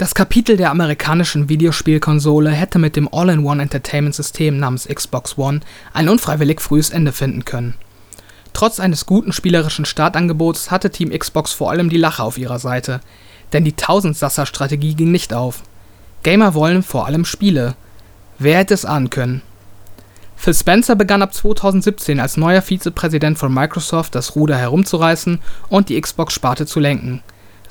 Das Kapitel der amerikanischen Videospielkonsole hätte mit dem All-in-One-Entertainment-System namens Xbox One ein unfreiwillig frühes Ende finden können. Trotz eines guten spielerischen Startangebots hatte Team Xbox vor allem die Lacher auf ihrer Seite, denn die Tausendsasser-Strategie ging nicht auf. Gamer wollen vor allem Spiele. Wer hätte es ahnen können? Phil Spencer begann ab 2017 als neuer Vizepräsident von Microsoft das Ruder herumzureißen und die Xbox-Sparte zu lenken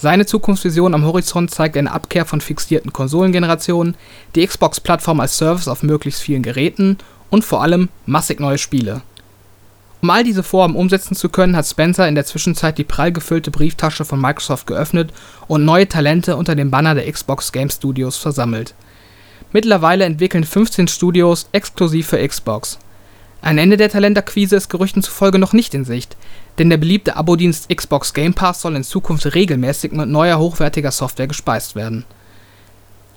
seine Zukunftsvision am Horizont zeigt eine Abkehr von fixierten Konsolengenerationen, die Xbox-Plattform als Service auf möglichst vielen Geräten und vor allem massig neue Spiele. Um all diese Vorhaben umsetzen zu können, hat Spencer in der Zwischenzeit die prall gefüllte Brieftasche von Microsoft geöffnet und neue Talente unter dem Banner der Xbox Game Studios versammelt. Mittlerweile entwickeln 15 Studios exklusiv für Xbox. Ein Ende der Talentakquise ist Gerüchten zufolge noch nicht in Sicht, denn der beliebte Abo-Dienst Xbox Game Pass soll in Zukunft regelmäßig mit neuer hochwertiger Software gespeist werden.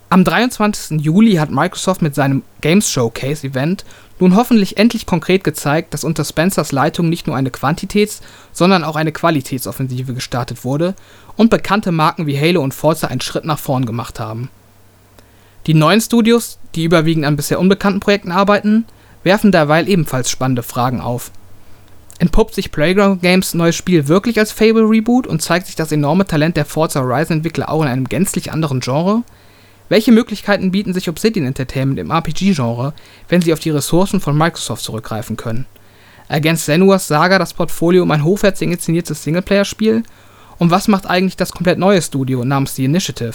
Am 23. Juli hat Microsoft mit seinem Games Showcase Event nun hoffentlich endlich konkret gezeigt, dass unter Spencers Leitung nicht nur eine Quantitäts-, sondern auch eine Qualitätsoffensive gestartet wurde und bekannte Marken wie Halo und Forza einen Schritt nach vorn gemacht haben. Die neuen Studios, die überwiegend an bisher unbekannten Projekten arbeiten, werfen derweil ebenfalls spannende Fragen auf Entpuppt sich Playground Games neues Spiel wirklich als Fable Reboot und zeigt sich das enorme Talent der Forza Horizon Entwickler auch in einem gänzlich anderen Genre? Welche Möglichkeiten bieten sich Obsidian Entertainment im RPG-Genre, wenn sie auf die Ressourcen von Microsoft zurückgreifen können? Ergänzt Senua's Saga das Portfolio um ein hochwertig inszeniertes Singleplayer-Spiel? Und was macht eigentlich das komplett neue Studio namens The Initiative?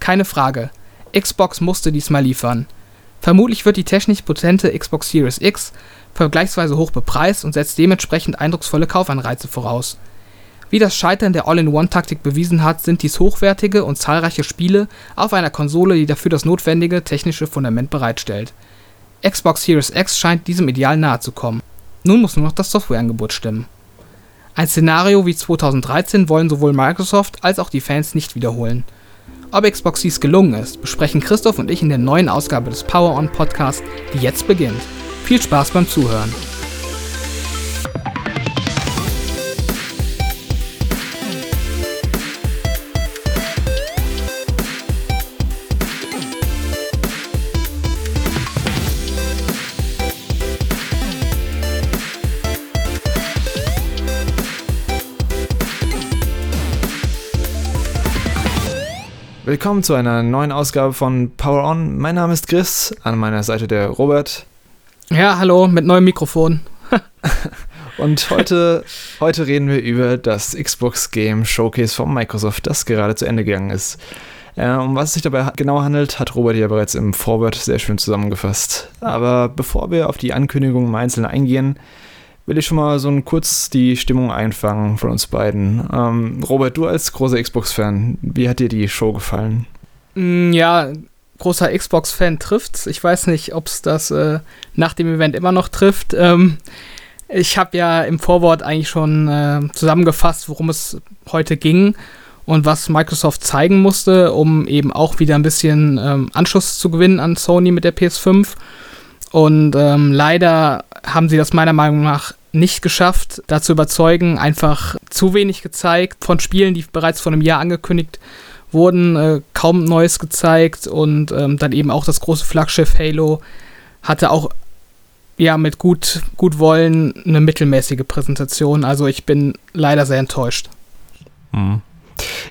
Keine Frage, Xbox musste diesmal liefern. Vermutlich wird die technisch potente Xbox Series X vergleichsweise hoch bepreist und setzt dementsprechend eindrucksvolle Kaufanreize voraus. Wie das Scheitern der All-in-One-Taktik bewiesen hat, sind dies hochwertige und zahlreiche Spiele auf einer Konsole, die dafür das notwendige technische Fundament bereitstellt. Xbox Series X scheint diesem Ideal nahe zu kommen. Nun muss nur noch das Softwareangebot stimmen. Ein Szenario wie 2013 wollen sowohl Microsoft als auch die Fans nicht wiederholen. Ob Xbox dies gelungen ist, besprechen Christoph und ich in der neuen Ausgabe des Power On Podcast, die jetzt beginnt. Viel Spaß beim Zuhören. Willkommen zu einer neuen Ausgabe von Power On. Mein Name ist Chris, an meiner Seite der Robert. Ja, hallo, mit neuem Mikrofon. Und heute, heute reden wir über das Xbox Game Showcase von Microsoft, das gerade zu Ende gegangen ist. Äh, um was es sich dabei genau handelt, hat Robert ja bereits im Vorwort sehr schön zusammengefasst. Aber bevor wir auf die Ankündigungen im Einzelnen eingehen, will ich schon mal so ein kurz die Stimmung einfangen von uns beiden. Ähm, Robert, du als großer Xbox-Fan, wie hat dir die Show gefallen? Mm, ja, großer Xbox-Fan trifft's. Ich weiß nicht, ob es das äh, nach dem Event immer noch trifft. Ähm, ich habe ja im Vorwort eigentlich schon äh, zusammengefasst, worum es heute ging und was Microsoft zeigen musste, um eben auch wieder ein bisschen ähm, Anschluss zu gewinnen an Sony mit der PS5. Und ähm, leider haben sie das meiner Meinung nach nicht geschafft, da zu überzeugen, einfach zu wenig gezeigt von Spielen, die bereits vor einem Jahr angekündigt wurden, äh, kaum Neues gezeigt und ähm, dann eben auch das große Flaggschiff Halo hatte auch ja mit gut, gut Wollen eine mittelmäßige Präsentation. Also ich bin leider sehr enttäuscht. Hm.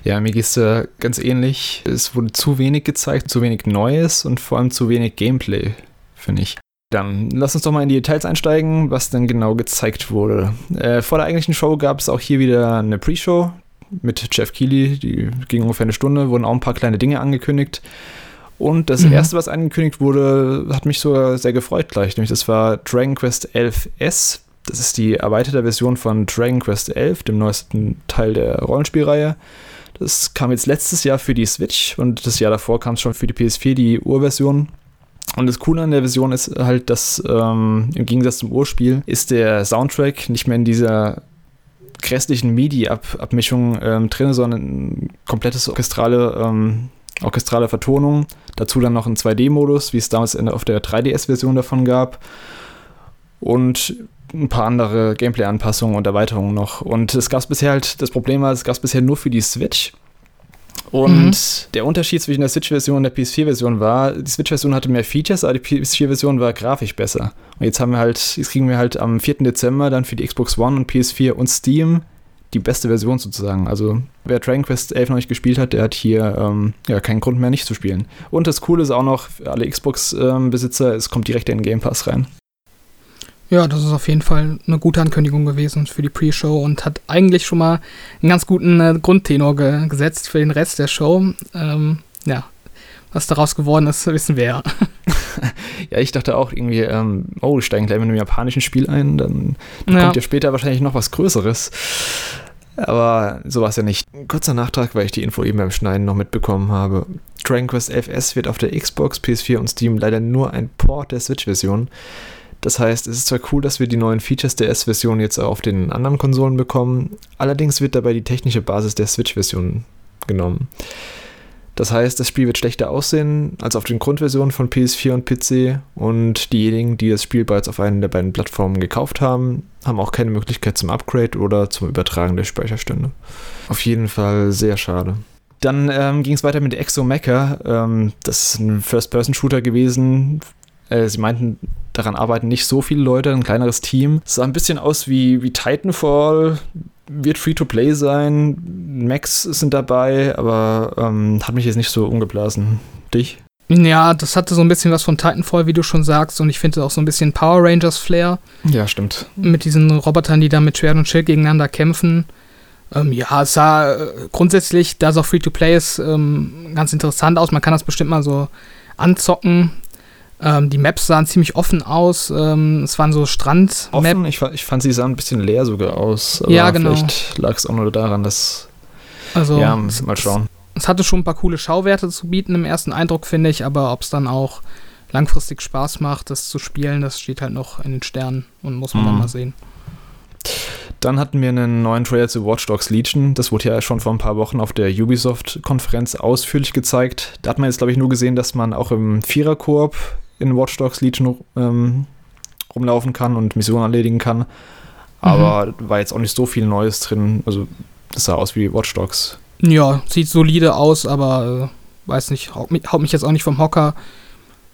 Ja, mir geht es äh, ganz ähnlich. Es wurde zu wenig gezeigt, zu wenig Neues und vor allem zu wenig Gameplay, finde ich. Dann lass uns doch mal in die Details einsteigen, was denn genau gezeigt wurde. Äh, vor der eigentlichen Show gab es auch hier wieder eine Pre-Show mit Jeff Keighley, die ging ungefähr eine Stunde, wurden auch ein paar kleine Dinge angekündigt. Und das mhm. erste, was angekündigt wurde, hat mich sogar sehr gefreut gleich. Nämlich das war Dragon Quest 11S. Das ist die erweiterte Version von Dragon Quest 11, dem neuesten Teil der Rollenspielreihe. Das kam jetzt letztes Jahr für die Switch und das Jahr davor kam es schon für die PS4, die Urversion. Und das Coole an der Version ist halt, dass ähm, im Gegensatz zum Urspiel ist der Soundtrack nicht mehr in dieser grässlichen MIDI-Abmischung ähm, drin, sondern ein komplettes orchestrale, ähm, orchestrale Vertonung. Dazu dann noch ein 2D-Modus, wie es damals in, auf der 3DS-Version davon gab. Und ein paar andere Gameplay-Anpassungen und Erweiterungen noch. Und es gab bisher halt, das Problem war, es gab bisher nur für die Switch. Und mhm. der Unterschied zwischen der Switch-Version und der PS4-Version war, die Switch-Version hatte mehr Features, aber die PS4-Version war grafisch besser. Und jetzt haben wir halt, jetzt kriegen wir halt am 4. Dezember dann für die Xbox One und PS4 und Steam die beste Version sozusagen. Also wer Dragon Quest 11 noch nicht gespielt hat, der hat hier ähm, ja keinen Grund mehr nicht zu spielen. Und das Coole ist auch noch für alle Xbox-Besitzer, ähm, es kommt direkt in den Game Pass rein. Ja, das ist auf jeden Fall eine gute Ankündigung gewesen für die Pre-Show und hat eigentlich schon mal einen ganz guten äh, Grundtenor ge gesetzt für den Rest der Show. Ähm, ja, was daraus geworden ist, wissen wir ja. ja, ich dachte auch irgendwie, ähm, oh, steigen gleich mit einem japanischen Spiel ein, dann, dann ja. kommt ja später wahrscheinlich noch was Größeres. Aber so war es ja nicht. Kurzer Nachtrag, weil ich die Info eben beim Schneiden noch mitbekommen habe. Dragon Quest FS wird auf der Xbox, PS4 und Steam leider nur ein Port der Switch-Version. Das heißt, es ist zwar cool, dass wir die neuen Features der S-Version jetzt auf den anderen Konsolen bekommen, allerdings wird dabei die technische Basis der Switch-Version genommen. Das heißt, das Spiel wird schlechter aussehen als auf den Grundversionen von PS4 und PC und diejenigen, die das Spiel bereits auf einer der beiden Plattformen gekauft haben, haben auch keine Möglichkeit zum Upgrade oder zum Übertragen der Speicherstände. Auf jeden Fall sehr schade. Dann ähm, ging es weiter mit Exo Mecha. Ähm, das ist ein First-Person-Shooter gewesen, äh, sie meinten, daran arbeiten nicht so viele Leute, ein kleineres Team. Es sah ein bisschen aus wie, wie Titanfall, wird Free-to-Play sein. Max sind dabei, aber ähm, hat mich jetzt nicht so umgeblasen. Dich? Ja, das hatte so ein bisschen was von Titanfall, wie du schon sagst, und ich finde auch so ein bisschen Power Rangers Flair. Ja, stimmt. Mit diesen Robotern, die da mit Schwert und Schild gegeneinander kämpfen. Ähm, ja, es sah äh, grundsätzlich, da es auch Free-to-Play ist, ähm, ganz interessant aus. Man kann das bestimmt mal so anzocken. Ähm, die Maps sahen ziemlich offen aus. Ähm, es waren so strand Offen? Ich, ich, fand, sie sahen ein bisschen leer sogar aus. ja, genau. Vielleicht lag es auch nur daran, dass. Also, ja, mal schauen. Es, es, hatte schon ein paar coole Schauwerte zu bieten im ersten Eindruck, finde ich, aber ob es dann auch langfristig Spaß macht, das zu spielen, das steht halt noch in den Sternen und muss man mhm. dann mal sehen. Dann hatten wir einen neuen Trailer zu Watch Dogs Legion. Das wurde ja schon vor ein paar Wochen auf der Ubisoft-Konferenz ausführlich gezeigt. Da hat man jetzt, glaube ich, nur gesehen, dass man auch im Viererkorb in Watch Dogs Legion ähm, rumlaufen kann und Missionen erledigen kann. Aber mhm. war jetzt auch nicht so viel Neues drin. Also, das sah aus wie Watch Dogs. Ja, sieht solide aus, aber äh, weiß nicht, haut mich, haut mich, jetzt auch nicht vom Hocker.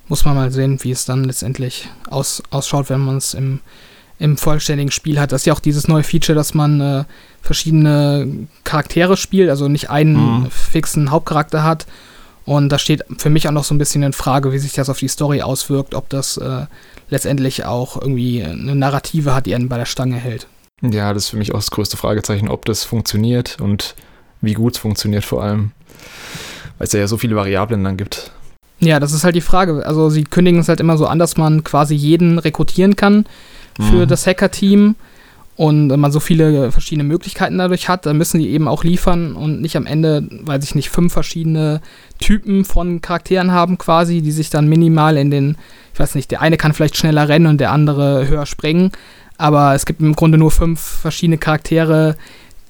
Muss man mal sehen, wie es dann letztendlich aus, ausschaut, wenn man es im, im vollständigen Spiel hat. Das ist ja auch dieses neue Feature, dass man äh, verschiedene Charaktere spielt, also nicht einen mhm. fixen Hauptcharakter hat, und da steht für mich auch noch so ein bisschen in Frage, wie sich das auf die Story auswirkt, ob das äh, letztendlich auch irgendwie eine Narrative hat, die einen bei der Stange hält. Ja, das ist für mich auch das größte Fragezeichen, ob das funktioniert und wie gut es funktioniert vor allem. Weil es ja so viele Variablen dann gibt. Ja, das ist halt die Frage. Also sie kündigen es halt immer so an, dass man quasi jeden rekrutieren kann für mhm. das Hacker-Team und man so viele verschiedene Möglichkeiten dadurch hat, dann müssen die eben auch liefern und nicht am Ende, weiß ich nicht, fünf verschiedene Typen von Charakteren haben quasi, die sich dann minimal in den, ich weiß nicht, der eine kann vielleicht schneller rennen und der andere höher springen, aber es gibt im Grunde nur fünf verschiedene Charaktere,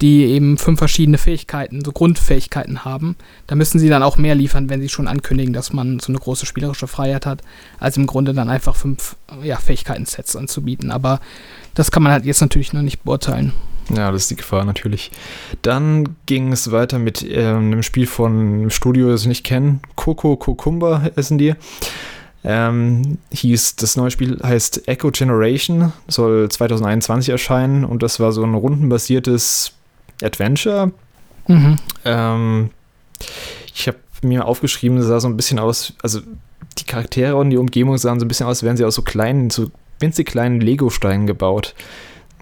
die eben fünf verschiedene Fähigkeiten, so Grundfähigkeiten haben. Da müssen sie dann auch mehr liefern, wenn sie schon ankündigen, dass man so eine große spielerische Freiheit hat, als im Grunde dann einfach fünf ja, Fähigkeiten-Sets anzubieten. Aber das kann man halt jetzt natürlich noch nicht beurteilen. Ja, das ist die Gefahr natürlich. Dann ging es weiter mit äh, einem Spiel von einem Studio, das ich nicht kenne. Coco Kokumba essen die. Ähm, hieß, das neue Spiel heißt Echo Generation, soll 2021 erscheinen und das war so ein rundenbasiertes Adventure. Mhm. Ähm, ich habe mir aufgeschrieben, es sah so ein bisschen aus, also die Charaktere und die Umgebung sahen so ein bisschen aus, als wären sie aus so kleinen, so winzig kleinen Lego-Steinen gebaut.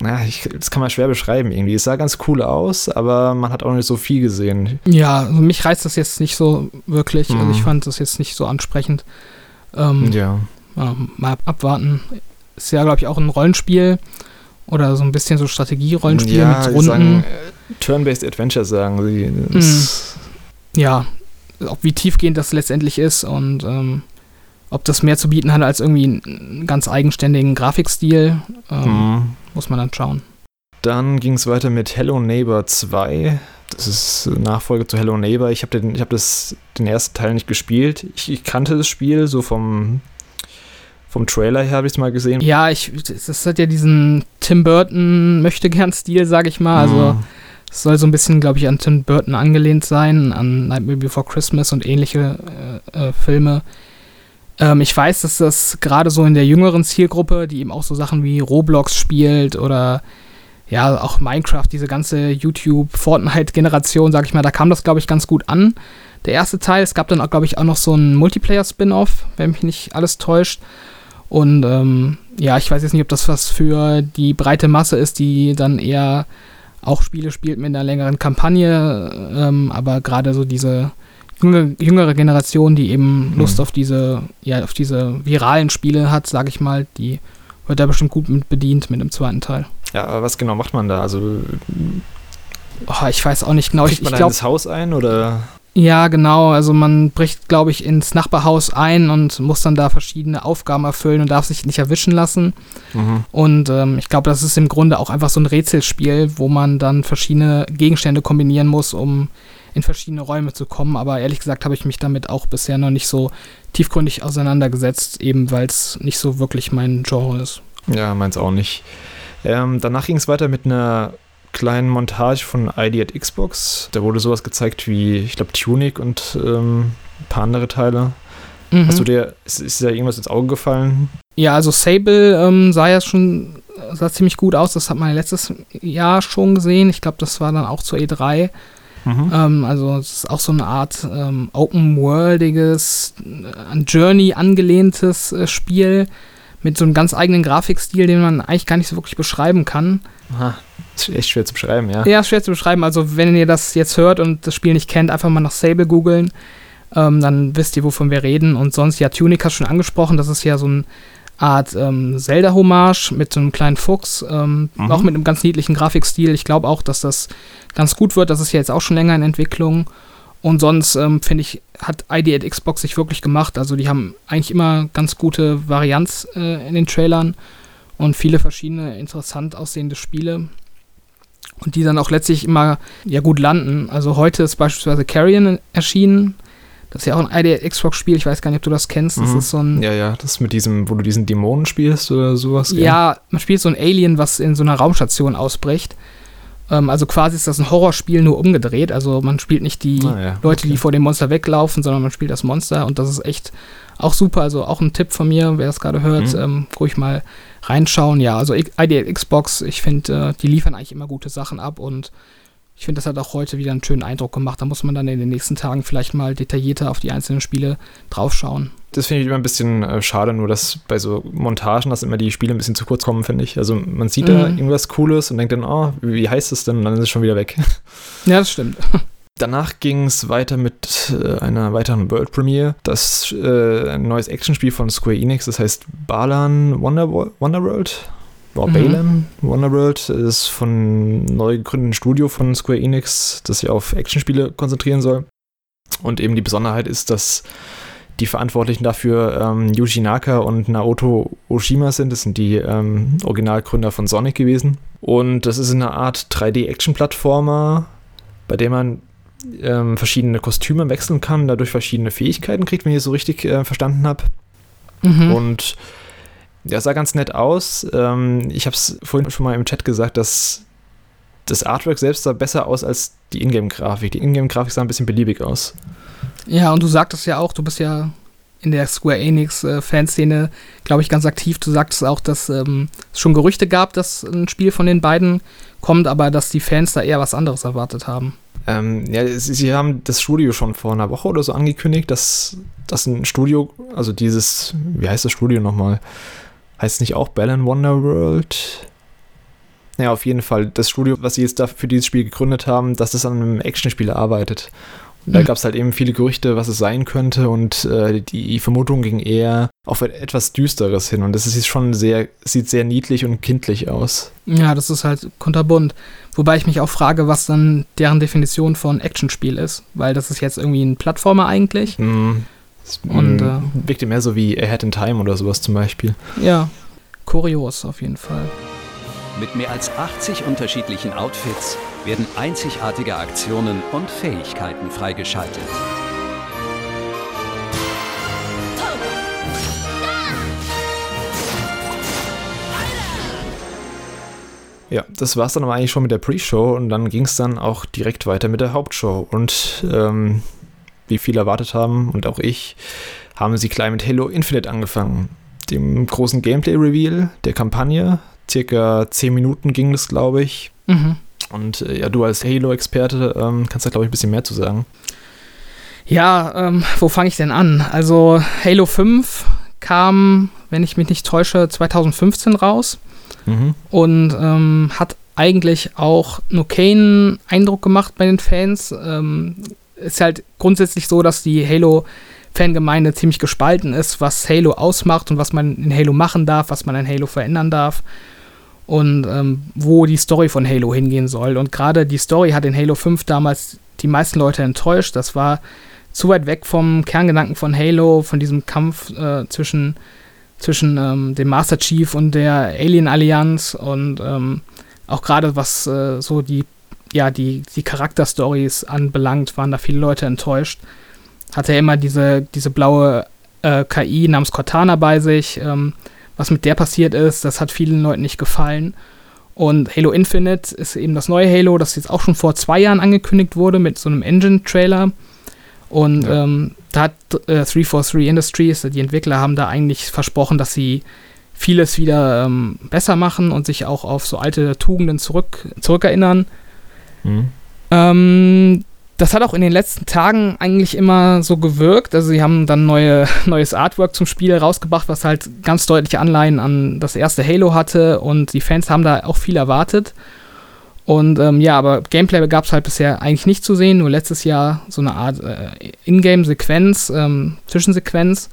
Na, ich, das kann man schwer beschreiben irgendwie. Es sah ganz cool aus, aber man hat auch nicht so viel gesehen. Ja, also mich reizt das jetzt nicht so wirklich. Mhm. Also ich fand das jetzt nicht so ansprechend. Ähm, ja. ja. Mal abwarten. Ist ja, glaube ich, auch ein Rollenspiel oder so ein bisschen so Strategie-Rollenspiel ja, mit Runden. Sagen, Turn-based Adventure sagen sie. Mhm. Ja, ob wie tiefgehend das letztendlich ist und ähm, ob das mehr zu bieten hat als irgendwie einen ganz eigenständigen Grafikstil, ähm, mhm. muss man dann schauen. Dann ging es weiter mit Hello Neighbor 2. Das ist Nachfolge zu Hello Neighbor. Ich habe den, hab den ersten Teil nicht gespielt. Ich, ich, kannte das Spiel so vom, vom Trailer her, habe ich es mal gesehen. Ja, ich, das hat ja diesen Tim Burton möchte gern Stil, sage ich mal. Also mhm. Es soll so ein bisschen, glaube ich, an Tim Burton angelehnt sein, an Nightmare Before Christmas und ähnliche äh, äh, Filme. Ähm, ich weiß, dass das gerade so in der jüngeren Zielgruppe, die eben auch so Sachen wie Roblox spielt oder ja, auch Minecraft, diese ganze YouTube-Fortnite-Generation, sag ich mal, da kam das, glaube ich, ganz gut an. Der erste Teil, es gab dann glaube ich, auch noch so ein Multiplayer-Spin-Off, wenn mich nicht alles täuscht. Und ähm, ja, ich weiß jetzt nicht, ob das was für die breite Masse ist, die dann eher auch Spiele spielt mit einer längeren Kampagne, ähm, aber gerade so diese jüngere Generation, die eben Lust mhm. auf diese, ja, auf diese viralen Spiele hat, sage ich mal, die wird da bestimmt gut mit bedient mit dem zweiten Teil. Ja, aber was genau macht man da? Also oh, ich weiß auch nicht genau. Kriegt man ich, ich glaub, ins Haus ein oder? Ja, genau. Also man bricht, glaube ich, ins Nachbarhaus ein und muss dann da verschiedene Aufgaben erfüllen und darf sich nicht erwischen lassen. Mhm. Und ähm, ich glaube, das ist im Grunde auch einfach so ein Rätselspiel, wo man dann verschiedene Gegenstände kombinieren muss, um in verschiedene Räume zu kommen. Aber ehrlich gesagt habe ich mich damit auch bisher noch nicht so tiefgründig auseinandergesetzt, eben weil es nicht so wirklich mein Genre ist. Ja, meins auch nicht. Ähm, danach ging es weiter mit einer kleinen Montage von ID at Xbox. Da wurde sowas gezeigt wie, ich glaube, Tunic und ähm, ein paar andere Teile. Mhm. Hast du dir, ist, ist dir irgendwas ins Auge gefallen? Ja, also Sable ähm, sah ja schon sah ziemlich gut aus. Das hat man letztes Jahr schon gesehen. Ich glaube, das war dann auch zur E3. Mhm. Ähm, also es ist auch so eine Art ähm, open-worldiges, an Journey angelehntes äh, Spiel mit so einem ganz eigenen Grafikstil, den man eigentlich gar nicht so wirklich beschreiben kann. Aha. Ist echt schwer zu beschreiben, ja. Ja, schwer zu beschreiben. Also, wenn ihr das jetzt hört und das Spiel nicht kennt, einfach mal nach Sable googeln. Ähm, dann wisst ihr, wovon wir reden. Und sonst, ja, Tunic hast schon angesprochen. Das ist ja so eine Art ähm, Zelda-Hommage mit so einem kleinen Fuchs. Ähm, mhm. Auch mit einem ganz niedlichen Grafikstil. Ich glaube auch, dass das ganz gut wird. Das ist ja jetzt auch schon länger in Entwicklung. Und sonst, ähm, finde ich, hat ID at Xbox sich wirklich gemacht. Also, die haben eigentlich immer ganz gute Varianz äh, in den Trailern und viele verschiedene interessant aussehende Spiele und die dann auch letztlich immer ja gut landen. Also heute ist beispielsweise Carrion erschienen. Das ist ja auch ein ID Xbox-Spiel, ich weiß gar nicht, ob du das kennst. Das mhm. ist so ein. Ja, ja, das ist mit diesem, wo du diesen Dämonen spielst oder sowas. Ja, man spielt so ein Alien, was in so einer Raumstation ausbricht. Ähm, also quasi ist das ein Horrorspiel nur umgedreht. Also man spielt nicht die ah, ja. Leute, okay. die vor dem Monster weglaufen, sondern man spielt das Monster und das ist echt auch super. Also auch ein Tipp von mir, wer das gerade hört, mhm. ähm, ruhig mal reinschauen. Ja, also Ideal Xbox, ich finde, äh, die liefern eigentlich immer gute Sachen ab und ich finde, das hat auch heute wieder einen schönen Eindruck gemacht. Da muss man dann in den nächsten Tagen vielleicht mal detaillierter auf die einzelnen Spiele draufschauen. Das finde ich immer ein bisschen äh, schade, nur dass bei so Montagen, dass immer die Spiele ein bisschen zu kurz kommen, finde ich. Also man sieht mhm. da irgendwas Cooles und denkt dann, oh, wie heißt es denn? Und dann ist es schon wieder weg. Ja, das stimmt. Danach ging es weiter mit äh, einer weiteren World Premiere. Das äh, ein neues Actionspiel von Square Enix, das heißt Balan Wonder, Wonderworld. Wow, mhm. Balan Wonderworld ist von neu gegründeten Studio von Square Enix, das sich auf Actionspiele konzentrieren soll. Und eben die Besonderheit ist, dass die Verantwortlichen dafür ähm, Yuji Naka und Naoto Oshima sind. Das sind die ähm, Originalgründer von Sonic gewesen. Und das ist eine Art 3D-Action-Plattformer, bei dem man ähm, verschiedene Kostüme wechseln kann, dadurch verschiedene Fähigkeiten kriegt, wenn ich es so richtig äh, verstanden habe. Mhm. Und ja, sah ganz nett aus. Ähm, ich habe es vorhin schon mal im Chat gesagt, dass das Artwork selbst sah besser aus als die Ingame-Grafik. Die Ingame-Grafik sah ein bisschen beliebig aus. Ja, und du sagtest ja auch, du bist ja in der Square Enix-Fanszene, äh, glaube ich, ganz aktiv. Du sagtest auch, dass ähm, es schon Gerüchte gab, dass ein Spiel von den beiden kommt, aber dass die Fans da eher was anderes erwartet haben. Ähm, ja, sie haben das Studio schon vor einer Woche oder so angekündigt, dass das ein Studio, also dieses, wie heißt das Studio nochmal? Heißt nicht auch Bell Wonderworld? Naja, auf jeden Fall, das Studio, was sie jetzt da für dieses Spiel gegründet haben, dass das an einem Actionspiel arbeitet. Da gab es halt eben viele Gerüchte, was es sein könnte und äh, die Vermutung ging eher auf etwas Düsteres hin und das ist schon sehr, sieht sehr niedlich und kindlich aus. Ja, das ist halt kunterbunt. Wobei ich mich auch frage, was dann deren Definition von Actionspiel ist, weil das ist jetzt irgendwie ein Plattformer eigentlich. Mm. Und äh, wirkte mehr so wie Ahead in Time oder sowas zum Beispiel. Ja, kurios auf jeden Fall. Mit mehr als 80 unterschiedlichen Outfits werden einzigartige Aktionen und Fähigkeiten freigeschaltet. Ja, das war es dann aber eigentlich schon mit der Pre-Show und dann ging es dann auch direkt weiter mit der Hauptshow. Und ähm, wie viele erwartet haben und auch ich, haben sie gleich mit Halo Infinite angefangen. Dem großen Gameplay-Reveal der Kampagne. Circa 10 Minuten ging das, glaube ich. Mhm. Und äh, ja, du als Halo-Experte ähm, kannst da, glaube ich, ein bisschen mehr zu sagen. Ja, ähm, wo fange ich denn an? Also Halo 5 kam, wenn ich mich nicht täusche, 2015 raus Mhm. und ähm, hat eigentlich auch nur keinen Eindruck gemacht bei den Fans. Ähm, ist halt grundsätzlich so, dass die Halo-Fangemeinde ziemlich gespalten ist, was Halo ausmacht und was man in Halo machen darf, was man in Halo verändern darf und ähm, wo die Story von Halo hingehen soll. Und gerade die Story hat in Halo 5 damals die meisten Leute enttäuscht. Das war zu weit weg vom Kerngedanken von Halo, von diesem Kampf äh, zwischen, zwischen ähm, dem Master Chief und der Alien-Allianz und ähm, auch gerade was äh, so die, ja, die, die Charakterstories anbelangt, waren da viele Leute enttäuscht. Hatte er immer diese, diese blaue äh, KI namens Cortana bei sich. Ähm, was mit der passiert ist, das hat vielen Leuten nicht gefallen. Und Halo Infinite ist eben das neue Halo, das jetzt auch schon vor zwei Jahren angekündigt wurde mit so einem Engine-Trailer. Und Ja. ähm, da hat äh, 343 Industries, die Entwickler, haben da eigentlich versprochen, dass sie vieles wieder ähm, besser machen und sich auch auf so alte Tugenden zurück, zurückerinnern. Mhm. Ähm, das hat auch in den letzten Tagen eigentlich immer so gewirkt. Also sie haben dann neue, neues Artwork zum Spiel rausgebracht, was halt ganz deutliche Anleihen an das erste Halo hatte und die Fans haben da auch viel erwartet. Und ähm, ja, aber Gameplay gab es halt bisher eigentlich nicht zu sehen, nur letztes Jahr so eine Art äh, Ingame-Sequenz, ähm, Zwischensequenz.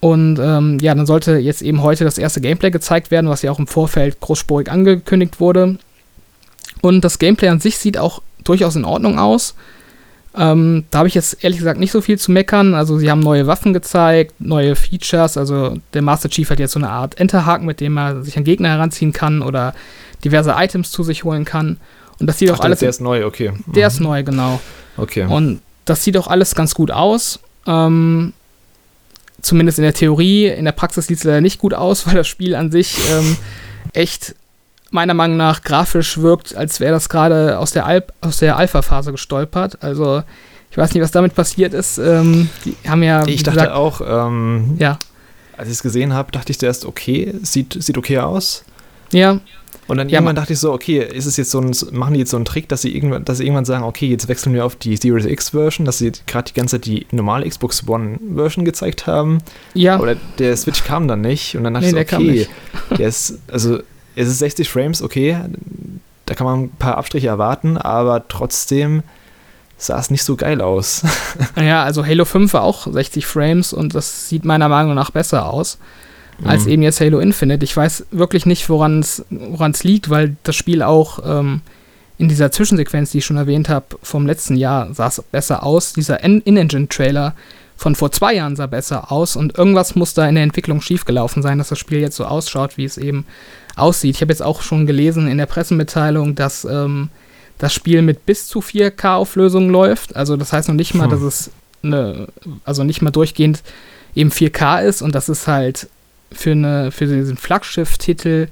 Und ähm, ja, dann sollte jetzt eben heute das erste Gameplay gezeigt werden, was ja auch im Vorfeld großspurig angekündigt wurde. Und das Gameplay an sich sieht auch durchaus in Ordnung aus. Ähm, da habe ich jetzt ehrlich gesagt nicht so viel zu meckern. Also sie haben neue Waffen gezeigt, neue Features. Also der Master Chief hat jetzt so eine Art Enterhaken, mit dem er sich an Gegner heranziehen kann oder diverse Items zu sich holen kann. Und das sieht Ach, auch alles. der ist neu, okay. der Mhm. ist neu, genau. Okay. Und das sieht auch alles ganz gut aus. Ähm, zumindest in der Theorie. In der Praxis sieht es leider nicht gut aus, weil das Spiel an sich ähm, echt meiner Meinung nach grafisch wirkt, als wäre das gerade aus der, Alp aus der Alpha-Phase gestolpert. Also ich weiß nicht, was damit passiert ist. Ähm, die haben ja, ich dachte gesagt, auch, ähm, ja, als ich es gesehen habe, dachte ich zuerst, okay, sieht, sieht okay aus. ja, Und dann Ja, irgendwann dachte ich so, okay, ist es jetzt so ein, machen die jetzt so einen Trick, dass sie irgendwann, dass sie irgendwann sagen, okay, jetzt wechseln wir auf die Series X Version, dass sie gerade die ganze Zeit die normale Xbox One Version gezeigt haben. ja, Oder der Switch kam dann nicht und dann dachte Nee, ich der so, kam okay, nicht. der ist, also es ist 60 Frames, okay, da kann man ein paar Abstriche erwarten, aber trotzdem sah es nicht so geil aus. ja, also Halo 5 war auch 60 Frames und das sieht meiner Meinung nach besser aus. als Mhm. eben jetzt Halo Infinite. Ich weiß wirklich nicht, woran es liegt, weil das Spiel auch ähm, in dieser Zwischensequenz, die ich schon erwähnt habe, vom letzten Jahr sah es besser aus. Dieser In- In-Engine-Trailer von vor zwei Jahren sah besser aus und irgendwas muss da in der Entwicklung schiefgelaufen sein, dass das Spiel jetzt so ausschaut, wie es eben aussieht. Ich habe jetzt auch schon gelesen in der Pressemitteilung, dass ähm, das Spiel mit bis zu 4K-Auflösung läuft. Also das heißt noch nicht mal, Hm. dass es eine, also nicht mal durchgehend eben 4K ist und das ist halt für, eine, für diesen Flaggschiff-Titel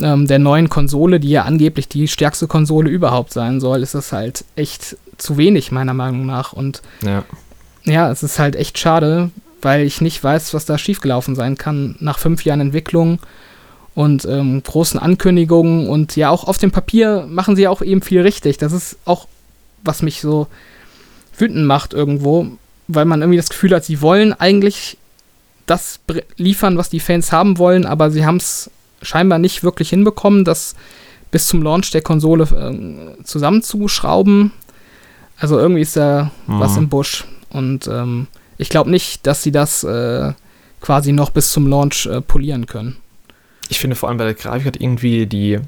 ähm, der neuen Konsole, die ja angeblich die stärkste Konsole überhaupt sein soll, ist das halt echt zu wenig, meiner Meinung nach. Und Ja. Ja, es ist halt echt schade, weil ich nicht weiß, was da schiefgelaufen sein kann nach fünf Jahren Entwicklung und ähm, großen Ankündigungen. Und ja, auch auf dem Papier machen sie ja auch eben viel richtig. Das ist auch, was mich so wütend macht irgendwo, weil man irgendwie das Gefühl hat, sie wollen eigentlich das liefern, was die Fans haben wollen, aber sie haben es scheinbar nicht wirklich hinbekommen, das bis zum Launch der Konsole ähm, zusammenzuschrauben. Also irgendwie ist da was Mhm. im Busch. Und ähm, ich glaube nicht, dass sie das äh, quasi noch bis zum Launch äh, polieren können. Ich finde vor allem bei der Grafik hat irgendwie die,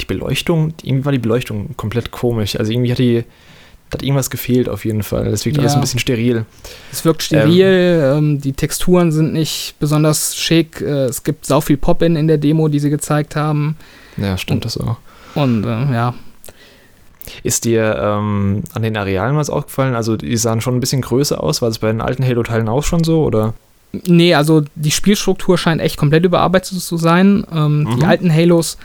die Beleuchtung, irgendwie war die Beleuchtung komplett komisch. Also irgendwie hat die, hat irgendwas gefehlt auf jeden Fall. Das wirkt alles Ja. ein bisschen steril. Es wirkt steril, ähm, die Texturen sind nicht besonders schick, äh, es gibt sau viel Pop-In in der Demo, die sie gezeigt haben. Ja, stimmt das auch. Und äh, ja, Ist dir ähm, an den Arealen was aufgefallen? Also die sahen schon ein bisschen größer aus. War das bei den alten Halo-Teilen auch schon so? Oder? Nee, also die Spielstruktur scheint echt komplett überarbeitet zu sein. Ähm, Die Mhm. alten Halos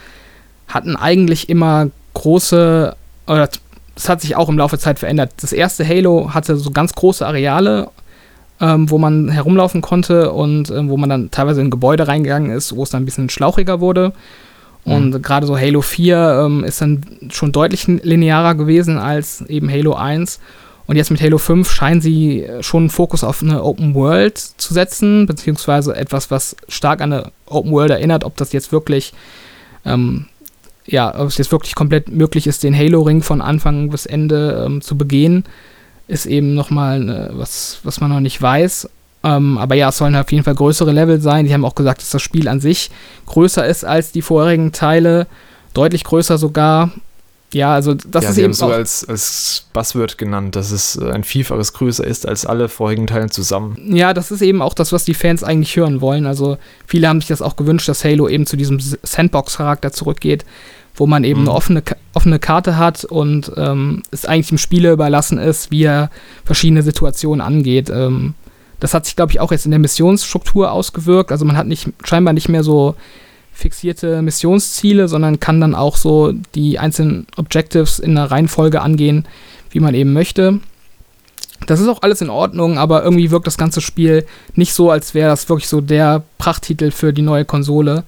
hatten eigentlich immer große, oder es hat sich auch im Laufe der Zeit verändert. Das erste Halo hatte so ganz große Areale, ähm, wo man herumlaufen konnte und ähm, wo man dann teilweise in Gebäude reingegangen ist, wo es dann ein bisschen schlauchiger wurde. Und mhm. gerade so Halo 4 ähm, ist dann schon deutlich linearer gewesen als eben Halo 1. Und jetzt mit Halo 5 scheinen sie schon einen Fokus auf eine Open World zu setzen, beziehungsweise etwas, was stark an eine Open World erinnert, ob das jetzt wirklich, ähm, ja, ob es jetzt wirklich komplett möglich ist, den Halo-Ring von Anfang bis Ende ähm, zu begehen, ist eben nochmal äh, was, was man noch nicht weiß. Ähm, aber ja, es sollen auf jeden Fall größere Level sein. Die haben auch gesagt, dass das Spiel an sich größer ist als die vorherigen Teile, deutlich größer sogar. Ja, also das ja, ist sie eben haben so auch, als, als Buzzword genannt, dass es äh, ein Vielfaches größer ist als alle vorigen Teile zusammen. Ja, das ist eben auch das, was die Fans eigentlich hören wollen. Also viele haben sich das auch gewünscht, dass Halo eben zu diesem Sandbox-Charakter zurückgeht, wo man eben Mhm. eine offene, offene Karte hat und ähm, es eigentlich dem Spieler überlassen ist, wie er verschiedene Situationen angeht. Ähm, das hat sich, glaube ich, auch jetzt in der Missionsstruktur ausgewirkt. Also man hat nicht, scheinbar nicht mehr so fixierte Missionsziele, sondern kann dann auch so die einzelnen Objectives in einer Reihenfolge angehen, wie man eben möchte. Das ist auch alles in Ordnung, aber irgendwie wirkt das ganze Spiel nicht so, als wäre das wirklich so der Prachttitel für die neue Konsole.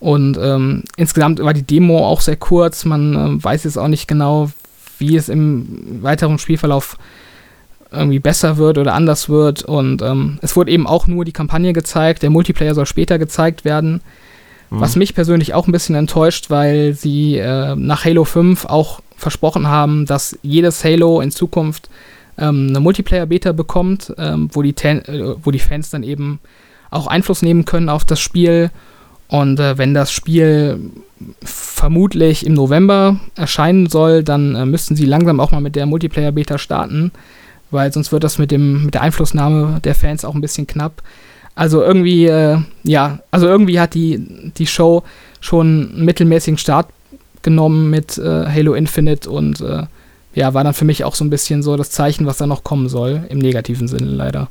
Und ähm, insgesamt war die Demo auch sehr kurz. Man ähm, weiß jetzt auch nicht genau, wie es im weiteren Spielverlauf irgendwie besser wird oder anders wird. Und ähm, es wurde eben auch nur die Kampagne gezeigt. Der Multiplayer soll später gezeigt werden. Mhm. Was mich persönlich auch ein bisschen enttäuscht, weil sie äh, nach Halo 5 auch versprochen haben, dass jedes Halo in Zukunft ähm, eine Multiplayer-Beta bekommt, ähm, wo, die Tan- äh, wo die Fans dann eben auch Einfluss nehmen können auf das Spiel. Und äh, wenn das Spiel vermutlich im November erscheinen soll, dann äh, müssten sie langsam auch mal mit der Multiplayer-Beta starten, weil sonst wird das mit, dem, mit der Einflussnahme der Fans auch ein bisschen knapp. Also irgendwie, äh, ja, also irgendwie hat die, die Show schon einen mittelmäßigen Start genommen mit äh, Halo Infinite und äh, ja, war dann für mich auch so ein bisschen so das Zeichen, was da noch kommen soll, im negativen Sinne leider.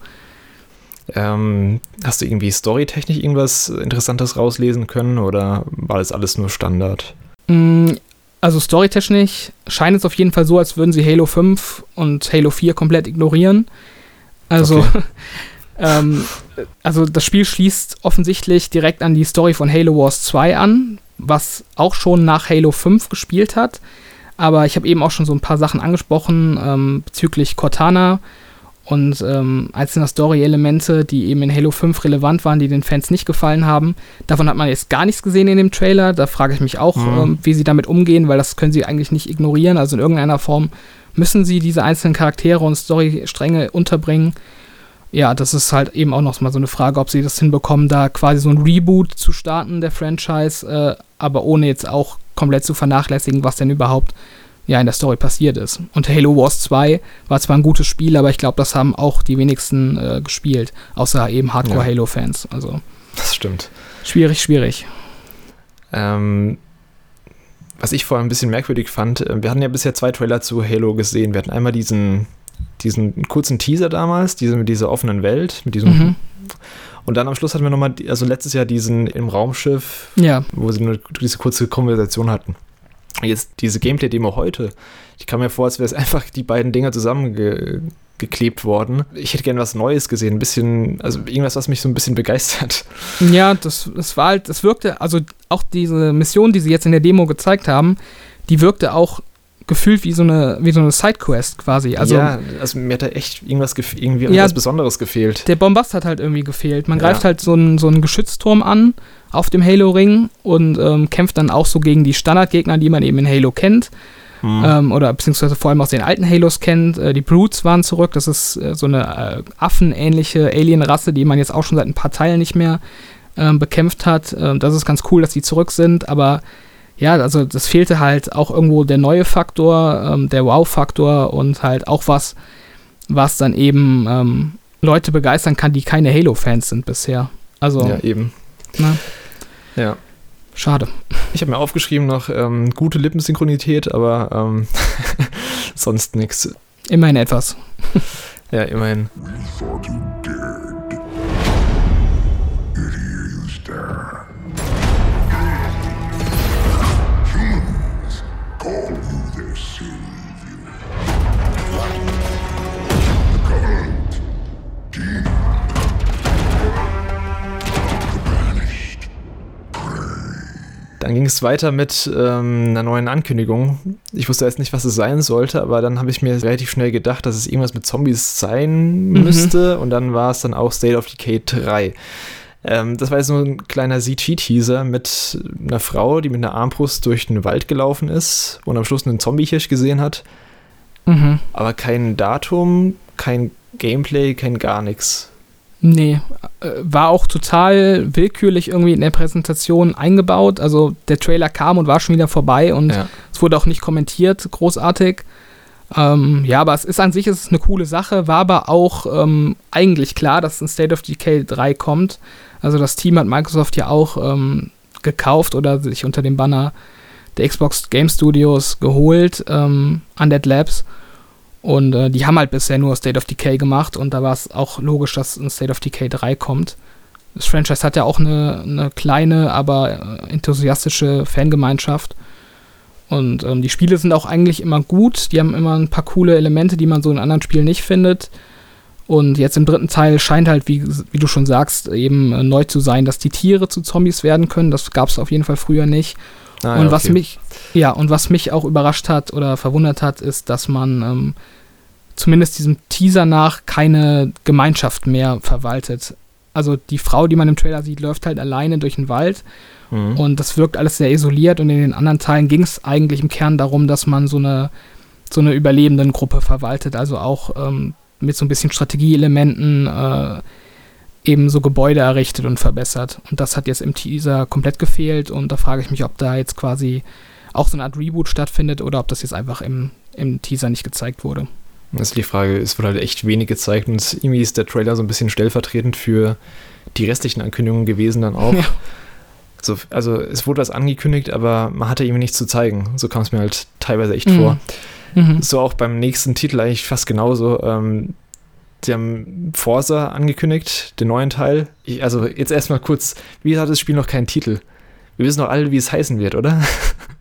Ähm, hast du irgendwie storytechnisch irgendwas Interessantes rauslesen können oder war das alles nur Standard? Mm, Also storytechnisch scheint es auf jeden Fall so, als würden sie Halo 5 und Halo 4 komplett ignorieren. Also, Okay. ähm, also das Spiel schließt offensichtlich direkt an die Story von Halo Wars 2 an, was auch schon nach Halo 5 gespielt hat. Aber ich habe eben auch schon so ein paar Sachen angesprochen ähm, bezüglich Cortana und ähm, einzelner Story-Elemente, die eben in Halo 5 relevant waren, die den Fans nicht gefallen haben. Davon hat man jetzt gar nichts gesehen in dem Trailer. Da frage ich mich auch, Mhm. ähm, wie sie damit umgehen, weil das können sie eigentlich nicht ignorieren. Also in irgendeiner Form müssen sie diese einzelnen Charaktere und Storystränge unterbringen. Ja, das ist halt eben auch noch mal so eine Frage, ob sie das hinbekommen, da quasi so ein Reboot zu starten der Franchise, äh, aber ohne jetzt auch komplett zu vernachlässigen, was denn überhaupt ja in der Story passiert ist. Und Halo Wars 2 war zwar ein gutes Spiel, aber ich glaube, das haben auch die wenigsten äh, gespielt, außer eben Hardcore-Halo-Fans. Also Das stimmt. schwierig, schwierig. Ähm, was ich vorher ein bisschen merkwürdig fand, äh, wir hatten ja bisher zwei Trailer zu Halo gesehen. Wir hatten einmal diesen, diesen kurzen Teaser damals, diese, mit dieser offenen Welt, mit diesem. Mhm. Und dann am Schluss hatten wir nochmal, also letztes Jahr diesen im Raumschiff, Ja, wo sie nur diese kurze Konversation hatten. Jetzt diese Gameplay-Demo heute, die kam mir vor, als wäre es einfach die beiden Dinger zusammengeklebt worden. Ich hätte gerne was Neues gesehen, ein bisschen, also irgendwas, was mich so ein bisschen begeistert. Ja, das, das war halt, das wirkte, also auch diese Mission, die sie jetzt in der Demo gezeigt haben, die wirkte auch gefühlt wie so eine, wie so eine Sidequest quasi. Also ja, also mir hat da echt irgendwas, irgendwie Ja. was Besonderes gefehlt. der Bombast hat halt irgendwie gefehlt. Man Ja. greift halt so einen, so einen Geschützturm an auf dem Halo-Ring und ähm, kämpft dann auch so gegen die Standardgegner, die man eben in Halo kennt. Hm. Ähm, oder beziehungsweise vor allem aus den alten Halos kennt. Äh, die Brutes waren zurück. Das ist äh, so eine äh, affenähnliche Alien-Rasse, die man jetzt auch schon seit ein paar Teilen nicht mehr ähm, bekämpft hat. Ähm, das ist ganz cool, dass die zurück sind, aber ja, also das fehlte halt auch irgendwo der neue Faktor, ähm, der Wow-Faktor und halt auch was, was dann eben ähm, Leute begeistern kann, die keine Halo-Fans sind bisher. Also, Ja, eben. ne, Ja. schade. Ich habe mir aufgeschrieben noch ähm, gute Lippensynchronität, aber ähm, sonst nichts. Immerhin etwas. Ja, immerhin. thought you dead. Dann ging es weiter mit ähm, einer neuen Ankündigung. Ich wusste jetzt nicht, was es sein sollte, aber dann habe ich mir relativ schnell gedacht, dass es irgendwas mit Zombies sein Mhm. müsste. Und dann war es dann auch State of Decay 3. Ähm, das war jetzt nur ein kleiner CG-Teaser mit einer Frau, die mit einer Armbrust durch den Wald gelaufen ist und am Schluss einen Zombie-Hirsch gesehen hat. Mhm. Aber kein Datum, kein Gameplay, kein gar nichts. Nee, äh, war auch total willkürlich irgendwie in der Präsentation eingebaut. Also der Trailer kam und war schon wieder vorbei und Ja. es wurde auch nicht kommentiert, großartig. Ähm, ja, aber es ist an sich ist eine coole Sache, war aber auch ähm, eigentlich klar, dass ein State of Decay 3 kommt. Also das Team hat Microsoft ja auch ähm, gekauft oder sich unter dem Banner der Xbox Game Studios geholt, ähm, Undead Labs. Und äh, die haben halt bisher nur State of Decay gemacht und da war es auch logisch, dass ein State of Decay 3 kommt. Das Franchise hat ja auch eine, eine kleine, aber äh, enthusiastische Fangemeinschaft. Und ähm, die Spiele sind auch eigentlich immer gut. Die haben immer ein paar coole Elemente, die man so in anderen Spielen nicht findet. Und jetzt im dritten Teil scheint halt, wie, wie du schon sagst, eben äh, neu zu sein, dass die Tiere zu Zombies werden können. Das gab es auf jeden Fall früher nicht. Ah, und ja, was okay. mich, ja, und was mich auch überrascht hat oder verwundert hat, ist, dass man ähm, zumindest diesem Teaser nach keine Gemeinschaft mehr verwaltet. Also die Frau, die man im Trailer sieht, läuft halt alleine durch den Wald Mhm. und das wirkt alles sehr isoliert und in den anderen Teilen ging es eigentlich im Kern darum, dass man so eine, so eine überlebenden Gruppe verwaltet, also auch ähm, mit so ein bisschen Strategieelementen äh, eben so Gebäude errichtet und verbessert. Und das hat jetzt im Teaser komplett gefehlt und da frage ich mich, ob da jetzt quasi auch so eine Art Reboot stattfindet oder ob das jetzt einfach im, im Teaser nicht gezeigt wurde. Das ist die Frage, es wurde halt echt wenig gezeigt und irgendwie ist der Trailer so ein bisschen stellvertretend für die restlichen Ankündigungen gewesen dann auch. Ja. So, also es wurde was angekündigt, aber man hatte irgendwie nichts zu zeigen. So kam es mir halt teilweise echt Mhm. vor. Mhm. So auch beim nächsten Titel eigentlich fast genauso. Ähm, sie haben Forza angekündigt, den neuen Teil. Ich, also jetzt erstmal kurz, wie hat das Spiel noch keinen Titel? Wir wissen doch alle, wie es heißen wird, oder?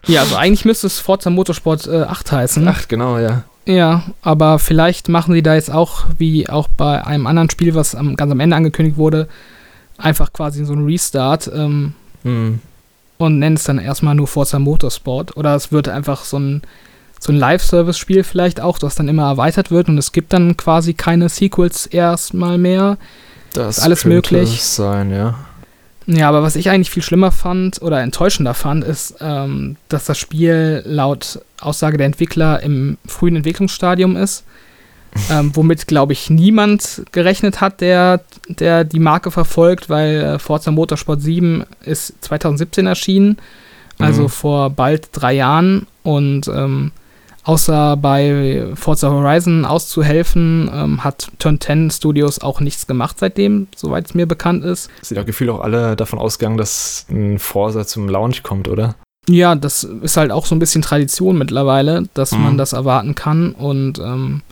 Ja, also eigentlich müsste es Forza Motorsport äh, 8 heißen. Ach, genau, ja. Ja, aber vielleicht machen sie da jetzt auch, wie auch bei einem anderen Spiel, was am, ganz am Ende angekündigt wurde, einfach quasi so einen Restart ähm, Hm. und nennen es dann erstmal nur Forza Motorsport. Oder es wird einfach so ein, so ein Live-Service-Spiel vielleicht auch, das dann immer erweitert wird und es gibt dann quasi keine Sequels erstmal mehr. Das Ist alles möglich. sein, ja. Ja, aber was ich eigentlich viel schlimmer fand oder enttäuschender fand, ist, ähm, dass das Spiel laut Aussage der Entwickler im frühen Entwicklungsstadium ist. Ähm, womit, glaube ich, niemand gerechnet hat, der, der die Marke verfolgt, weil äh, Forza Motorsport 7 ist 2017 erschienen, also Mhm. vor bald drei Jahren. Und ähm, außer bei Forza Horizon auszuhelfen, ähm, hat Turn 10 Studios auch nichts gemacht seitdem, soweit es mir bekannt ist. Sind ja gefühlt auch alle davon ausgegangen, dass ein Forza zum Launch kommt, oder? Ja, das ist halt auch so ein bisschen Tradition mittlerweile, dass Mhm. man das erwarten kann. Und ähm,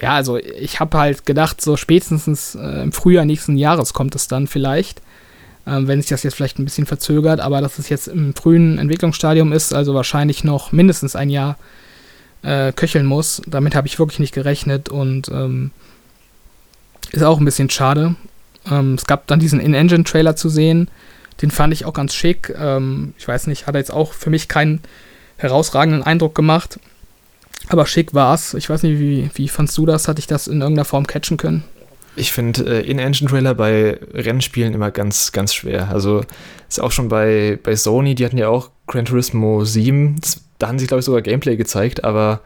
ja, also ich habe halt gedacht, so spätestens äh, im Frühjahr nächsten Jahres kommt es dann vielleicht, ähm, wenn sich das jetzt vielleicht ein bisschen verzögert, aber dass es jetzt im frühen Entwicklungsstadium ist, also wahrscheinlich noch mindestens ein Jahr äh, köcheln muss. Damit habe ich wirklich nicht gerechnet und ähm, ist auch ein bisschen schade. Ähm, es gab dann diesen In-Engine-Trailer zu sehen. Den fand ich auch ganz schick. Ähm, ich weiß nicht, hat er jetzt auch für mich keinen herausragenden Eindruck gemacht. Aber schick war's. Ich weiß nicht, wie, wie fandst du das? Hatte ich das in irgendeiner Form catchen können? Ich finde äh, In-Engine-Trailer bei Rennspielen immer ganz, ganz schwer. Also ist auch schon bei, bei Sony, die hatten ja auch Gran Turismo 7. Das, da haben sie, glaube ich, sogar Gameplay gezeigt, aber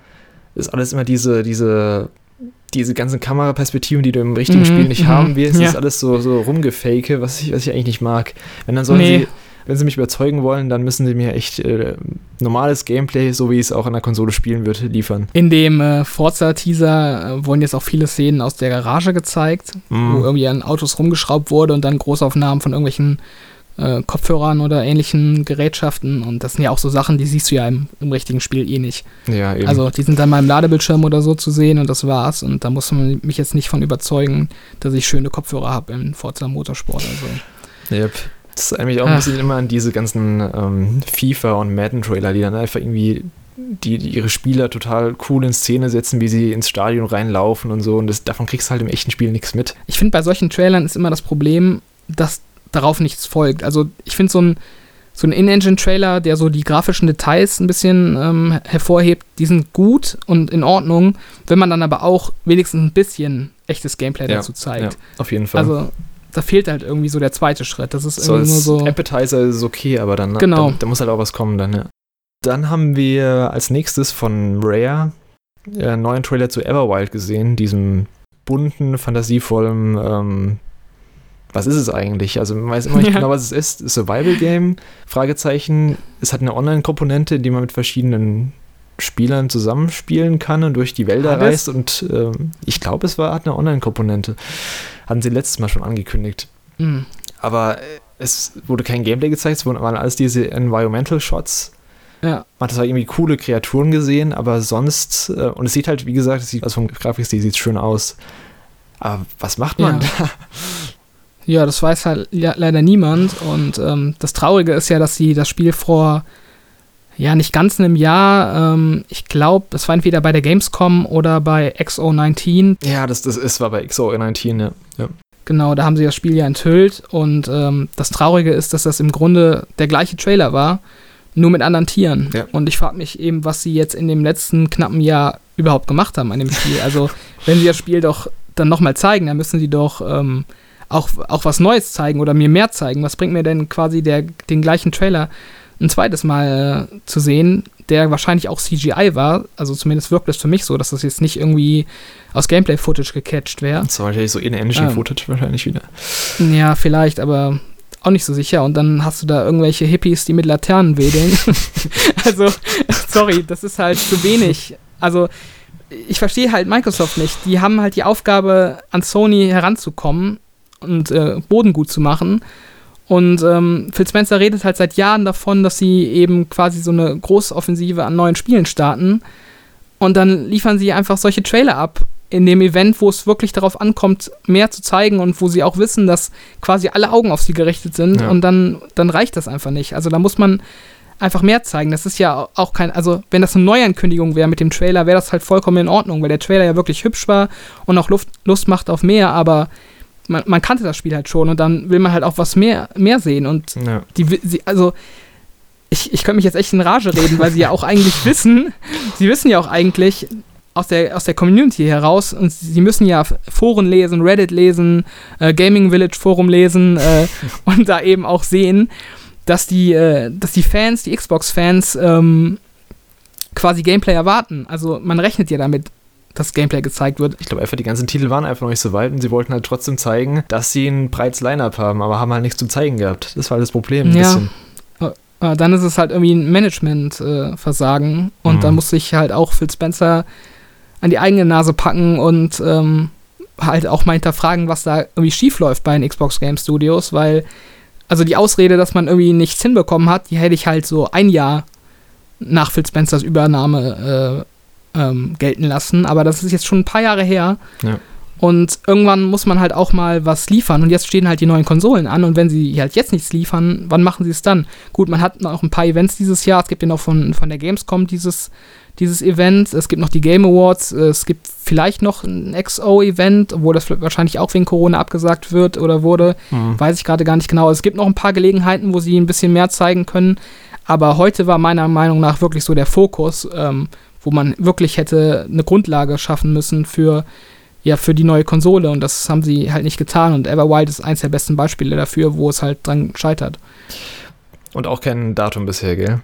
ist alles immer diese, diese, diese ganzen Kameraperspektiven, die du im richtigen Mhm, Spiel nicht mhm, haben willst. ja. Ist alles so, so rumgefake, was ich, was ich eigentlich nicht mag. Wenn dann sollen Nee. sie, wenn sie mich überzeugen wollen, dann müssen sie mir echt äh, normales Gameplay, so wie es auch an der Konsole spielen wird, liefern. In dem äh, Forza-Teaser äh, wurden jetzt auch viele Szenen aus der Garage gezeigt, Mhm. wo irgendwie an Autos rumgeschraubt wurde und dann Großaufnahmen von irgendwelchen äh, Kopfhörern oder ähnlichen Gerätschaften. Und das sind ja auch so Sachen, die siehst du ja im, im richtigen Spiel eh nicht. Ja, eben. Also die sind dann mal im Ladebildschirm oder so zu sehen und das war's. Und da muss man mich jetzt nicht von überzeugen, dass ich schöne Kopfhörer habe im Forza Motorsport. Also. Yep. Das erinnert mich auch ein Ach. bisschen immer an diese ganzen ähm, FIFA- und Madden-Trailer, die dann einfach irgendwie die, die ihre Spieler total cool in Szene setzen, wie sie ins Stadion reinlaufen und so. Und das, davon kriegst du halt im echten Spiel nichts mit. Ich finde, bei solchen Trailern ist immer das Problem, dass darauf nichts folgt. Also ich finde so ein, so ein In-Engine-Trailer, der so die grafischen Details ein bisschen ähm, hervorhebt, die sind gut und in Ordnung, wenn man dann aber auch wenigstens ein bisschen echtes Gameplay Ja, dazu zeigt. Ja, auf jeden Fall. Also da fehlt halt irgendwie so der zweite Schritt. Das ist so irgendwie nur so. Appetizer ist okay, aber dann, Genau. dann, da muss halt auch was kommen dann, ja. Dann haben wir als nächstes von Rare äh, einen neuen Trailer zu Everwild gesehen, diesem bunten, fantasievollen, ähm, was ist es eigentlich? Also man weiß immer nicht Ja. genau, was es ist. Survival Game, Fragezeichen. Es hat eine Online-Komponente, die man mit verschiedenen Spielern zusammenspielen kann und durch die Wälder Hat es? reist. Und ähm, ich glaube, es war, hat eine Online-Komponente. Hatten sie letztes Mal schon angekündigt. Hm. Aber äh, es wurde kein Gameplay gezeigt, es waren alles diese Environmental Shots. Ja. Man hat zwar irgendwie coole Kreaturen gesehen, aber sonst, äh, und es sieht halt, wie gesagt, es sieht, also vom Grafikstil sieht es schön aus. Aber was macht man Ja. da? Ja, das weiß halt ja, leider niemand. Und ähm, das Traurige ist ja, dass sie das Spiel vor, ja, nicht ganz einem Jahr, ähm, ich glaube, das war entweder bei der Gamescom oder bei XO19. Ja, das, das ist, war bei XO19, ja. ja. Genau, da haben sie das Spiel ja enthüllt. Und ähm, das Traurige ist, dass das im Grunde der gleiche Trailer war, nur mit anderen Tieren. Ja. Und ich frage mich eben, was sie jetzt in dem letzten knappen Jahr überhaupt gemacht haben an dem Spiel. Also, wenn sie das Spiel doch dann nochmal zeigen, dann müssen sie doch ähm, auch, auch was Neues zeigen oder mir mehr zeigen. Was bringt mir denn quasi der, den gleichen Trailer ein zweites Mal äh, zu sehen, der wahrscheinlich auch CGI war? Also zumindest wirkt es für mich so, dass das jetzt nicht irgendwie aus Gameplay-Footage gecatcht wäre. Das war wahrscheinlich so In-Engine-Footage wahrscheinlich wieder. Ja, vielleicht, aber auch nicht so sicher. Und dann hast du da irgendwelche Hippies, die mit Laternen wedeln. also, sorry, das ist halt zu wenig. Also, ich verstehe halt Microsoft nicht. Die haben halt die Aufgabe, an Sony heranzukommen und äh, Boden gut zu machen. Und ähm, Phil Spencer redet halt seit Jahren davon, dass sie eben quasi so eine Großoffensive an neuen Spielen starten. Und dann liefern sie einfach solche Trailer ab in dem Event, wo es wirklich darauf ankommt, mehr zu zeigen und wo sie auch wissen, dass quasi alle Augen auf sie gerichtet sind. Ja. Und dann, dann reicht das einfach nicht. Also da muss man einfach mehr zeigen. Das ist ja auch kein, also wenn das eine Neuankündigung wäre mit dem Trailer, wäre das halt vollkommen in Ordnung, weil der Trailer ja wirklich hübsch war und auch Luft, Lust macht auf mehr, aber man, man kannte das Spiel halt schon und dann will man halt auch was mehr, mehr sehen. Und Ja. die, sie, also ich, ich könnte mich jetzt echt in Rage reden, weil sie ja auch eigentlich wissen, sie wissen ja auch eigentlich aus der, aus der Community heraus und sie müssen ja Foren lesen, Reddit lesen, äh, Gaming Village Forum lesen äh, und da eben auch sehen, dass die, äh, dass die Fans, die Xbox-Fans ähm, quasi Gameplay erwarten. Also man rechnet ja damit, dass Gameplay gezeigt wird. Ich glaube einfach, die ganzen Titel waren einfach noch nicht so weit und sie wollten halt trotzdem zeigen, dass sie ein breites Line-Up haben, aber haben halt nichts zu zeigen gehabt. Das war das Problem ein Ja. bisschen. Äh, dann ist es halt irgendwie ein Management-Versagen. und Mhm. dann muss sich halt auch Phil Spencer an die eigene Nase packen und ähm, halt auch mal hinterfragen, was da irgendwie schief läuft bei den Xbox Game Studios, weil, also die Ausrede, dass man irgendwie nichts hinbekommen hat, die hätte ich halt so ein Jahr nach Phil Spencers Übernahme äh, ähm, gelten lassen. Aber das ist jetzt schon ein paar Jahre her. Ja. Und irgendwann muss man halt auch mal was liefern. Und jetzt stehen halt die neuen Konsolen an. Und wenn sie halt jetzt nichts liefern, wann machen sie es dann? Gut, man hat noch ein paar Events dieses Jahr. Es gibt ja noch von, von der Gamescom dieses, dieses Event. Es gibt noch die Game Awards. Es gibt vielleicht noch ein XO-Event, obwohl das wahrscheinlich auch wegen Corona abgesagt wird oder wurde. Mhm. Weiß ich gerade gar nicht genau. Es gibt noch ein paar Gelegenheiten, wo sie ein bisschen mehr zeigen können. Aber heute war meiner Meinung nach wirklich so der Fokus, ähm, wo man wirklich hätte eine Grundlage schaffen müssen für, ja, für die neue Konsole. Und das haben sie halt nicht getan. Und Everwild ist eins der besten Beispiele dafür, wo es halt dran scheitert. Und auch kein Datum bisher, gell?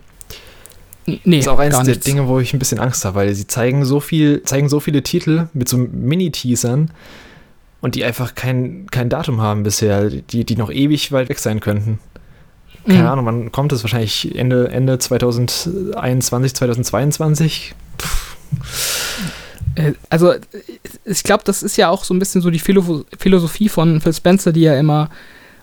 Nee, ist auch eins der. Dinge, wo ich ein bisschen Angst habe, weil sie zeigen so viel, zeigen so viele Titel mit so Mini-Teasern und die einfach kein, kein Datum haben bisher, die, die noch ewig weit weg sein könnten. Keine Mhm. Ahnung, wann kommt es? Wahrscheinlich Ende, Ende 2021, 2022? Äh, Also, ich glaube, das ist ja auch so ein bisschen so die Philo Philosophie von Phil Spencer, die er immer,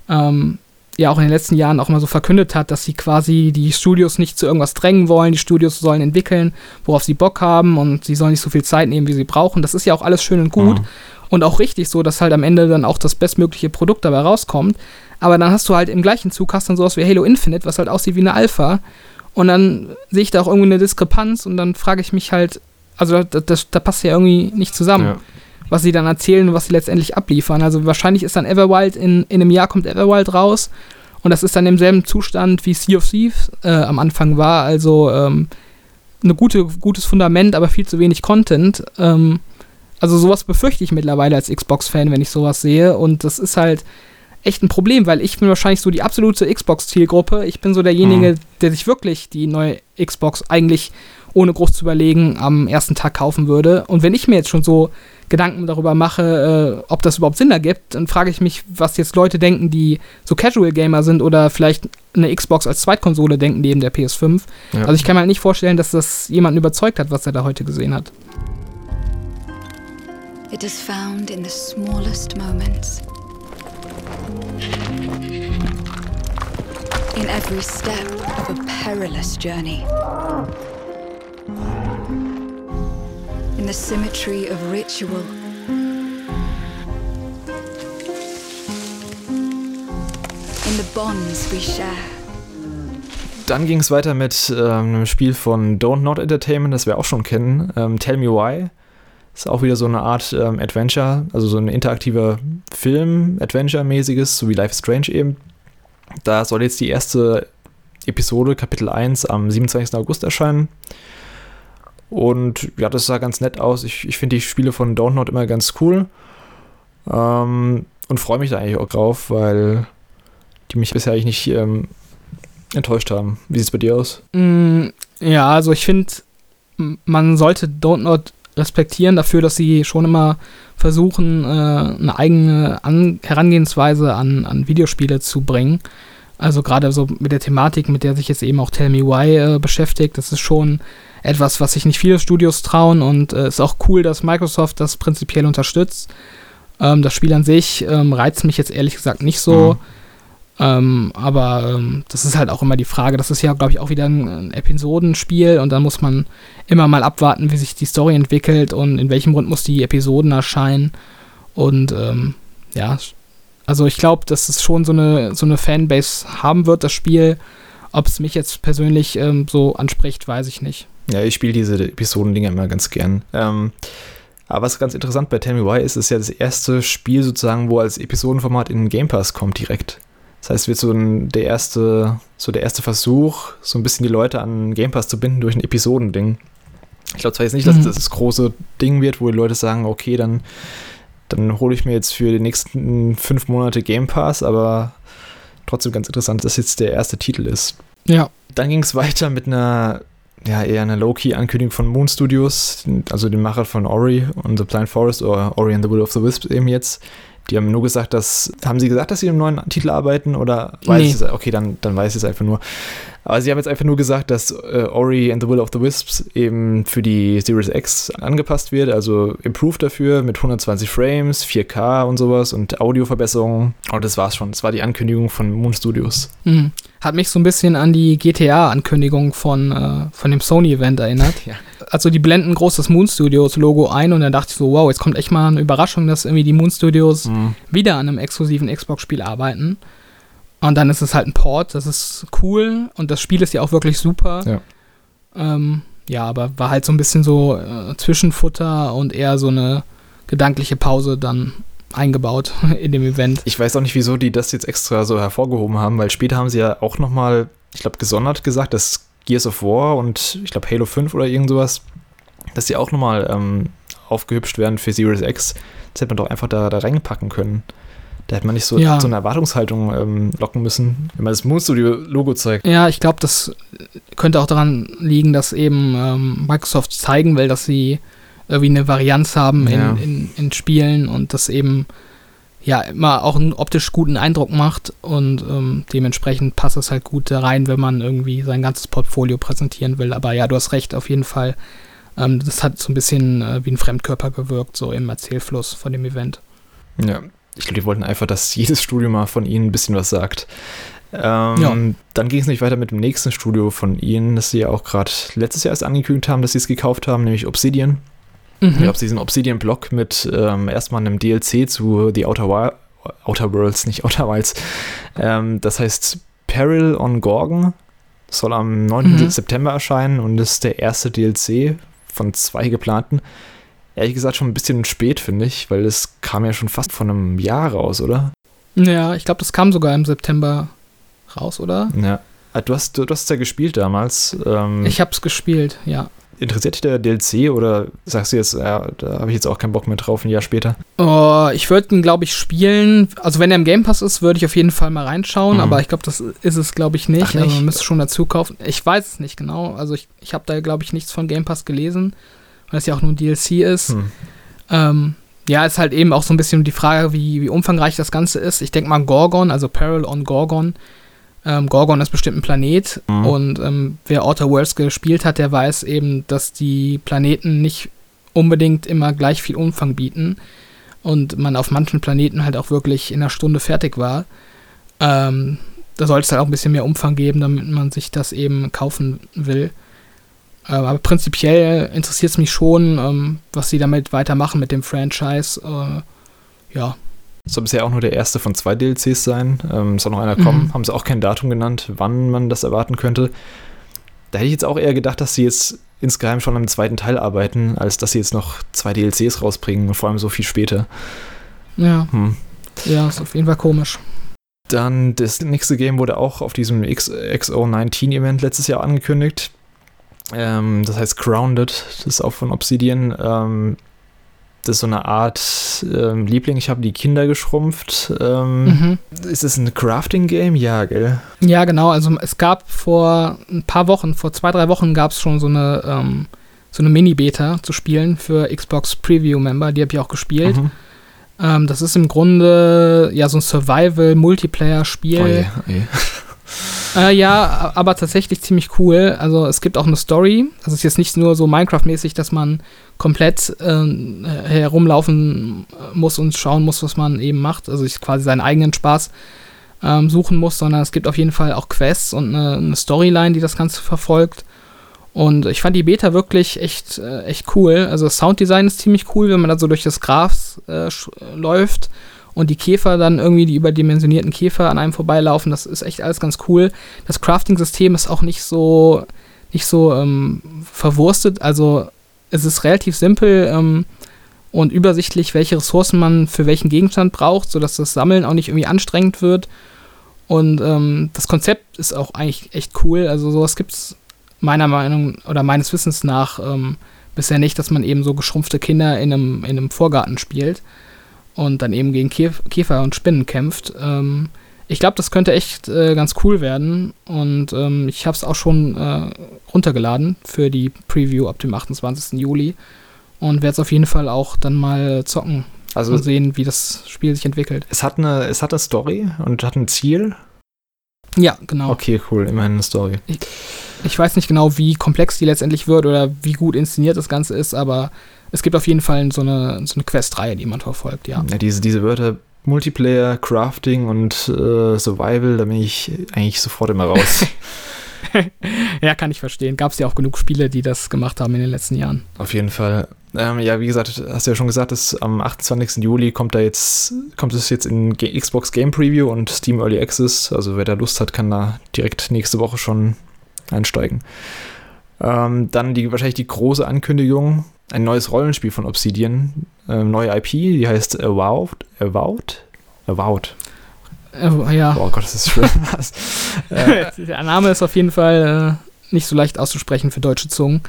ähm, ja auch in den letzten Jahren auch mal so verkündet hat, dass sie quasi die Studios nicht zu irgendwas drängen wollen. Die Studios sollen entwickeln, worauf sie Bock haben und sie sollen nicht so viel Zeit nehmen, wie sie brauchen. Das ist ja auch alles schön und gut Mhm. und auch richtig so, dass halt am Ende dann auch das bestmögliche Produkt dabei rauskommt. Aber dann hast du halt im gleichen Zug hast dann sowas wie Halo Infinite, was halt aussieht wie eine Alpha. Und dann sehe ich da auch irgendwie eine Diskrepanz und dann frage ich mich halt, also das, das, da passt ja irgendwie nicht zusammen, Ja. was sie dann erzählen und was sie letztendlich abliefern. Also wahrscheinlich ist dann Everwild in, in einem Jahr kommt Everwild raus Und das ist dann im selben Zustand wie Sea of Thieves äh, am Anfang war. Also ähm, ein gute, gutes Fundament, aber viel zu wenig Content. Ähm, also sowas befürchte ich mittlerweile als Xbox-Fan, wenn ich sowas sehe. Und das ist halt echt ein Problem, weil ich bin wahrscheinlich so die absolute Xbox-Zielgruppe. Ich bin so derjenige, mhm. der sich wirklich die neue Xbox eigentlich ohne groß zu überlegen am ersten Tag kaufen würde. Und wenn ich mir jetzt schon so Gedanken darüber mache, äh, ob das überhaupt Sinn ergibt, dann frage ich mich, was jetzt Leute denken, die so Casual Gamer sind oder vielleicht eine Xbox als Zweitkonsole denken neben der PS5. Ja. Also ich kann mir halt nicht vorstellen, dass das jemanden überzeugt hat, was er da heute gesehen hat. It is found in the smallest moments. In every step of a perilous journey. In the symmetry of ritual. In the bonds we share. Dann ging es weiter mit ähm, einem Spiel von Don't Not Entertainment, das wir auch schon kennen, ähm, Tell Me Why. Ist auch wieder so eine Art ähm, Adventure, also so ein interaktiver Film, Adventure-mäßiges, so wie Life is Strange eben. Da soll jetzt die erste Episode, Kapitel 1, am 27. August erscheinen. Und ja, das sah ganz nett aus. Ich, ich finde die Spiele von Download immer ganz cool. Ähm, und freue mich da eigentlich auch drauf, weil die mich bisher eigentlich nicht ähm, enttäuscht haben. Wie sieht es bei dir aus? Mm, ja, also ich finde, man sollte Not respektieren dafür, dass sie schon immer versuchen, äh, eine eigene an Herangehensweise an, an Videospiele zu bringen. Also gerade so mit der Thematik, mit der sich jetzt eben auch Tell Me Why äh, beschäftigt, das ist schon etwas, was sich nicht viele Studios trauen und es äh, ist auch cool, dass Microsoft das prinzipiell unterstützt. Ähm, das Spiel an sich ähm, reizt mich jetzt ehrlich gesagt nicht so. Mhm. Ähm, aber ähm, das ist halt auch immer die Frage. Das ist ja, glaube ich, auch wieder ein, ein, Episodenspiel und dann muss man immer mal abwarten, wie sich die Story entwickelt und in welchem Grund die Episoden erscheinen. Und ähm, ja, also ich glaube, dass es schon so eine, so eine Fanbase haben wird, das Spiel. Ob es mich jetzt persönlich ähm, so anspricht, weiß ich nicht. Ja, ich spiele diese Episodendinger immer ganz gern. Ähm, aber was ganz interessant bei Tell Me Why ist, ist ja das erste Spiel sozusagen, wo als Episodenformat in den Game Pass kommt direkt. Das heißt, es wird so ein, der erste, so der erste Versuch, so ein bisschen die Leute an Game Pass zu binden durch ein Episodending. Ich glaube zwar jetzt nicht, dass mhm. das das große Ding wird, wo die Leute sagen, okay, dann, dann hole ich mir jetzt für die nächsten fünf Monate Game Pass, aber trotzdem ganz interessant, dass jetzt der erste Titel ist. Ja. Dann ging es weiter mit einer ja, eher eine Low-Key-Ankündigung von Moon Studios, also dem Macher von Ori und The Blind Forest oder Ori and the Will of the Wisps eben jetzt. Die haben nur gesagt, dass. Haben sie gesagt, dass sie im neuen Titel arbeiten oder weiß nee. ich es? Okay, dann, dann weiß ich es einfach nur. Aber sie haben jetzt einfach nur gesagt, dass äh, Ori and the Will of the Wisps eben für die Series X angepasst wird, also improved dafür mit 120 Frames, 4K und sowas und Audioverbesserungen. Und das war's schon. Das war die Ankündigung von Moon Studios. Mhm. Hat mich so ein bisschen an die GTA-Ankündigung von, äh, von dem Sony-Event erinnert. ja. Also die blenden groß das Moon Studios-Logo ein und dann dachte ich so, wow, jetzt kommt echt mal eine Überraschung, dass irgendwie die Moon Studios mhm. wieder an einem exklusiven Xbox-Spiel arbeiten. Und dann ist es halt ein Port, das ist cool und das Spiel ist ja auch wirklich super. Ja, ähm, ja aber war halt so ein bisschen so äh, Zwischenfutter und eher so eine gedankliche Pause dann eingebaut in dem Event. Ich weiß auch nicht, wieso die das jetzt extra so hervorgehoben haben, weil später haben sie ja auch nochmal, ich glaube, gesondert gesagt, dass Gears of War und ich glaube Halo 5 oder irgend sowas, dass die auch nochmal ähm, aufgehübscht werden für Series X. Das hätte man doch einfach da, da reinpacken können. Da hätte man nicht so, ja. so eine Erwartungshaltung ähm, locken müssen, wenn man das Moon Studio-Logo zeigt. Ja, ich glaube, das könnte auch daran liegen, dass eben ähm, Microsoft zeigen will, dass sie irgendwie eine Varianz haben ja. in, in, in, Spielen und das eben ja immer auch einen optisch guten Eindruck macht und ähm, dementsprechend passt es halt gut da rein, wenn man irgendwie sein ganzes Portfolio präsentieren will. Aber ja, du hast recht, auf jeden Fall. Ähm, das hat so ein bisschen äh, wie ein Fremdkörper gewirkt, so im Erzählfluss von dem Event. Ja, ich glaube, die wollten einfach, dass jedes Studio mal von ihnen ein bisschen was sagt. Ähm, ja. Dann ging es nicht weiter mit dem nächsten Studio von ihnen, das sie ja auch gerade letztes Jahr erst angekündigt haben, dass sie es gekauft haben, nämlich Obsidian. Mhm. Ich glaube, sie diesen Obsidian-Block mit ähm, erstmal einem DLC zu The Outer, Wild, Outer Worlds, nicht Outer Wilds. Ähm, das heißt Peril on Gorgon. Das soll am 9. Mhm. September erscheinen und ist der erste DLC von zwei geplanten ehrlich gesagt schon ein bisschen spät, finde ich, weil es kam ja schon fast von einem Jahr raus, oder? Ja, ich glaube, das kam sogar im September raus, oder? Ja. Ah, Du hast, du, du hast es ja gespielt damals. Ähm, Ich hab's gespielt, ja. interessiert dich der DLC oder sagst du jetzt, ja, da habe ich jetzt auch keinen Bock mehr drauf, ein Jahr später? Oh, ich würde ihn, glaube ich, spielen. Also, wenn er im Game Pass ist, würde ich auf jeden Fall mal reinschauen, Mhm. aber ich glaube, das ist es, glaube ich, nicht. Ach, nicht? Also, man müsste schon dazu kaufen. Ich weiß es nicht genau. Also, ich, ich habe da, glaube ich, nichts von Game Pass gelesen, weil es ja auch nur ein DLC ist. Hm. Ähm, ja, ist halt eben auch so ein bisschen die Frage, wie, wie umfangreich das Ganze ist. Ich denke mal, Gorgon, also Peril on Gorgon. Ähm, Gorgon ist bestimmt ein Planet Mhm. und ähm, wer Outer Worlds gespielt hat, der weiß eben, dass die Planeten nicht unbedingt immer gleich viel Umfang bieten und man auf manchen Planeten halt auch wirklich in einer Stunde fertig war. Ähm, da sollte es halt auch ein bisschen mehr Umfang geben, damit man sich das eben kaufen will. Ähm, aber prinzipiell interessiert es mich schon, ähm, was sie damit weitermachen mit dem Franchise. Äh, ja, Soll bisher auch nur der erste von zwei DLCs sein. Ähm, soll noch einer Mhm. kommen. Haben sie auch kein Datum genannt, wann man das erwarten könnte. Da hätte ich jetzt auch eher gedacht, dass sie jetzt insgeheim schon am zweiten Teil arbeiten, als dass sie jetzt noch zwei DLCs rausbringen und vor allem so viel später. ja, Hm. ja, ist auf jeden Fall komisch. Dann das nächste Game wurde auch auf diesem X XO19-Event letztes Jahr angekündigt. Ähm, das heißt Grounded, das ist auch von Obsidian. Ähm, das ist so eine Art ähm, Liebling. Ich habe die Kinder geschrumpft. Ähm, Mhm. Ist es ein Crafting-Game? Ja, gell? Ja, genau. Also es gab vor ein paar Wochen, vor zwei, drei Wochen gab es schon so eine, ähm, so eine Mini-Beta zu spielen für Xbox Preview-Member. Die habe ich auch gespielt. Mhm. Ähm, das ist im Grunde ja so ein Survival-Multiplayer-Spiel. Oje, oje. Äh, ja, aber tatsächlich ziemlich cool. Also es gibt auch eine Story. Also es ist jetzt nicht nur so Minecraft-mäßig, dass man komplett ähm, herumlaufen muss und schauen muss, was man eben macht. Also ich quasi seinen eigenen Spaß ähm, suchen muss, sondern es gibt auf jeden Fall auch Quests und eine, eine Storyline, die das Ganze verfolgt. Und ich fand die Beta wirklich echt, äh, echt cool. Also das Sounddesign ist ziemlich cool, wenn man da so durch das äh, sch- äh, läuft und die Käfer dann irgendwie, die überdimensionierten Käfer an einem vorbeilaufen. Das ist echt alles ganz cool. Das Crafting-System ist auch nicht so, nicht so ähm, verwurstet. Also es ist relativ simpel ähm, und übersichtlich, welche Ressourcen man für welchen Gegenstand braucht, sodass das Sammeln auch nicht irgendwie anstrengend wird. Und ähm, das Konzept ist auch eigentlich echt cool. Also sowas gibt es meiner Meinung oder meines Wissens nach ähm, bisher nicht, dass man eben so geschrumpfte Kinder in einem, in einem Vorgarten spielt und dann eben gegen Käf Käfer und Spinnen kämpft. Ähm, ich glaube, das könnte echt äh, ganz cool werden und ähm, ich habe es auch schon äh, runtergeladen für die Preview ab dem 28. Juli und werde es auf jeden Fall auch dann mal zocken Also und sehen, wie das Spiel sich entwickelt. es hat eine, es hat eine Story und hat ein Ziel. Ja, genau. Okay, cool, immerhin eine Story. Ich weiß nicht genau, wie komplex die letztendlich wird oder wie gut inszeniert das Ganze ist, aber es gibt auf jeden Fall so eine, so eine Questreihe, die man verfolgt, ja. Ja, diese, diese Wörter Multiplayer, Crafting und äh, Survival, da bin ich eigentlich sofort immer raus. ja, kann ich verstehen. Gab es ja auch genug Spiele, die das gemacht haben in den letzten Jahren. Auf jeden Fall. Ähm, ja, wie gesagt, hast du ja schon gesagt, dass am 28. Juli kommt da jetzt, kommt es jetzt in Ge Xbox Game Preview und Steam Early Access. Also wer da Lust hat, kann da direkt nächste Woche schon einsteigen. Ähm, dann die wahrscheinlich die große Ankündigung: ein neues Rollenspiel von Obsidian, ähm, neue IP, die heißt Avowed. Avowed? Avowed. Äh, ja, Oh Gott, das ist äh, der Name ist auf jeden Fall äh, nicht so leicht auszusprechen für deutsche Zungen,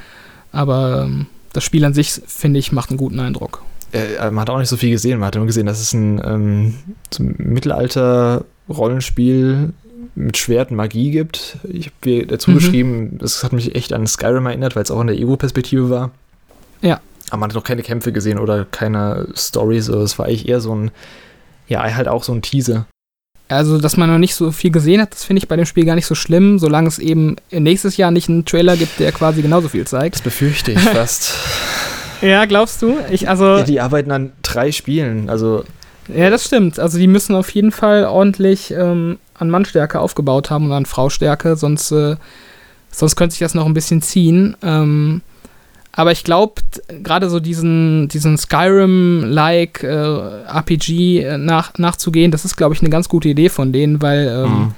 aber ähm, das Spiel an sich, finde ich, macht einen guten Eindruck. äh, man hat auch nicht so viel gesehen. Man hat nur gesehen, dass es ein ähm, Mittelalter-Rollenspiel mit Schwert und Magie gibt. Ich habe dazu Mhm. geschrieben, es hat mich echt an Skyrim erinnert, weil es auch in der Ego-Perspektive war. Ja. Aber man hat noch keine Kämpfe gesehen oder keine Stories. Also es war eigentlich eher so ein, ja, halt auch so ein Teaser. Also, dass man noch nicht so viel gesehen hat, das finde ich bei dem Spiel gar nicht so schlimm, solange es eben nächstes Jahr nicht einen Trailer gibt, der quasi genauso viel zeigt. Das befürchte ich fast. Ja, glaubst du? Ich, also, ja, die arbeiten an drei Spielen. Also, Ja, das stimmt. Also die müssen auf jeden Fall ordentlich ähm, an Mannstärke aufgebaut haben und an Fraustärke, sonst, äh, sonst könnte sich das noch ein bisschen ziehen. Ähm, aber ich glaube, gerade so diesen, diesen Skyrim-like äh, RPG äh, nach, nachzugehen, das ist, glaube ich, eine ganz gute Idee von denen, weil ähm, mhm.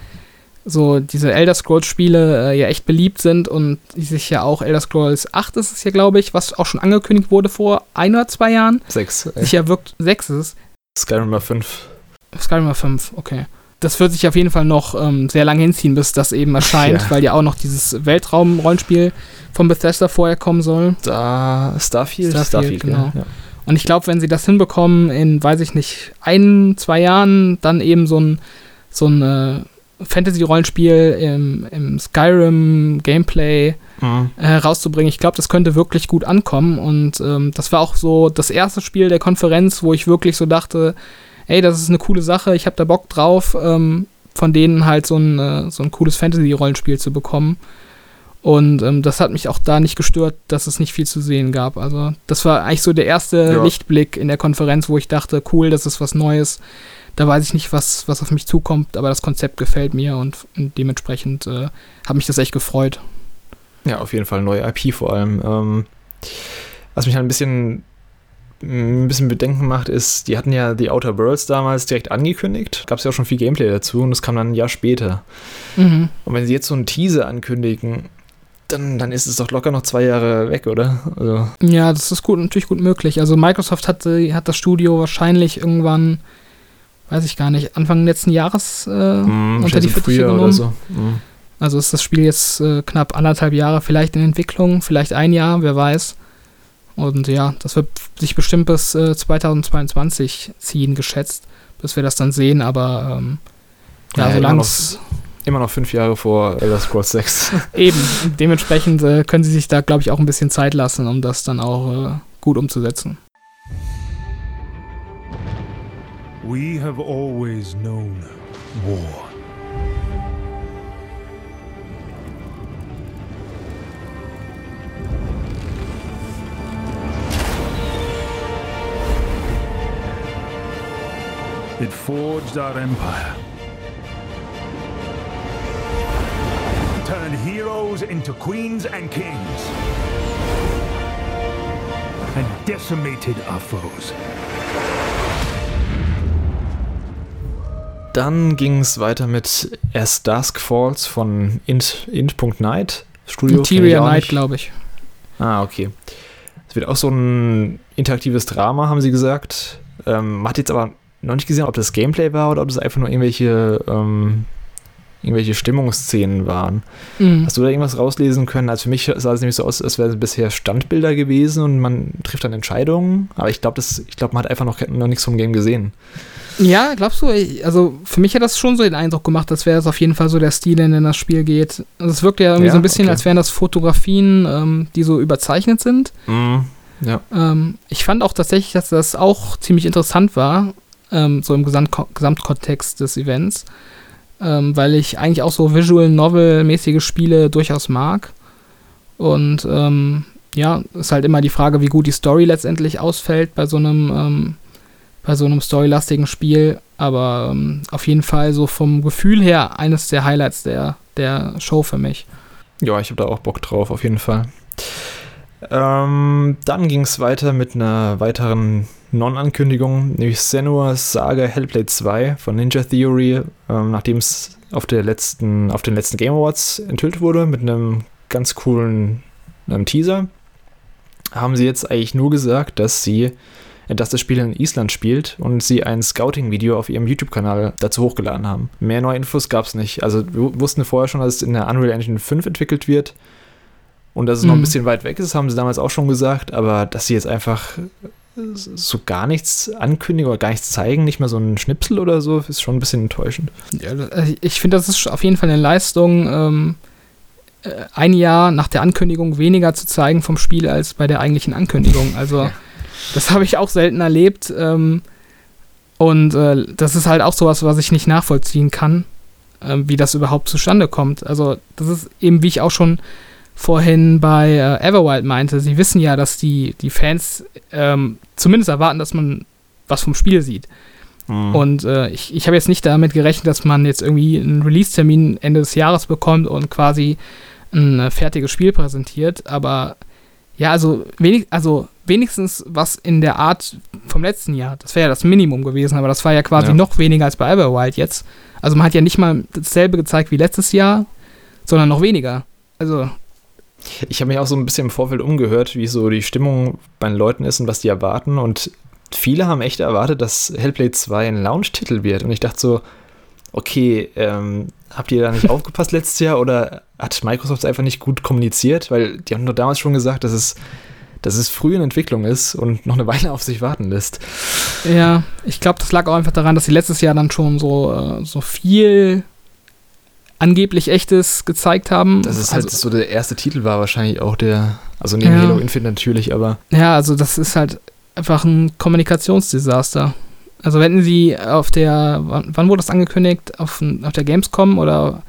so diese Elder Scrolls-Spiele äh, ja echt beliebt sind und die sich ja auch Elder Scrolls 8 ist es ja, glaube ich, was auch schon angekündigt wurde vor ein oder zwei Jahren, sechs. Äh, sich ja wirkt, 6 ist es. Skyrim war fünf. Skyrim war 5, okay. Das wird sich auf jeden Fall noch ähm, sehr lange hinziehen, bis das eben erscheint, Ja. weil ja auch noch dieses Weltraum-Rollenspiel von Bethesda vorher kommen soll. Da Starfield, Starfield, genau. Ja. Und ich glaube, wenn sie das hinbekommen, in, weiß ich nicht, ein, zwei Jahren, dann eben so ein, so ein äh, Fantasy-Rollenspiel im, im Skyrim-Gameplay Mhm. äh, rauszubringen. Ich glaube, das könnte wirklich gut ankommen. Und ähm, das war auch so das erste Spiel der Konferenz, wo ich wirklich so dachte, ey, das ist eine coole Sache, ich habe da Bock drauf, ähm, von denen halt so ein, äh, so ein cooles Fantasy-Rollenspiel zu bekommen. Und ähm, das hat mich auch da nicht gestört, dass es nicht viel zu sehen gab. Also das war eigentlich so der erste Ja. Lichtblick in der Konferenz, wo ich dachte, cool, das ist was Neues. Da weiß ich nicht, was, was auf mich zukommt, aber das Konzept gefällt mir und, und dementsprechend äh, hat mich das echt gefreut. Ja, auf jeden Fall neue IP vor allem. Ähm, was mich halt ein bisschen, ein bisschen Bedenken macht, ist, die hatten ja die Outer Worlds damals direkt angekündigt. Gab es ja auch schon viel Gameplay dazu und das kam dann ein Jahr später. Mhm. Und wenn sie jetzt so einen Teaser ankündigen, dann, dann ist es doch locker noch zwei Jahre weg, oder? Also, Ja, das ist gut, natürlich gut möglich. Also Microsoft hat, hat das Studio wahrscheinlich irgendwann, weiß ich gar nicht, Anfang letzten Jahres äh, mh, unter die Fittiche genommen. oder so. Mhm. Also ist das Spiel jetzt äh, knapp anderthalb Jahre vielleicht in Entwicklung, vielleicht ein Jahr, wer weiß. Und ja, das wird sich bestimmt bis äh, 2022 ziehen, geschätzt, bis wir das dann sehen, aber ähm, ja, Ja, immer solange noch- es Immer noch fünf Jahre vor Elder Scrolls 6. eben, dementsprechend äh, können sie sich da, glaube ich, auch ein bisschen Zeit lassen, um das dann auch äh, gut umzusetzen. We have always known war. It forged our empire. Turned heroes into queens and kings. And decimated our foes. Dann ging es weiter mit As Dusk Falls von Int- Int.Night. Studio. kenn ich Interior Night, glaube ich. Ah, okay. Es wird auch so ein interaktives Drama, haben sie gesagt. Ähm, hat jetzt aber noch nicht gesehen, ob das Gameplay war oder ob das einfach nur irgendwelche, ähm, irgendwelche Stimmungsszenen waren. Mhm. Hast du da irgendwas rauslesen können? Also für mich sah es nämlich so aus, als wären es bisher Standbilder gewesen und man trifft dann Entscheidungen. Aber ich glaube, glaub, man hat einfach noch, noch nichts vom Game gesehen. Ja, glaubst du? Also für mich hat das schon so den Eindruck gemacht, als wäre es auf jeden Fall so der Stil, in den das Spiel geht. Also es wirkt ja irgendwie Ja, so ein bisschen, okay. als wären das Fotografien, ähm, die so überzeichnet sind. Ja. Ähm, ich fand auch tatsächlich, dass das auch ziemlich interessant war, ähm, so im Gesamt Gesamtkontext des Events, ähm, weil ich eigentlich auch so Visual Novel-mäßige Spiele durchaus mag. Und ähm, ja, ist halt immer die Frage, wie gut die Story letztendlich ausfällt bei so einem, ähm, bei so einem storylastigen Spiel. Aber ähm, auf jeden Fall so vom Gefühl her eines der Highlights der, der Show für mich. Ja, ich habe da auch Bock drauf, auf jeden Fall. Ähm, dann ging es weiter mit einer weiteren Non-Ankündigung, nämlich Senua's Saga Hellblade 2 von Ninja Theory, ähm, nachdem es auf, der letzten, auf den letzten Game Awards enthüllt wurde mit einem ganz coolen ähm, Teaser, haben sie jetzt eigentlich nur gesagt, dass sie dass das Spiel in Island spielt und sie ein Scouting-Video auf ihrem YouTube-Kanal dazu hochgeladen haben. Mehr neue Infos gab es nicht. Also wir wussten vorher schon, dass es in der Unreal Engine 5 entwickelt wird und dass es noch ein Mhm. bisschen weit weg ist, haben sie damals auch schon gesagt, aber dass sie jetzt einfach so gar nichts ankündigen oder gar nichts zeigen, nicht mal so ein Schnipsel oder so, ist schon ein bisschen enttäuschend. Ja, also ich finde, das ist auf jeden Fall eine Leistung, ähm, äh, ein Jahr nach der Ankündigung weniger zu zeigen vom Spiel als bei der eigentlichen Ankündigung. Also Ja. das habe ich auch selten erlebt. Ähm, und äh, das ist halt auch sowas, was ich nicht nachvollziehen kann, ähm, wie das überhaupt zustande kommt. Also das ist eben, wie ich auch schon vorhin bei äh, Everwild meinte, sie wissen ja, dass die, die Fans ähm, zumindest erwarten, dass man was vom Spiel sieht. Mhm. Und äh, ich, ich habe jetzt nicht damit gerechnet, dass man jetzt irgendwie einen Release-Termin Ende des Jahres bekommt und quasi ein äh, fertiges Spiel präsentiert. Aber ja, also, wenig, also wenigstens was in der Art vom letzten Jahr. Das wäre ja das Minimum gewesen, aber das war ja quasi Ja. noch weniger als bei Everwild jetzt. Also man hat ja nicht mal dasselbe gezeigt wie letztes Jahr, sondern noch weniger. Also, Ich habe mich auch so ein bisschen im Vorfeld umgehört, wie so die Stimmung bei den Leuten ist und was die erwarten. Und viele haben echt erwartet, dass Hellblade 2 ein Launch-Titel wird. Und ich dachte so, okay, ähm, habt ihr da nicht aufgepasst letztes Jahr oder hat Microsoft einfach nicht gut kommuniziert? Weil die haben nur damals schon gesagt, dass es, dass es früh in Entwicklung ist und noch eine Weile auf sich warten lässt. Ja, ich glaube, das lag auch einfach daran, dass sie letztes Jahr dann schon so, äh, so viel angeblich echtes gezeigt haben. Das ist also, halt so der erste Titel war wahrscheinlich auch der, also neben Ja. Halo Infinite natürlich, aber Ja, also das ist halt einfach ein Kommunikationsdesaster. Also wenn sie auf der, wann, wurde das angekündigt? Auf, auf der Gamescom oder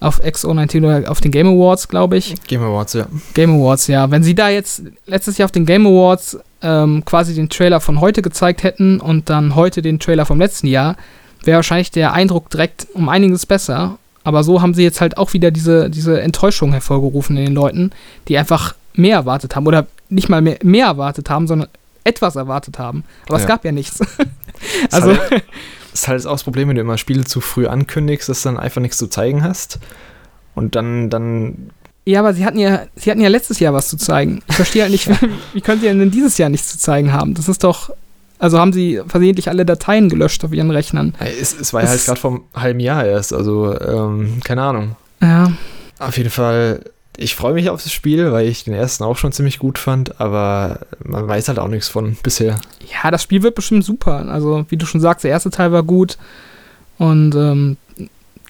auf XO19 oder auf den Game Awards, glaube ich. Game Awards, ja. Game Awards, ja. Wenn sie da jetzt letztes Jahr auf den Game Awards ähm, quasi den Trailer von heute gezeigt hätten und dann heute den Trailer vom letzten Jahr, wäre wahrscheinlich der Eindruck direkt um einiges besser. Aber so haben sie jetzt halt auch wieder diese, diese Enttäuschung hervorgerufen in den Leuten, die einfach mehr erwartet haben. Oder nicht mal mehr, mehr erwartet haben, sondern etwas erwartet haben. Aber es Ja. gab ja nichts. Ist also, halt, ist halt auch das Problem, wenn du immer Spiele zu früh ankündigst, dass du dann einfach nichts zu zeigen hast. Und dann, dann, ja, aber sie hatten ja, sie hatten ja letztes Jahr was zu zeigen. Ich verstehe halt nicht, wie, wie können sie denn dieses Jahr nichts zu zeigen haben? Das ist doch. Also haben sie versehentlich alle Dateien gelöscht auf ihren Rechnern. es, es war ja halt gerade vom halben Jahr erst, also ähm, keine Ahnung. Ja. Auf jeden Fall, ich freue mich auf das Spiel, weil ich den ersten auch schon ziemlich gut fand, aber man weiß halt auch nichts von bisher. Ja, das Spiel wird bestimmt super. Also, wie du schon sagst, der erste Teil war gut. Und ähm,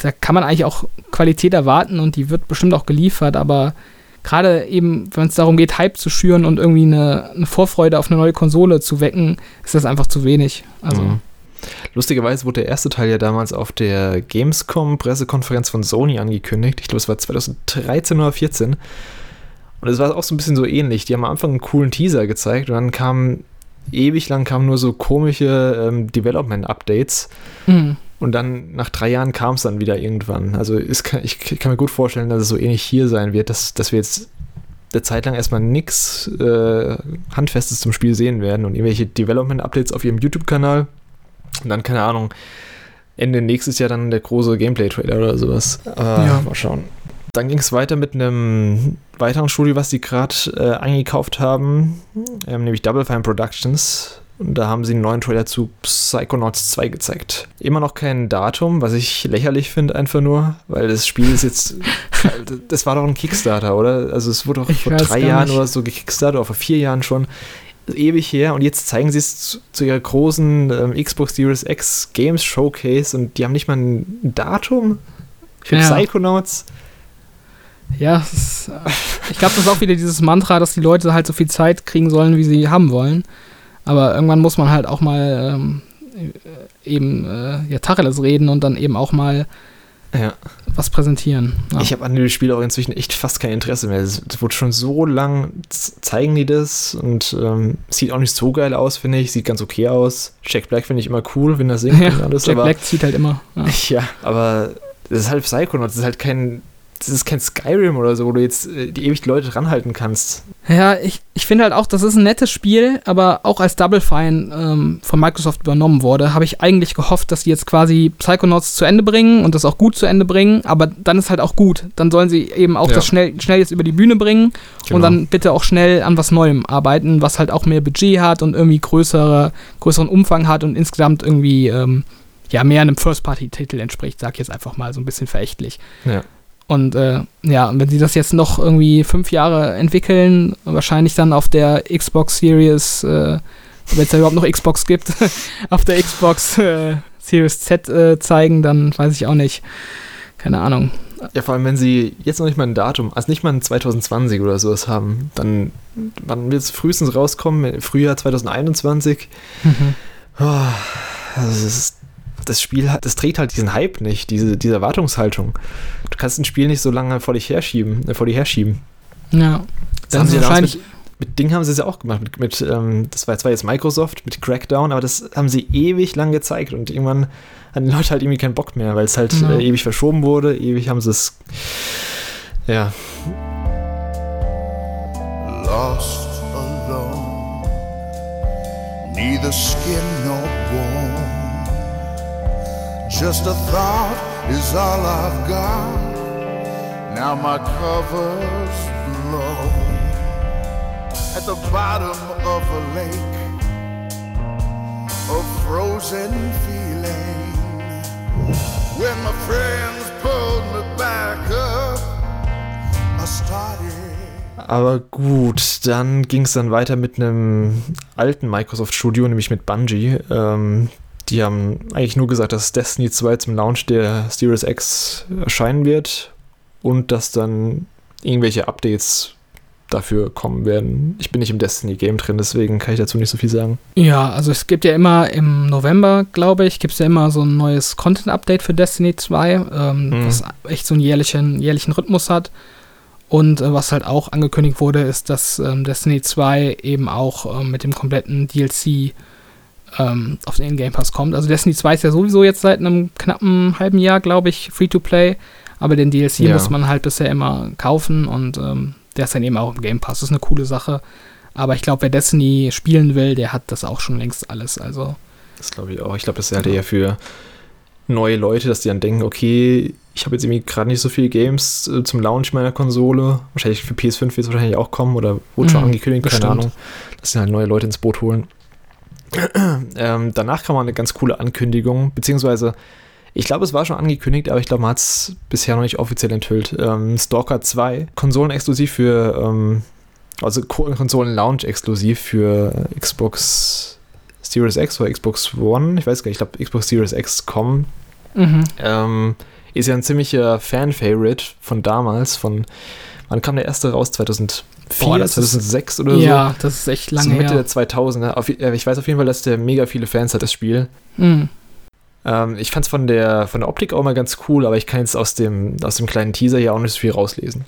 da kann man eigentlich auch Qualität erwarten und die wird bestimmt auch geliefert. Aber gerade eben, wenn es darum geht, Hype zu schüren und irgendwie eine, eine Vorfreude auf eine neue Konsole zu wecken, ist das einfach zu wenig. Also, Mhm. Lustigerweise wurde der erste Teil ja damals auf der Gamescom-Pressekonferenz von Sony angekündigt. Ich glaube, es war 2013 oder 14. Und es war auch so ein bisschen so ähnlich. Die haben am Anfang einen coolen Teaser gezeigt und dann kam ewig lang kamen nur so komische ähm, Development-Updates. mh, Und dann nach drei Jahren kam es dann wieder irgendwann. Also kann, ich kann mir gut vorstellen, dass es so ähnlich hier sein wird, dass, dass wir jetzt eine Zeit lang erstmal nichts äh, Handfestes zum Spiel sehen werden und irgendwelche Development-Updates auf ihrem YouTube-Kanal. Und dann, keine Ahnung, Ende nächstes Jahr dann der große Gameplay-Trailer oder sowas. Aber Ja. mal schauen. Dann ging es weiter mit einem weiteren Studio, was die gerade äh, eingekauft haben, ähm, nämlich Double Fine Productions. Und da haben sie einen neuen Trailer zu Psychonauts 2 gezeigt. Immer noch kein Datum, was ich lächerlich finde, einfach nur, weil das Spiel ist jetzt. das war doch ein Kickstarter, oder? Also, es wurde doch Ich vor drei Jahren nicht. oder so gekickstartet, oder vor vier Jahren schon. Ewig her und jetzt zeigen sie es zu, zu ihrer großen ähm, Xbox Series X Games Showcase und die haben nicht mal ein Datum für Ja. Psychonauts. ja, ist, äh, ich glaube, das ist auch wieder dieses Mantra, dass die Leute halt so viel Zeit kriegen sollen, wie sie haben wollen. Aber irgendwann muss man halt auch mal ähm, äh, eben äh, ja, Tacheles reden und dann eben auch mal Ja. was präsentieren. Ja. Ich habe an dem Spiel auch inzwischen echt fast kein Interesse mehr. Es wurde schon so lang, zeigen die das und ähm, sieht auch nicht so geil aus, finde ich. Sieht ganz okay aus. Jack Black finde ich immer cool, wenn er singt ja, und alles. Jack aber, Black zieht halt immer. Ja. Ja, aber das ist halt Psychonauts. Das ist halt kein, das ist kein Skyrim oder so, wo du jetzt äh, die ewig Leute ranhalten kannst. Ja, ich, ich finde halt auch, das ist ein nettes Spiel, aber auch als Double Fine ähm, von Microsoft übernommen wurde, habe ich eigentlich gehofft, dass die jetzt quasi Psychonauts zu Ende bringen und das auch gut zu Ende bringen, aber dann ist halt auch gut. Dann sollen sie eben auch Ja. das schnell, schnell jetzt über die Bühne bringen Genau. und dann bitte auch schnell an was Neuem arbeiten, was halt auch mehr Budget hat und irgendwie größere, größeren Umfang hat und insgesamt irgendwie ähm, ja mehr einem First-Party-Titel entspricht, sag ich jetzt einfach mal so ein bisschen verächtlich. Ja. Und äh, ja, wenn sie das jetzt noch irgendwie fünf Jahre entwickeln, wahrscheinlich dann auf der Xbox Series, äh, wenn es da überhaupt noch Xbox gibt, auf der Xbox äh, Series Z äh, zeigen, dann weiß ich auch nicht. Keine Ahnung. Ja, vor allem, wenn sie jetzt noch nicht mal ein Datum, also nicht mal ein 2020 oder sowas haben, dann wann wird es frühestens rauskommen? Frühjahr 2021. Oh, also das, ist, das Spiel hat, das trägt halt diesen Hype nicht, diese, diese Erwartungshaltung. Du kannst ein Spiel nicht so lange vor dich herschieben, äh, vor dir herschieben. Ja. Das haben sie wahrscheinlich. mit, mit Ding haben sie es ja auch gemacht. Mit, mit ähm, das war zwar jetzt Microsoft mit Crackdown, aber das haben sie ewig lang gezeigt und irgendwann hatten die Leute halt irgendwie keinen Bock mehr, weil es halt Ja. äh, ewig verschoben wurde. Ewig haben sie es. Ja, lost alone, neither skin nor. Just a thought is all I've got. Now my cover's blown at the bottom of a lake, a frozen feeling Then my friends pulled me back up. I started. Aber gut, dann ging es dann weiter mit einem alten Microsoft Studio, nämlich mit Bungie. Ähm, die haben eigentlich nur gesagt, dass Destiny 2 zum Launch der Series X erscheinen wird und dass dann irgendwelche Updates dafür kommen werden. Ich bin nicht im Destiny-Game drin, deswegen kann ich dazu nicht so viel sagen. Ja, also es gibt ja immer im November, glaube ich, gibt es ja immer so ein neues Content-Update für Destiny 2, ähm, Mhm. was echt so einen jährlichen, jährlichen Rhythmus hat. Und äh, was halt auch angekündigt wurde, ist, dass ähm, Destiny 2 eben auch ähm, mit dem kompletten DLC ähm, auf den Game Pass kommt. Also Destiny 2 ist ja sowieso jetzt seit einem knappen halben Jahr, glaube ich, Free-to-Play. Aber den DLC Ja. muss man halt bisher immer kaufen und ähm, der ist dann eben auch im Game Pass. Das ist eine coole Sache. Aber ich glaube, wer Destiny spielen will, der hat das auch schon längst alles. Also, Das glaube ich auch. Ich glaube, das ist halt eher für neue Leute, dass die dann denken, okay, ich habe jetzt irgendwie gerade nicht so viele Games äh, zum Launch meiner Konsole. Wahrscheinlich für PS5 wird es wahrscheinlich auch kommen oder wurde schon Mhm, angekündigt, keine bestimmt. Ahnung. Dass sie halt neue Leute ins Boot holen. ähm, danach kam mal eine ganz coole Ankündigung, beziehungsweise ich glaube, es war schon angekündigt, aber ich glaube, man hat es bisher noch nicht offiziell enthüllt. Ähm, Stalker 2, konsolenexklusiv für, ähm, also Ko- Konsolen-Launch exklusiv für Xbox Series X oder Xbox One, ich weiß gar nicht, ich glaube Xbox Series X kommen. mhm. Ähm, ist ja ein ziemlicher Fan-Favorite von damals, von, wann kam der erste raus? 2004, Boah, das ist- 2006 oder so? ja, das ist echt So lange Mitte her. der 2000er. Auf, äh, ich weiß auf jeden Fall, dass der mega viele Fans hat, das Spiel. Mhm. Ähm, ich fand es von der, von der Optik auch mal ganz cool, aber ich kann jetzt aus dem, aus dem kleinen Teaser hier auch nicht so viel rauslesen.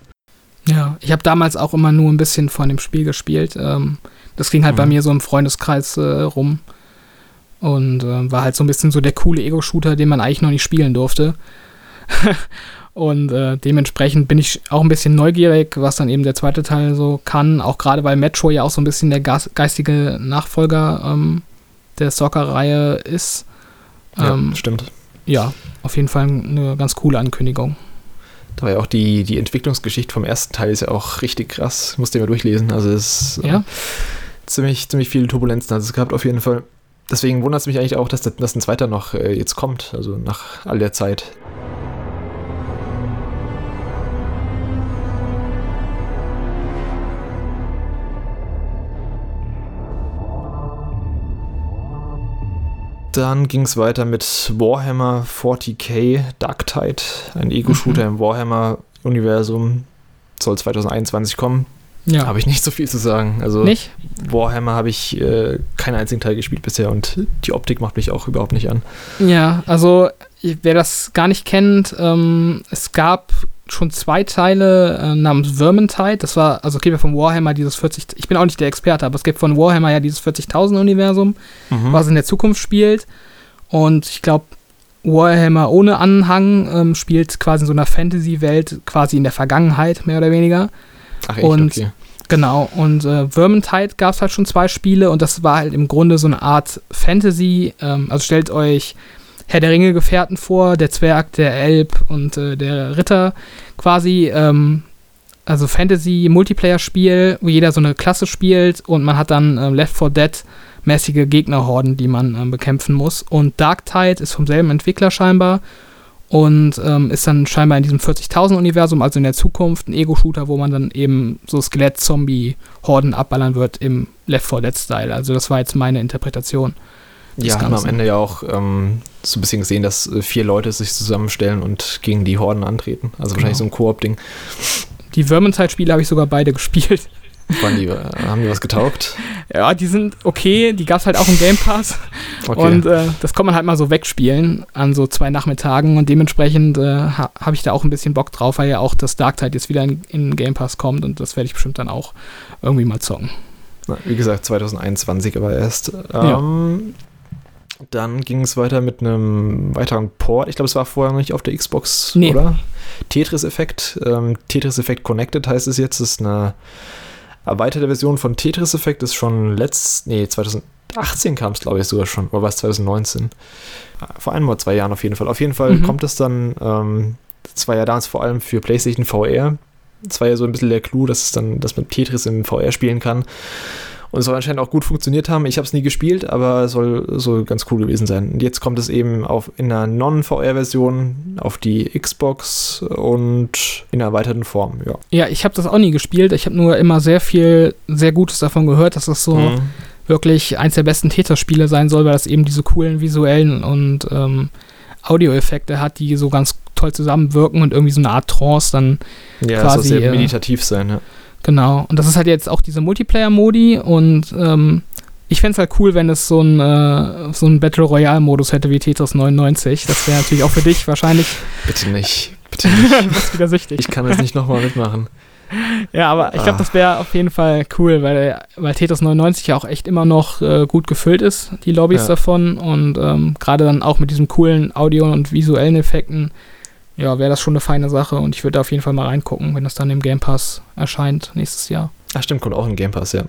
Ja, ich habe damals auch immer nur ein bisschen von dem Spiel gespielt. Ähm, das ging halt bei Mhm. mir so im Freundeskreis äh, rum. Und äh, war halt so ein bisschen so der coole Ego-Shooter, den man eigentlich noch nicht spielen durfte. und äh, dementsprechend bin ich auch ein bisschen neugierig, was dann eben der zweite Teil so kann. Auch gerade weil Metro ja auch so ein bisschen der geistige Nachfolger ähm, der Stalker-Reihe ist. Ähm, ja, stimmt. ja, auf jeden Fall eine ganz coole Ankündigung. Da war ja auch die, die Entwicklungsgeschichte vom ersten Teil ist ja auch richtig krass. Musste ich mal durchlesen. Also es ist äh, Ja. ziemlich, ziemlich viele Turbulenzen hat es gehabt auf jeden Fall. Deswegen wundert es mich eigentlich auch, dass, der, dass ein zweiter noch äh, jetzt kommt, also nach all der Zeit. Dann ging es weiter mit Warhammer 40k Dark Tide, ein Ego-Shooter im Warhammer-Universum. Soll 2021 kommen. Ja. Habe ich nicht so viel zu sagen. Also Nicht? Warhammer habe ich äh, keinen einzigen Teil gespielt bisher und die Optik macht mich auch überhaupt nicht an. Ja, also wer das gar nicht kennt, ähm, es gab schon zwei Teile äh, namens Vermintide. Das war, also es gibt ja von Warhammer dieses 40, ich bin auch nicht der Experte, aber es gibt von Warhammer ja dieses 40.000 Universum, was in der Zukunft spielt. Und ich glaube, Warhammer ohne Anhang ähm, spielt quasi in so einer Fantasy-Welt, quasi in der Vergangenheit, mehr oder weniger. Ach echt, Und- okay. Genau, und äh, Vermintide gab es halt schon zwei Spiele und das war halt im Grunde so eine Art Fantasy. Ähm, also stellt euch Herr der Ringe-Gefährten vor, der Zwerg, der Elb und äh, der Ritter quasi. Ähm, also Fantasy-Multiplayer-Spiel, wo jeder so eine Klasse spielt und man hat dann äh, Left 4 Dead-mäßige Gegnerhorden, die man ähm, bekämpfen muss. Und Dark Tide ist vom selben Entwickler scheinbar und ähm, ist dann scheinbar in diesem 40.000-Universum, also in der Zukunft, ein Ego-Shooter, wo man dann eben so Skelett-Zombie-Horden abballern wird im Left 4 Dead-Style. Also das war jetzt meine Interpretation. Ja, haben wir am. Ende ja auch ähm, so ein bisschen gesehen, dass äh, vier Leute sich zusammenstellen und gegen die Horden antreten. Also wahrscheinlich so Genau. ein Koop-Ding. Die Vermintide-Spiele habe ich sogar beide gespielt. Waren die, äh, haben die was getaugt? Ja, die sind okay, die gab es halt auch im Game Pass. Okay. Und äh, das kann man halt mal so wegspielen an so zwei Nachmittagen. Und dementsprechend äh, ha habe ich da auch ein bisschen Bock drauf, weil ja auch das Dark Tide jetzt wieder in, in Game Pass kommt. Und das werde ich bestimmt dann auch irgendwie mal zocken. Na, wie gesagt, 2021 aber erst. Ja. Dann ging es weiter mit einem weiteren Port. Ich glaube, es war vorher noch nicht auf der Xbox, Nee. oder? Tetris-Effekt. Ähm, Tetris-Effekt Connected heißt es jetzt. Das ist eine erweiterte Version von Tetris-Effekt. Ist schon letzt, nee, 2018 kam es, glaube ich, sogar schon. Oder war es 2019? Vor einem oder zwei Jahren auf jeden Fall. Auf jeden Fall Mhm. kommt es dann, ähm, das war ja damals vor allem für PlayStation VR. Das war ja so ein bisschen der Clou, dass es dann, dass man Tetris im VR spielen kann. Und es soll anscheinend auch gut funktioniert haben. Ich habe es nie gespielt, aber es soll so ganz cool gewesen sein. Und jetzt kommt es eben auf, in einer Non-VR-Version auf die Xbox und in einer erweiterten Form, ja. Ja, ich habe das auch nie gespielt. Ich habe nur immer sehr viel, sehr Gutes davon gehört, dass das so Mhm. wirklich eins der besten Tetris-Spiele sein soll, weil das eben diese coolen visuellen und ähm, Audioeffekte hat, die so ganz toll zusammenwirken und irgendwie so eine Art Trance dann Ja, Quasi, sehr äh, meditativ sein, ja. Genau. Und das ist halt jetzt auch diese Multiplayer-Modi und ähm, ich fände es halt cool, wenn es so ein, äh, so ein Battle Royale-Modus hätte wie Tetris 99. Das wäre natürlich auch für dich wahrscheinlich Bitte nicht. Bitte nicht. was wieder süchtig. Ich kann das nicht nochmal mitmachen. Ja, aber ich glaube, Ah. das wäre auf jeden Fall cool, weil, weil Tetris 99 ja auch echt immer noch äh, gut gefüllt ist, die Lobbys Ja. davon. Und ähm, gerade dann auch mit diesen coolen Audio- und visuellen Effekten, ja, wäre das schon eine feine Sache. Und ich würde da auf jeden Fall mal reingucken, wenn das dann im Game Pass erscheint nächstes Jahr. Ach stimmt, kommt auch im Game Pass, ja.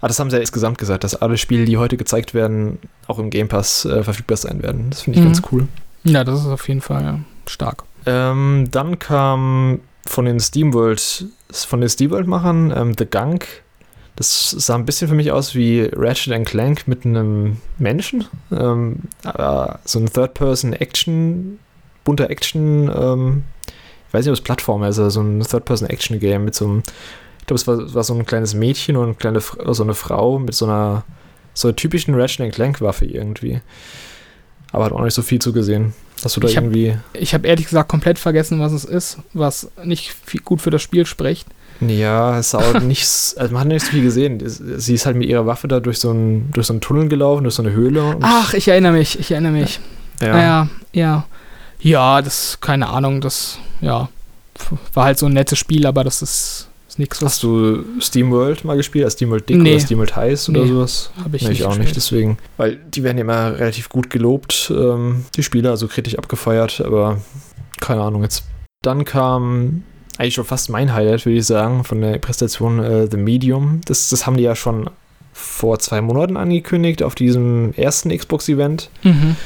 Ah, das haben sie ja insgesamt gesagt, dass alle Spiele, die heute gezeigt werden, auch im Game Pass äh, verfügbar sein werden. Das finde ich Mhm. ganz cool. Ja, das ist auf jeden Fall stark. Ähm, dann kam von den SteamWorld, von den SteamWorld-Machern ähm, The Gunk. Das sah ein bisschen für mich aus wie Ratchet and Clank mit einem Menschen. Ähm, aber so ein Third-Person-Action, bunter Action, ähm, ich weiß nicht, ob es Plattformer ist, aber so ein Third-Person-Action-Game mit so einem, ich glaube, es war, war so ein kleines Mädchen und eine kleine, so eine Frau mit so einer, so einer typischen Ratchet Clank-Waffe irgendwie. Aber hat auch nicht so viel zu gesehen. Hast du da Ich hab- irgendwie. Ich habe ehrlich gesagt komplett vergessen, was es ist, was nicht viel gut für das Spiel spricht. Ja, es sah auch nichts, also man hat nicht so viel gesehen. Es- Sie ist halt mit ihrer Waffe da durch so einen, durch so einen Tunnel gelaufen, durch so eine Höhle. Ach, ich erinnere mich, ich erinnere mich. ja. Ja, ja. Ja, das, keine Ahnung, das, ja, war halt so ein nettes Spiel, aber das ist, ist nichts, Hast du SteamWorld mal gespielt? Also SteamWorld Dick Nee. oder SteamWorld Heiß oder Nee, sowas? habe ich Nee, nicht ich auch gespielt. nicht, deswegen. Weil die werden ja immer relativ gut gelobt, ähm, die Spieler, also kritisch abgefeiert, aber keine Ahnung jetzt. Dann kam eigentlich schon fast mein Highlight, würde ich sagen, von der Präsentation äh, The Medium. Das, das haben die ja schon vor zwei Monaten angekündigt auf diesem ersten Xbox-Event. Mhm.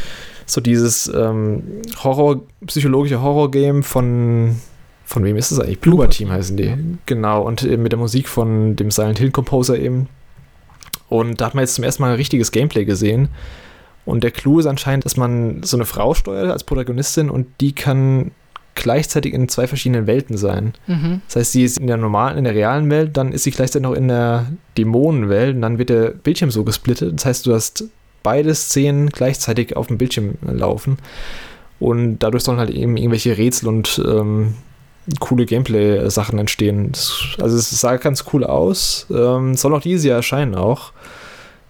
So dieses ähm, Horror, psychologische Horror-Game von, von wem ist das eigentlich? Bloober Team heißen die. Genau, und eben mit der Musik von dem Silent Hill Composer eben. Und da hat man jetzt zum ersten Mal ein richtiges Gameplay gesehen. Und der Clou ist anscheinend, dass man so eine Frau steuert als Protagonistin und die kann gleichzeitig in zwei verschiedenen Welten sein. Mhm. Das heißt, sie ist in der normalen, in der realen Welt, dann ist sie gleichzeitig noch in der Dämonenwelt und dann wird der Bildschirm so gesplittet. Das heißt, du hast beide Szenen gleichzeitig auf dem Bildschirm laufen und dadurch sollen halt eben irgendwelche Rätsel und ähm, coole Gameplay-Sachen entstehen. Das, also es sah ganz cool aus. Ähm, soll auch dieses Jahr erscheinen auch,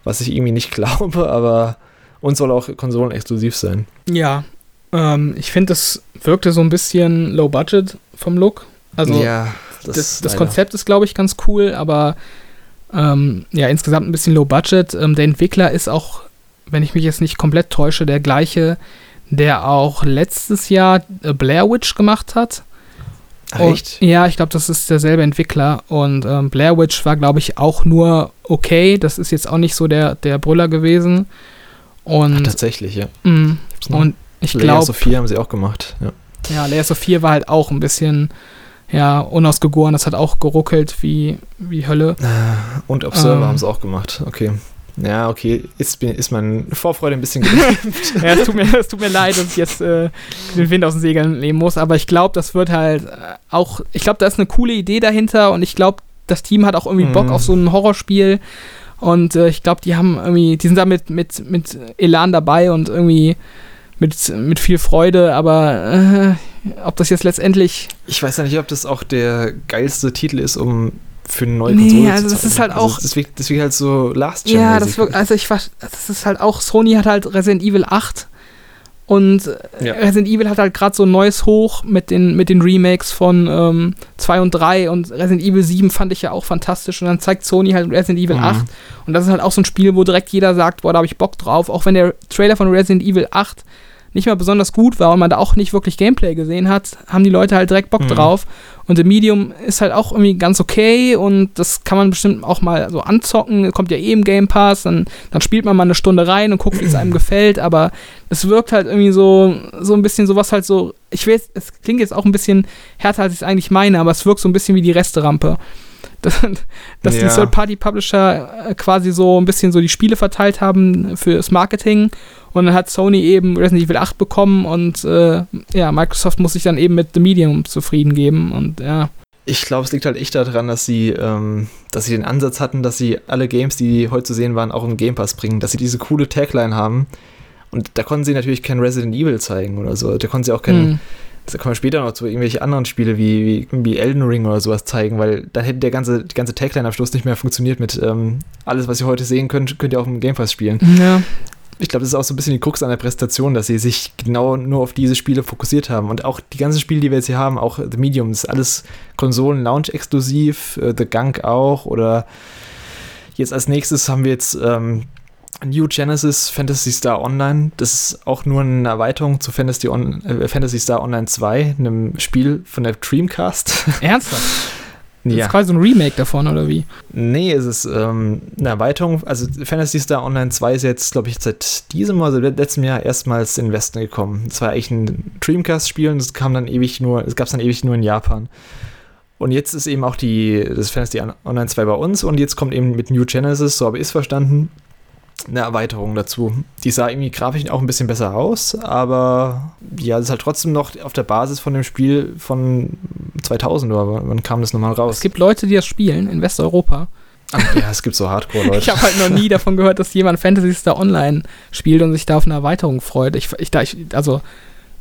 was ich irgendwie nicht glaube, aber und soll auch konsolenexklusiv sein. Ja, ähm, ich finde, das wirkte so ein bisschen low budget vom Look. Also ja, das, das leider. Konzept ist, glaube ich, ganz cool, aber ähm, ja, insgesamt ein bisschen low budget. Ähm, der Entwickler ist auch, wenn ich mich jetzt nicht komplett täusche, der gleiche, der auch letztes Jahr äh, Blair Witch gemacht hat. Ach, Und- echt? Ja, ich glaube, das ist derselbe Entwickler. Und ähm, Blair Witch war, glaube ich, auch nur okay. Das ist jetzt auch nicht so der, der Brüller gewesen. Ach, Und, tatsächlich, ja. mh, und ich Layer glaube, Sophia haben sie auch gemacht. Ja. ja, Layer Sophia war halt auch ein bisschen ja, unausgegoren. Das hat auch geruckelt wie, wie Hölle. Und Observer Ähm. haben sie auch gemacht. Okay. Ja, okay. Ist, ist meine Vorfreude ein bisschen gedämpft. ja, es tut, mir, es tut mir leid, dass ich jetzt äh, den Wind aus den Segeln nehmen muss, aber ich glaube, das wird halt äh, auch, ich glaube, da ist eine coole Idee dahinter und ich glaube, das Team hat auch irgendwie Bock Mhm. auf so ein Horrorspiel und äh, ich glaube, die haben irgendwie, die sind da mit, mit, mit Elan dabei und irgendwie mit, mit viel Freude, aber äh, ob das jetzt letztendlich Ich weiß ja nicht, ob das auch der geilste Titel ist, um für eine neue Nee, Konsole also zu das ist halt auch- wirkt, das wirkt halt so Last Gen. Ja, das wirkt, also ich war, das ist halt auch, Sony hat halt Resident Evil 8 und äh, Ja. Resident Evil hat halt gerade so ein neues Hoch mit den, mit den Remakes von ähm, 2 und 3 und Resident Evil 7 fand ich ja auch fantastisch und dann zeigt Sony halt Resident Evil Mhm. 8 und das ist halt auch so ein Spiel, wo direkt jeder sagt, boah, da habe ich Bock drauf, auch wenn der Trailer von Resident Evil 8 nicht mal besonders gut war und man da auch nicht wirklich Gameplay gesehen hat, haben die Leute halt direkt Bock Mhm. drauf. Und The Medium ist halt auch irgendwie ganz okay und das kann man bestimmt auch mal so anzocken. Kommt ja eh im Game Pass, dann, dann spielt man mal eine Stunde rein und guckt, wie es einem gefällt, aber es wirkt halt irgendwie so, so ein bisschen sowas halt so. Ich weiß, es klingt jetzt auch ein bisschen härter, als ich es eigentlich meine, aber es wirkt so ein bisschen wie die Resterampe. Dass, dass die Ja. Third-Party-Publisher äh, quasi so ein bisschen so die Spiele verteilt haben fürs Marketing und dann hat Sony eben Resident Evil 8 bekommen und äh, ja, Microsoft muss sich dann eben mit The Medium zufrieden geben und ja. Ich glaube, es liegt halt echt daran, dass sie, ähm, dass sie den Ansatz hatten, dass sie alle Games, die heute zu sehen waren, auch im Game Pass bringen, dass sie diese coole Tagline haben. Und da konnten sie natürlich kein Resident Evil zeigen oder so. Da konnten sie auch kein, Hm. Da kommen wir später noch zu irgendwelche anderen Spiele wie, wie, wie Elden Ring oder sowas zeigen, weil dann hätte der ganze, die ganze Tagline am Schluss nicht mehr funktioniert mit ähm, alles, was ihr heute sehen könnt, könnt ihr auch im Game Pass spielen. Ja. Ich glaube, das ist auch so ein bisschen die Krux an der Präsentation, dass sie sich genau nur auf diese Spiele fokussiert haben. Und auch die ganzen Spiele, die wir jetzt hier haben, auch The Medium, das ist alles Konsolen-Launch-exklusiv, äh, The Gunk auch. Oder jetzt als nächstes haben wir jetzt ähm, New Genesis Fantasy Star Online. Das ist auch nur eine Erweiterung zu Fantasy, On äh, Fantasy Star Online 2, einem Spiel von der Dreamcast. Ernsthaft? Das ist quasi so ein Remake davon, oder wie? Nee, es ist ähm, eine Erweiterung. Also Fantasy Star Online 2 ist jetzt, glaube ich, seit diesem oder seit letztem Jahr erstmals in den Westen gekommen. Es war eigentlich ein Dreamcast-Spiel und es kam dann ewig nur, es gab es dann ewig nur in Japan. Und jetzt ist eben auch die, das Fantasy Online 2 bei uns und jetzt kommt eben mit New Genesis, so habe ich es verstanden, eine Erweiterung dazu. Die sah irgendwie grafisch auch ein bisschen besser aus, aber ja, das ist halt trotzdem noch auf der Basis von dem Spiel von 2000 oder wann kam das nochmal raus? Es gibt Leute, die das spielen in Westeuropa. Ach, ja, es gibt so Hardcore-Leute. Ich habe halt noch nie davon gehört, dass jemand Fantasy Star Online spielt und sich da auf eine Erweiterung freut. Ich, ich, ich also,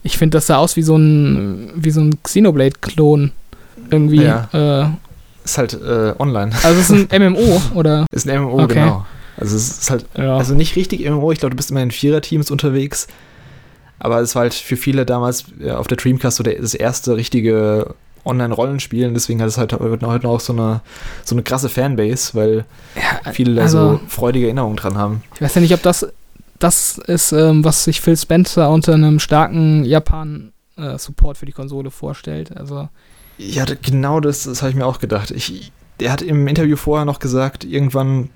ich finde, das sah aus wie so ein, wie so ein Xenoblade-Klon. Irgendwie. Ja. Äh, Ist halt äh, online. also, es ist ein MMO, oder? Ist ein MMO, Okay. genau. Also es ist halt, Ja. also nicht richtig MMO, ich glaube, du bist immer in Vierer-Teams unterwegs. Aber es war halt für viele damals ja, auf der Dreamcast so der, das erste richtige Online-Rollenspiel und deswegen hat es halt heute auch so eine, so eine krasse Fanbase, weil viele da also- so freudige Erinnerungen dran haben. Ich weiß ja nicht, ob das das ist, ähm, was sich Phil Spencer unter einem starken Japan-Support für die Konsole vorstellt. Also, Ja, genau das, das habe ich mir auch gedacht. Ich, der hat im Interview vorher noch gesagt, irgendwann,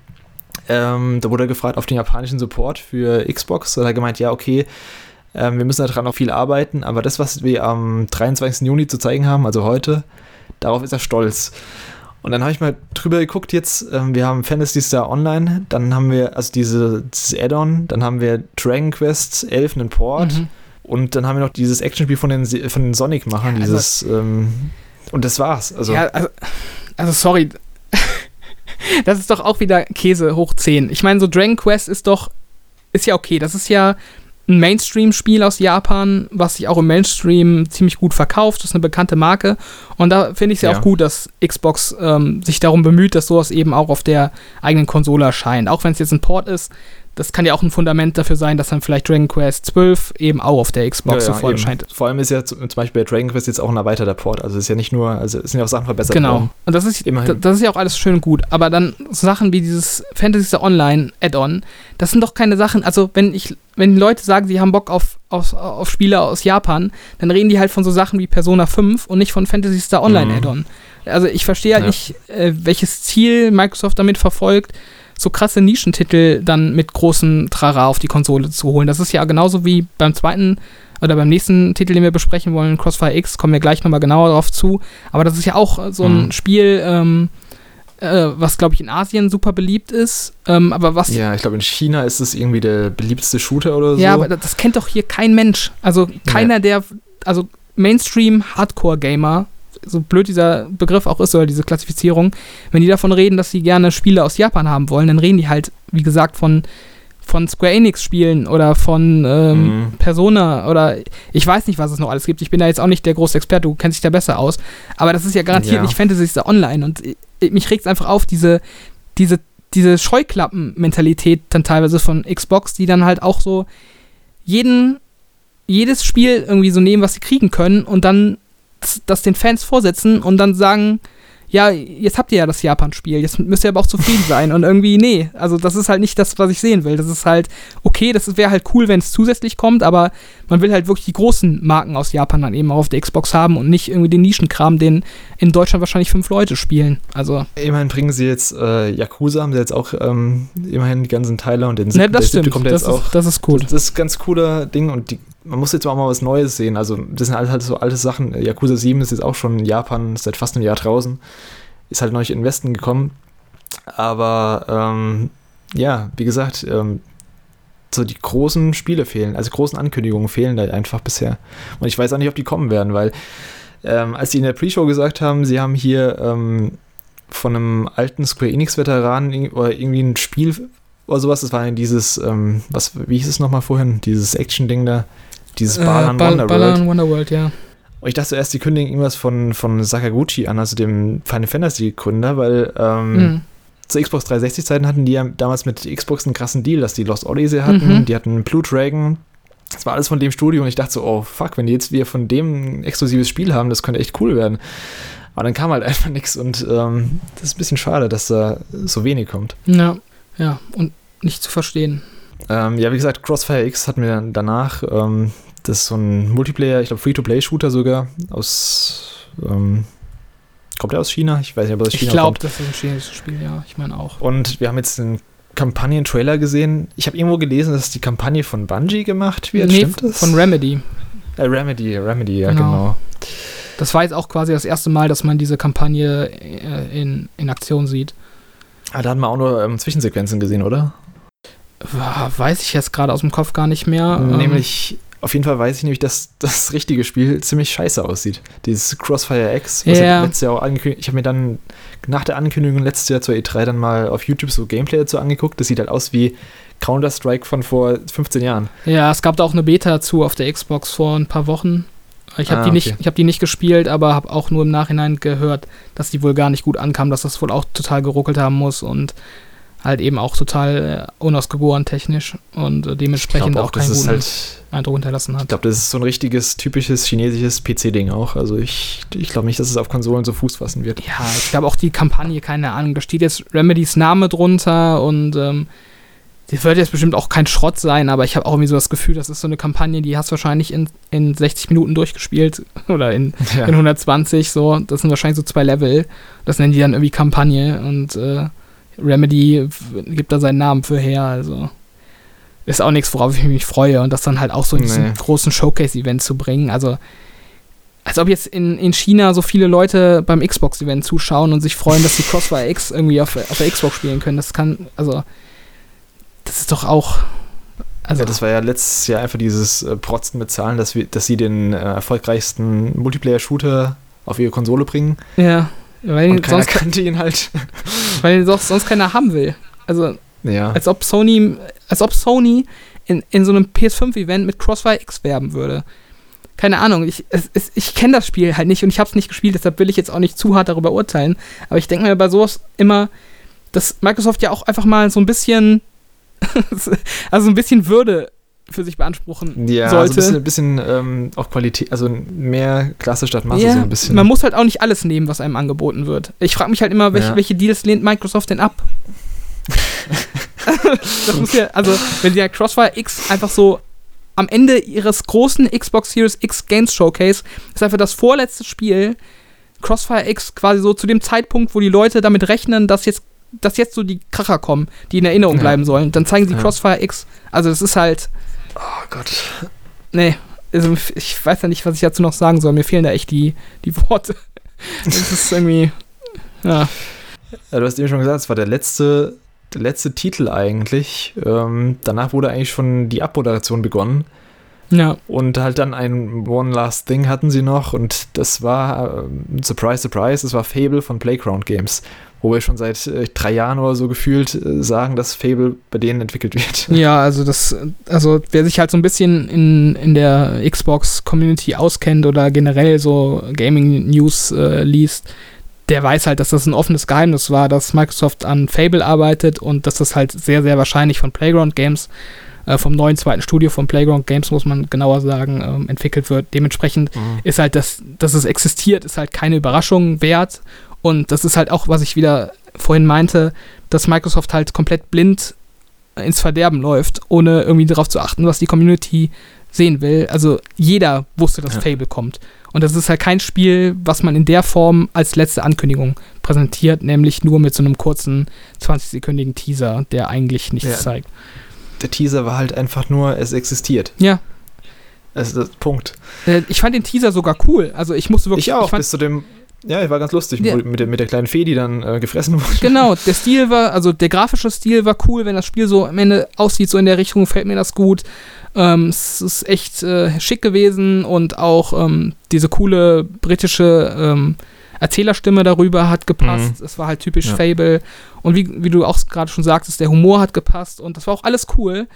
ähm, da wurde er gefragt auf den japanischen Support für Xbox. Da hat er gemeint, ja, okay, ähm, wir müssen daran noch viel arbeiten, aber das, was wir am 23. Juni zu zeigen haben, also heute, darauf ist er stolz. Und dann habe ich mal drüber geguckt jetzt, ähm, wir haben Fantasy Star Online, dann haben wir also diese, dieses Add-on, dann haben wir Dragon Quest 11 einen Port, mhm. und dann haben wir noch dieses Actionspiel von den, von den Sonic-Machern, Ja, also- dieses, ähm, und das war's. Also, ja, also, also sorry. Das ist doch auch wieder Käse hoch 10. Ich meine, so Dragon Quest ist doch, ist ja okay. Das ist ja ein Mainstream-Spiel aus Japan, was sich auch im Mainstream ziemlich gut verkauft. Das ist eine bekannte Marke. Und da finde ich es ja, Ja. auch gut, dass Xbox ähm, sich darum bemüht, dass sowas eben auch auf der eigenen Konsole erscheint. Auch wenn es jetzt ein Port ist, das kann ja auch ein Fundament dafür sein, dass dann vielleicht Dragon Quest 12 eben auch auf der Xbox Ja, sofort erscheint. Vor allem ist ja zum Beispiel bei Dragon Quest jetzt auch ein erweiterter Port. Also es ist ja nicht nur, also es sind ja auch Sachen verbessert Genau. worden. Und das ist, Immerhin. das ist ja auch alles schön und gut. Aber dann so Sachen wie dieses Fantasy Star Online Add-on, das sind doch keine Sachen. Also, wenn ich, wenn Leute sagen, sie haben Bock auf, auf, auf Spiele aus Japan, dann reden die halt von so Sachen wie Persona 5 und nicht von Fantasy Star Online Mhm. Add-on. Also, ich verstehe halt Ja. nicht, äh, welches Ziel Microsoft damit verfolgt, so krasse Nischentitel dann mit großem Trara auf die Konsole zu holen. Das ist ja genauso wie beim zweiten oder beim nächsten Titel, den wir besprechen wollen, Crossfire X, kommen wir gleich nochmal genauer darauf zu. Aber das ist ja auch äh, so ein Mhm. Spiel, ähm, äh, was, glaube ich, in Asien super beliebt ist. Ähm, aber was. Ja, Ja, ich glaube in China ist es irgendwie der beliebteste Shooter oder so. aber das, kennt doch hier kein Mensch. Also keiner, der. Also Mainstream-Hardcore-Gamer, so blöd dieser Begriff auch ist oder diese Klassifizierung, wenn die davon reden, dass sie gerne Spiele aus Japan haben wollen, dann reden die halt, wie gesagt, von. Von Square Enix-Spielen oder von ähm, Mhm. Persona oder ich weiß nicht, was es noch alles gibt. Ich bin da jetzt auch nicht der große Experte, du kennst dich da besser aus. Aber das ist ja garantiert Ja. nicht Fantasy Star Online. Und ich, mich regt es einfach auf, diese, diese, diese Scheuklappen-Mentalität dann teilweise von Xbox, die dann halt auch so jeden, jedes Spiel irgendwie so nehmen, was sie kriegen können und dann das, den Fans vorsetzen und dann sagen, ja, jetzt habt ihr ja das Japan-Spiel, jetzt müsst ihr aber auch zufrieden sein. Und irgendwie, nee, also das ist halt nicht das, was ich sehen will. Das ist halt, okay, das wäre halt cool, wenn es zusätzlich kommt, aber man will halt wirklich die großen Marken aus Japan dann eben auch auf der Xbox haben und nicht irgendwie den Nischenkram, den in Deutschland wahrscheinlich fünf Leute spielen. Also, Immerhin bringen sie jetzt äh, Yakuza, haben sie jetzt auch ähm, immerhin die ganzen Teile und den ne, siebten- das stimmt. kommt Das jetzt auch. ist, das ist cool. Das ist ein ganz cooler Ding und die, man muss jetzt auch mal was Neues sehen. Also, das sind halt, so alte Sachen. Yakuza 7 ist jetzt auch schon in Japan seit fast einem Jahr draußen. ist halt nicht in den Westen gekommen. Aber ähm, ja, wie gesagt, ähm, so die großen Spiele fehlen, also großen Ankündigungen fehlen da einfach bisher. Und ich weiß auch nicht, ob die kommen werden, weil ähm, als sie in der Pre-Show gesagt haben, sie haben hier ähm, von einem alten Square Enix-Veteranen irgendwie ein Spiel oder sowas, das war dieses, ähm, was, wie hieß es nochmal vorhin, dieses Action-Ding da, dieses Balan äh, Bal Wonderworld. Balan Wonderworld, ja. Und ich dachte zuerst, die kündigen irgendwas von, von Sakaguchi an, also dem Final Fantasy-Gründer, weil ähm, Mhm. zu Xbox 360-Zeiten hatten die ja damals mit Xbox einen krassen Deal, dass die Lost Odyssey hatten, Mhm. die hatten Blue Dragon. Das war alles von dem Studio und ich dachte so, oh fuck, wenn die jetzt wieder von dem ein exklusives Spiel haben, das könnte echt cool werden. Aber dann kam halt einfach nichts und ähm, das ist ein bisschen schade, dass da so wenig kommt. Ja, ja, und nicht zu verstehen. Ähm, ja, wie gesagt, Crossfire X hatten wir dann danach. Ähm, das ist so ein Multiplayer, ich glaube Free-to-Play-Shooter sogar aus. Ähm, kommt der aus China? Ich weiß nicht, ob er aus Ich China glaube, kommt. das ist ein chinesisches Spiel, ja. Ich meine auch. Und wir haben jetzt einen Kampagnen-Trailer gesehen. Ich habe irgendwo gelesen, dass die Kampagne von Bungie gemacht wird. nee, Stimmt das? von Remedy. äh, Remedy, Remedy, ja, Genau. genau. Das war jetzt auch quasi das erste Mal, dass man diese Kampagne äh, in, in Aktion sieht. Ah, da hatten wir auch nur ähm, Zwischensequenzen gesehen, oder? Weiß ich jetzt gerade aus dem Kopf gar nicht mehr. Ähm, Nämlich, auf jeden Fall weiß ich nämlich, dass das richtige Spiel ziemlich scheiße aussieht. Dieses Crossfire X, was Ja. letztes Jahr auch angekündigt Ich habe mir dann nach der Ankündigung letztes Jahr zur E3 dann mal auf YouTube so Gameplay dazu angeguckt. Das sieht halt aus wie Counter-Strike von vor 15 Jahren. Ja, es gab da auch eine Beta dazu auf der Xbox vor ein paar Wochen. Ich habe Ah, die, nicht, okay. ich hab die nicht gespielt, aber habe auch nur im Nachhinein gehört, dass die wohl gar nicht gut ankam, dass das wohl auch total geruckelt haben muss und halt eben auch total äh, unausgegoren technisch und äh, dementsprechend auch, das keinen guten halt Eindruck hinterlassen Ich hat. glaube, das ist so ein richtiges, typisches chinesisches PC-Ding auch. Also ich, ich glaube nicht, dass es auf Konsolen so Fuß fassen wird. Ja, ich glaube auch die Kampagne, keine Ahnung, da steht jetzt Remedys Name drunter und ähm, die wird jetzt bestimmt auch kein Schrott sein, aber ich habe auch irgendwie so das Gefühl, das ist so eine Kampagne, die hast du wahrscheinlich in, in 60 Minuten durchgespielt oder in, Ja. in 120, so. Das sind wahrscheinlich so zwei Level. Das nennen die dann irgendwie Kampagne und äh, Remedy gibt da seinen Namen für her, also ist auch nichts, worauf ich mich freue und das dann halt auch so in diesen Nee. großen Showcase-Event zu bringen, also als ob jetzt in, in China so viele Leute beim Xbox-Event zuschauen und sich freuen, dass sie Crossfire X irgendwie auf, auf der Xbox spielen können. Das kann, also, das ist doch auch. Also, ja, das war ja letztes Jahr einfach dieses äh, Protzen mit Zahlen, dass, wir, dass sie den äh, erfolgreichsten Multiplayer-Shooter auf ihre Konsole bringen. ja, weil, Und keiner sonst, kannte ihn halt. weil ihn sonst, sonst keiner haben will. Also, Ja. als ob Sony, als ob Sony in, in so einem PS5-Event mit Crossfire X werben würde. Keine Ahnung, ich, es, es, ich kenne das Spiel halt nicht und ich habe es nicht gespielt, deshalb will ich jetzt auch nicht zu hart darüber urteilen. Aber ich denke mir bei sowas immer, dass Microsoft ja auch einfach mal so ein bisschen, also ein bisschen Würde für sich beanspruchen Ja, sollte. also ein bisschen, bisschen ähm, auch Qualität, also mehr Klasse statt Masse, Ja, so ein bisschen. Man muss halt auch nicht alles nehmen, was einem angeboten wird. Ich frage mich halt immer, welche, Ja. welche Deals lehnt Microsoft denn ab? das muss ja, also, wenn der Crossfire X einfach so am Ende ihres großen Xbox Series X Games Showcase ist einfach das vorletzte Spiel, Crossfire X quasi so zu dem Zeitpunkt, wo die Leute damit rechnen, dass jetzt, dass jetzt so die Kracher kommen, die in Erinnerung Ja. bleiben sollen. Dann zeigen sie Ja. Crossfire X. Also, das ist halt, oh Gott. Nee, also ich weiß ja nicht, was ich dazu noch sagen soll. Mir fehlen da echt die, die Worte. Das ist irgendwie. Ja. Ja, du hast eben schon gesagt, es war der letzte, der letzte Titel eigentlich. Ähm, danach wurde eigentlich schon die Abmoderation begonnen. Ja. Und halt dann ein One Last Thing hatten sie noch und das war, ähm, surprise, surprise, das war Fable von Playground Games, wo wir schon seit äh, drei Jahren oder so gefühlt äh, sagen, dass Fable bei denen entwickelt wird. Ja, also das, also wer sich halt so ein bisschen in, in der Xbox-Community auskennt oder generell so Gaming-News äh, liest, der weiß halt, dass das ein offenes Geheimnis war, dass Microsoft an Fable arbeitet und dass das halt sehr, sehr wahrscheinlich von Playground Games, äh, vom neuen zweiten Studio von Playground Games, muss man genauer sagen, ähm, entwickelt wird. Dementsprechend ist halt das, dass es existiert, ist halt keine Überraschung wert. Und das ist halt auch, was ich wieder vorhin meinte, dass Microsoft halt komplett blind ins Verderben läuft, ohne irgendwie darauf zu achten, was die Community sehen will. Also jeder wusste, dass Ja. Fable kommt. Und das ist halt kein Spiel, was man in der Form als letzte Ankündigung präsentiert, nämlich nur mit so einem kurzen 20-sekündigen Teaser, der eigentlich nichts Ja. zeigt. Der Teaser war halt einfach nur, es existiert. Ja, Also das Punkt. äh, ich fand den Teaser sogar cool. Also ich musste wirklich. Ich auch, fand, bis zu dem Ja, war ganz lustig Ja. mit, der, mit der kleinen Fee, die dann äh, gefressen wurde. Genau, der Stil war, also der grafische Stil war cool, wenn das Spiel so am Ende aussieht, so in der Richtung, gefällt mir das gut. Ähm, es ist echt äh, schick gewesen und auch ähm, diese coole britische ähm, Erzählerstimme darüber hat gepasst. Es war halt typisch Ja. Fable. Und wie, wie du auch gerade schon sagtest, der Humor hat gepasst und das war auch alles cool.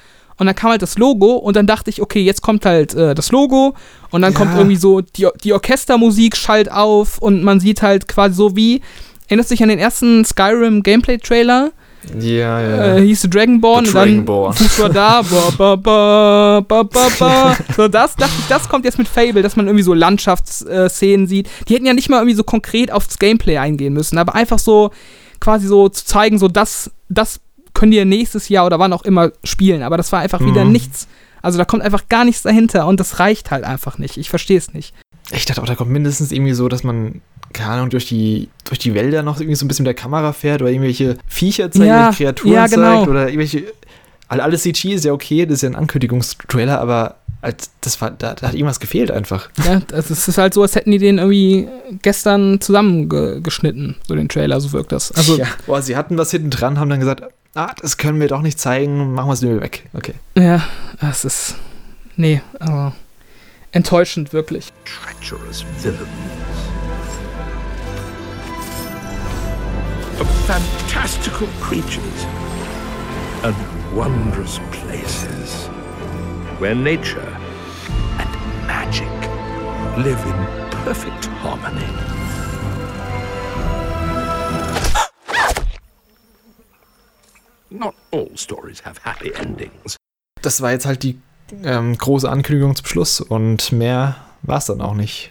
Und dann kam halt das Logo und dann dachte ich, okay, jetzt kommt halt äh, das Logo und dann Ja. kommt irgendwie so die, die Orchestermusik schallt auf und man sieht halt quasi so wie, erinnerst du dich an den ersten Skyrim Gameplay-Trailer? Ja, ja. Äh, hieß Dragonborn The und dann Dragonborn. Fuß war da, ba, ba, ba, ba. So, das dachte ich, das kommt jetzt mit Fable, dass man irgendwie so Landschaftsszenen sieht. Die hätten ja nicht mal irgendwie so konkret aufs Gameplay eingehen müssen, aber einfach so quasi so zu zeigen, so das, das können die nächstes Jahr oder wann auch immer spielen. Aber das war einfach wieder Mhm. nichts. Also da kommt einfach gar nichts dahinter und das reicht halt einfach nicht. Ich verstehe es nicht. Ich dachte auch, da kommt mindestens irgendwie so, dass man, keine Ahnung, durch die, durch die Wälder noch irgendwie so ein bisschen mit der Kamera fährt oder irgendwelche Viecher zeigt, Ja, Kreaturen ja, genau. zeigt oder irgendwelche. all- Alles CG ist ja okay, das ist ja ein Ankündigungstrailer, aber als, das war, da, da hat irgendwas gefehlt einfach. Ja, das ist halt so, als hätten die den irgendwie gestern zusammengeschnitten, so den Trailer, so wirkt das. Also, ja. Boah, sie hatten was hinten dran, haben dann gesagt, ah, das können wir doch nicht zeigen, machen wir es nur weg. Okay. Ja, das ist. Nee, aber. Enttäuschend, wirklich. treacherous villains. Of fantastical creatures and wondrous places where nature and magic live in perfect harmony. Not all stories have happy endings. Das war jetzt halt die ähm, große Ankündigung zum Schluss und mehr war es dann auch nicht.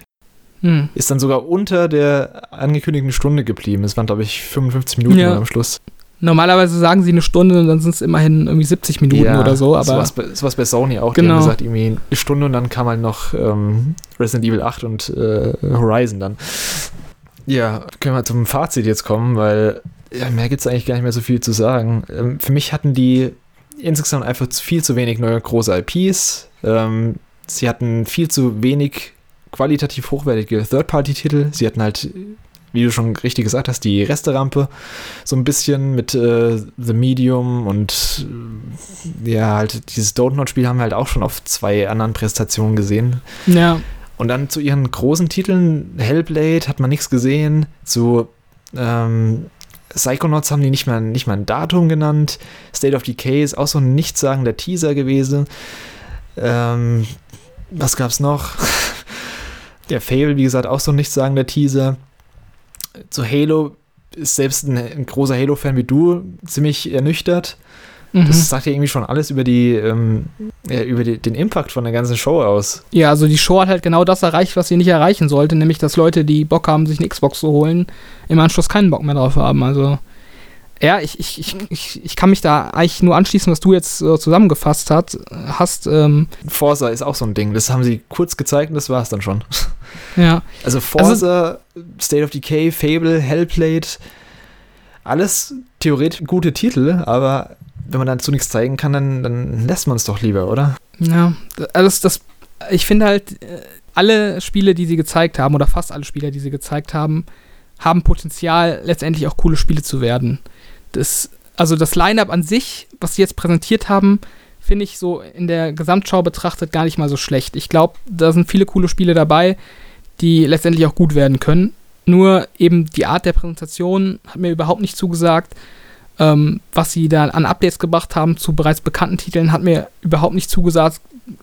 Hm. Ist dann sogar unter der angekündigten Stunde geblieben. Es waren, glaube ich, 55 Minuten Ja. am Schluss. Normalerweise sagen sie eine Stunde und dann sind es immerhin irgendwie 70 Minuten oder so, aber. Sowas bei, sowas bei Sony auch. Die Genau. haben gesagt, irgendwie eine Stunde und dann kam halt noch ähm, Resident Evil 8 und äh, Horizon dann. Ja, können wir zum Fazit jetzt kommen, weil ja, mehr gibt es eigentlich gar nicht mehr so viel zu sagen. Ähm, für mich hatten die insgesamt einfach viel zu wenig neue große IPs. Ähm, sie hatten viel zu wenig qualitativ hochwertige Third-Party-Titel. Sie hatten halt, wie du schon richtig gesagt hast, die Resterampe so ein bisschen mit äh, The Medium und äh, ja, halt dieses Don't-Not-Spiel haben wir halt auch schon auf zwei anderen Präsentationen gesehen. ja, Und dann zu ihren großen Titeln, Hellblade hat man nichts gesehen, zu ähm, Psychonauts haben die nicht mal, nicht mal ein Datum genannt, State of Decay ist auch so ein nichtssagender Teaser gewesen. Ähm, was gab's noch? Der Fable, wie gesagt, auch so ein nichtssagender Teaser. Zu Halo ist selbst ein, ein großer Halo-Fan wie du ziemlich ernüchtert. Mhm. Das sagt ja irgendwie schon alles über die, ähm, ja, über die, den Impact von der ganzen Show aus. ja, also die Show hat halt genau das erreicht, was sie nicht erreichen sollte, nämlich dass Leute, die Bock haben, sich eine Xbox zu holen, im Anschluss keinen Bock mehr drauf haben. Also. Ja, ich, ich, ich, ich, ich kann mich da eigentlich nur anschließen, was du jetzt äh, zusammengefasst hat, hast. Ähm, Forza ist auch so ein Ding. Das haben sie kurz gezeigt und das war es dann schon. ja, Also Forza, State of Decay, Fable, Hellblade, alles theoretisch gute Titel, aber wenn man dazu nichts zeigen kann, dann, dann lässt man es doch lieber, oder? Ja, also das, das, ich finde halt, äh, alle Spiele, die sie gezeigt haben, oder fast alle Spiele, die sie gezeigt haben, haben Potenzial, letztendlich auch coole Spiele zu werden. Das, also das Line-Up an sich, was sie jetzt präsentiert haben, finde ich so in der Gesamtschau betrachtet gar nicht mal so schlecht. Ich glaube, da sind viele coole Spiele dabei, die letztendlich auch gut werden können. Nur eben die Art der Präsentation hat mir überhaupt nicht zugesagt. Ähm, was sie da an Updates gebracht haben zu bereits bekannten Titeln, hat mir überhaupt nicht zugesagt.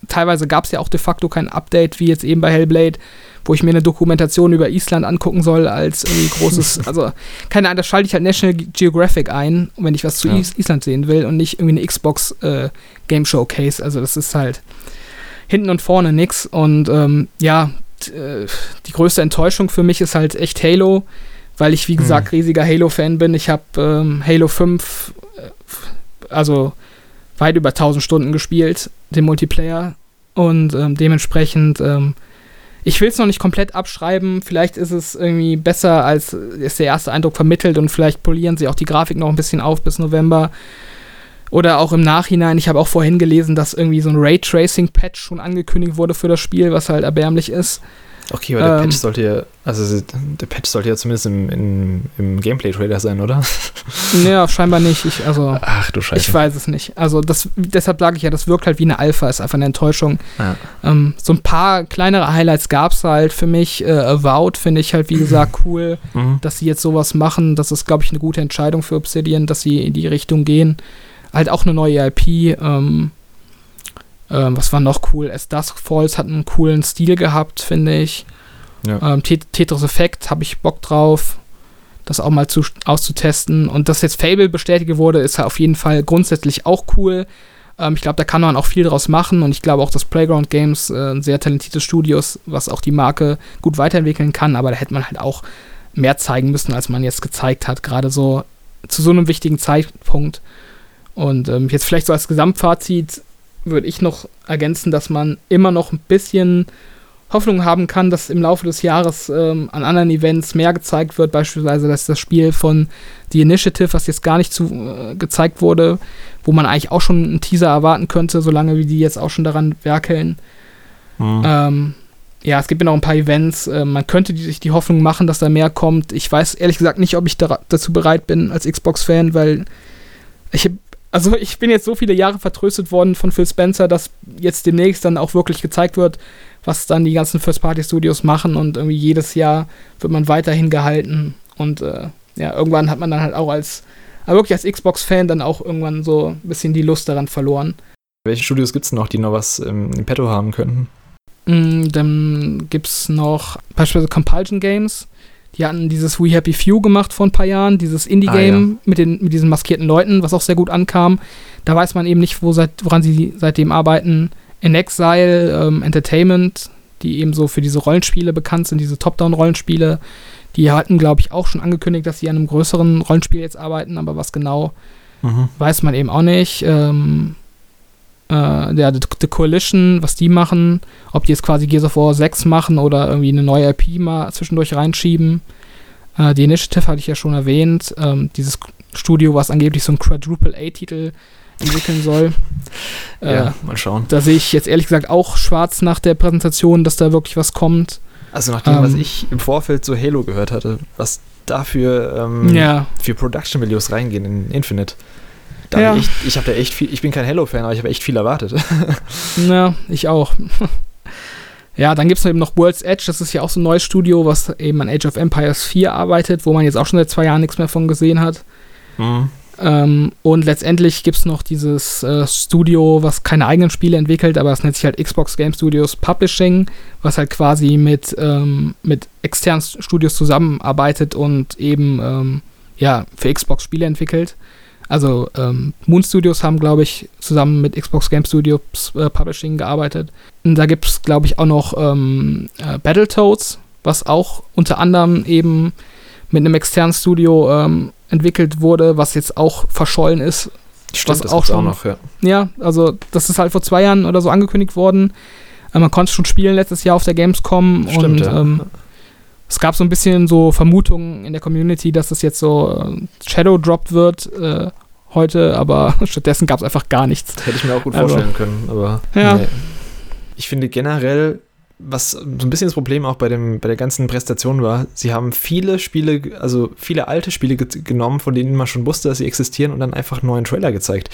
Teilweise gab es ja auch de facto kein Update, wie jetzt eben bei Hellblade, wo ich mir eine Dokumentation über Island angucken soll, als irgendwie großes, also keine Ahnung, da schalte ich halt National Geographic ein, wenn ich was zu Ja. Is Island sehen will und nicht irgendwie eine Xbox äh, Game Showcase. Also das ist halt hinten und vorne nix. Und ähm, ja, äh, die größte Enttäuschung für mich ist halt echt Halo, weil ich, wie gesagt, riesiger Halo-Fan bin. Ich habe ähm, Halo 5, äh, also weit über 1000 Stunden gespielt, den Multiplayer. Und ähm, dementsprechend, ähm, ich will es noch nicht komplett abschreiben. Vielleicht ist es irgendwie besser, als ist der erste Eindruck vermittelt und vielleicht polieren sie auch die Grafik noch ein bisschen auf bis November. Oder auch im Nachhinein, ich habe auch vorhin gelesen, dass irgendwie so ein Raytracing-Patch schon angekündigt wurde für das Spiel, was halt erbärmlich ist. Okay, aber der Ähm. Patch sollte ja, also der Patch sollte ja zumindest im, im, im Gameplay-Trailer sein, oder? Ja, scheinbar nicht. Ich, also, Ach du Scheiße. ich weiß es nicht. Also, das, deshalb sage ich ja, das wirkt halt wie eine Alpha, ist einfach eine Enttäuschung. Ja. Ähm, so ein paar kleinere Highlights gab es halt für mich. Äh, Avowed finde ich halt, wie gesagt, cool, Mhm. dass sie jetzt sowas machen. Das ist, glaube ich, eine gute Entscheidung für Obsidian, dass sie in die Richtung gehen. Halt auch eine neue IP. Ähm, ähm, was war noch cool? As Dusk Falls hat einen coolen Stil gehabt, finde ich. Ja. Ähm, Tet- Tetris Effect habe ich Bock drauf, das auch mal zu, auszutesten. Und dass jetzt Fable bestätigt wurde, ist ja auf jeden Fall grundsätzlich auch cool. Ähm, ich glaube, da kann man auch viel draus machen. Und ich glaube auch, dass Playground Games äh, ein sehr talentiertes Studio ist, was auch die Marke gut weiterentwickeln kann. Aber da hätte man halt auch mehr zeigen müssen, als man jetzt gezeigt hat. Gerade so zu so einem wichtigen Zeitpunkt. Und ähm, jetzt vielleicht so als Gesamtfazit würde ich noch ergänzen, dass man immer noch ein bisschen Hoffnung haben kann, dass im Laufe des Jahres ähm, an anderen Events mehr gezeigt wird. Beispielsweise, dass das Spiel von The Initiative, was jetzt gar nicht zu, äh, gezeigt wurde, wo man eigentlich auch schon einen Teaser erwarten könnte, solange wie die jetzt auch schon daran werkeln. Mhm. Ähm, ja, es gibt ja noch ein paar Events. Äh, man könnte die, sich die Hoffnung machen, dass da mehr kommt. Ich weiß ehrlich gesagt nicht, ob ich da, dazu bereit bin als Xbox-Fan, weil ich hab, also ich bin jetzt so viele Jahre vertröstet worden von Phil Spencer, dass jetzt demnächst dann auch wirklich gezeigt wird, was dann die ganzen First-Party-Studios machen und irgendwie jedes Jahr wird man weiterhin gehalten und äh, ja, irgendwann hat man dann halt auch als, aber wirklich als Xbox-Fan dann auch irgendwann so ein bisschen die Lust daran verloren. Welche Studios gibt es noch, die noch was ähm, im Petto haben könnten? Mm, Dann gibt es noch beispielsweise Compulsion Games. Die hatten dieses We Happy Few gemacht vor ein paar Jahren, dieses Indie-Game mit, den, mit diesen maskierten Leuten, was auch sehr gut ankam. Da weiß man eben nicht, wo seit, woran sie seitdem arbeiten. In Exile ähm, Entertainment, die eben so für diese Rollenspiele bekannt sind, diese Top-Down-Rollenspiele. Die hatten, glaube ich, auch schon angekündigt, dass sie an einem größeren Rollenspiel jetzt arbeiten, aber was genau, Mhm. weiß man eben auch nicht. Ähm, äh, der The, Coalition, was die machen, ob die jetzt quasi Gears of War 6 machen oder irgendwie eine neue IP mal zwischendurch reinschieben. Äh, die Initiative hatte ich ja schon erwähnt. Ähm, dieses Studio, was angeblich so ein Quadruple A-Titel entwickeln soll. Äh, Ja, mal schauen. Da sehe ich jetzt ehrlich gesagt auch schwarz nach der Präsentation, dass da wirklich was kommt. Also nach dem, was Ähm. ich im Vorfeld so Halo gehört hatte, was dafür ähm, Ja, für Production Videos reingehen in Infinite. Da Ja. ich ich habe da echt viel, ich bin kein Halo-Fan, aber ich habe echt viel erwartet. Ja, ich auch. ja, dann gibt es eben noch World's Edge, das ist ja auch so ein neues Studio, was eben an Age of Empires 4 arbeitet, wo man jetzt auch schon seit zwei Jahren nichts mehr von gesehen hat. Mhm. Ähm, und letztendlich gibt es noch dieses äh, Studio, was keine eigenen Spiele entwickelt, aber es nennt sich halt Xbox Game Studios Publishing, was halt quasi mit, ähm, mit externen Studios zusammenarbeitet und eben ähm, ja, für Xbox Spiele entwickelt. Also ähm, Moon Studios haben, glaube ich, zusammen mit Xbox Game Studios äh, Publishing gearbeitet. Und da gibt es, glaube ich, auch noch ähm, äh, Battletoads, was auch unter anderem eben mit einem externen Studio ähm, entwickelt wurde, was jetzt auch verschollen ist. Stimmt, das auch schon- noch, ja. Ja, also das ist halt vor zwei Jahren oder so angekündigt worden. Äh, man konnte es schon spielen letztes Jahr auf der Gamescom Stimmt, und ja. es gab so ein bisschen so Vermutungen in der Community, dass das jetzt so äh, Shadow dropped wird äh, heute, aber stattdessen gab es einfach gar nichts. Das hätte ich mir auch gut Also- vorstellen können, aber Ja. nee. ich finde generell, was so ein bisschen das Problem auch bei, dem, bei der ganzen Präsentation war, sie haben viele Spiele, also viele alte Spiele ge genommen, von denen man schon wusste, dass sie existieren und dann einfach einen neuen Trailer gezeigt.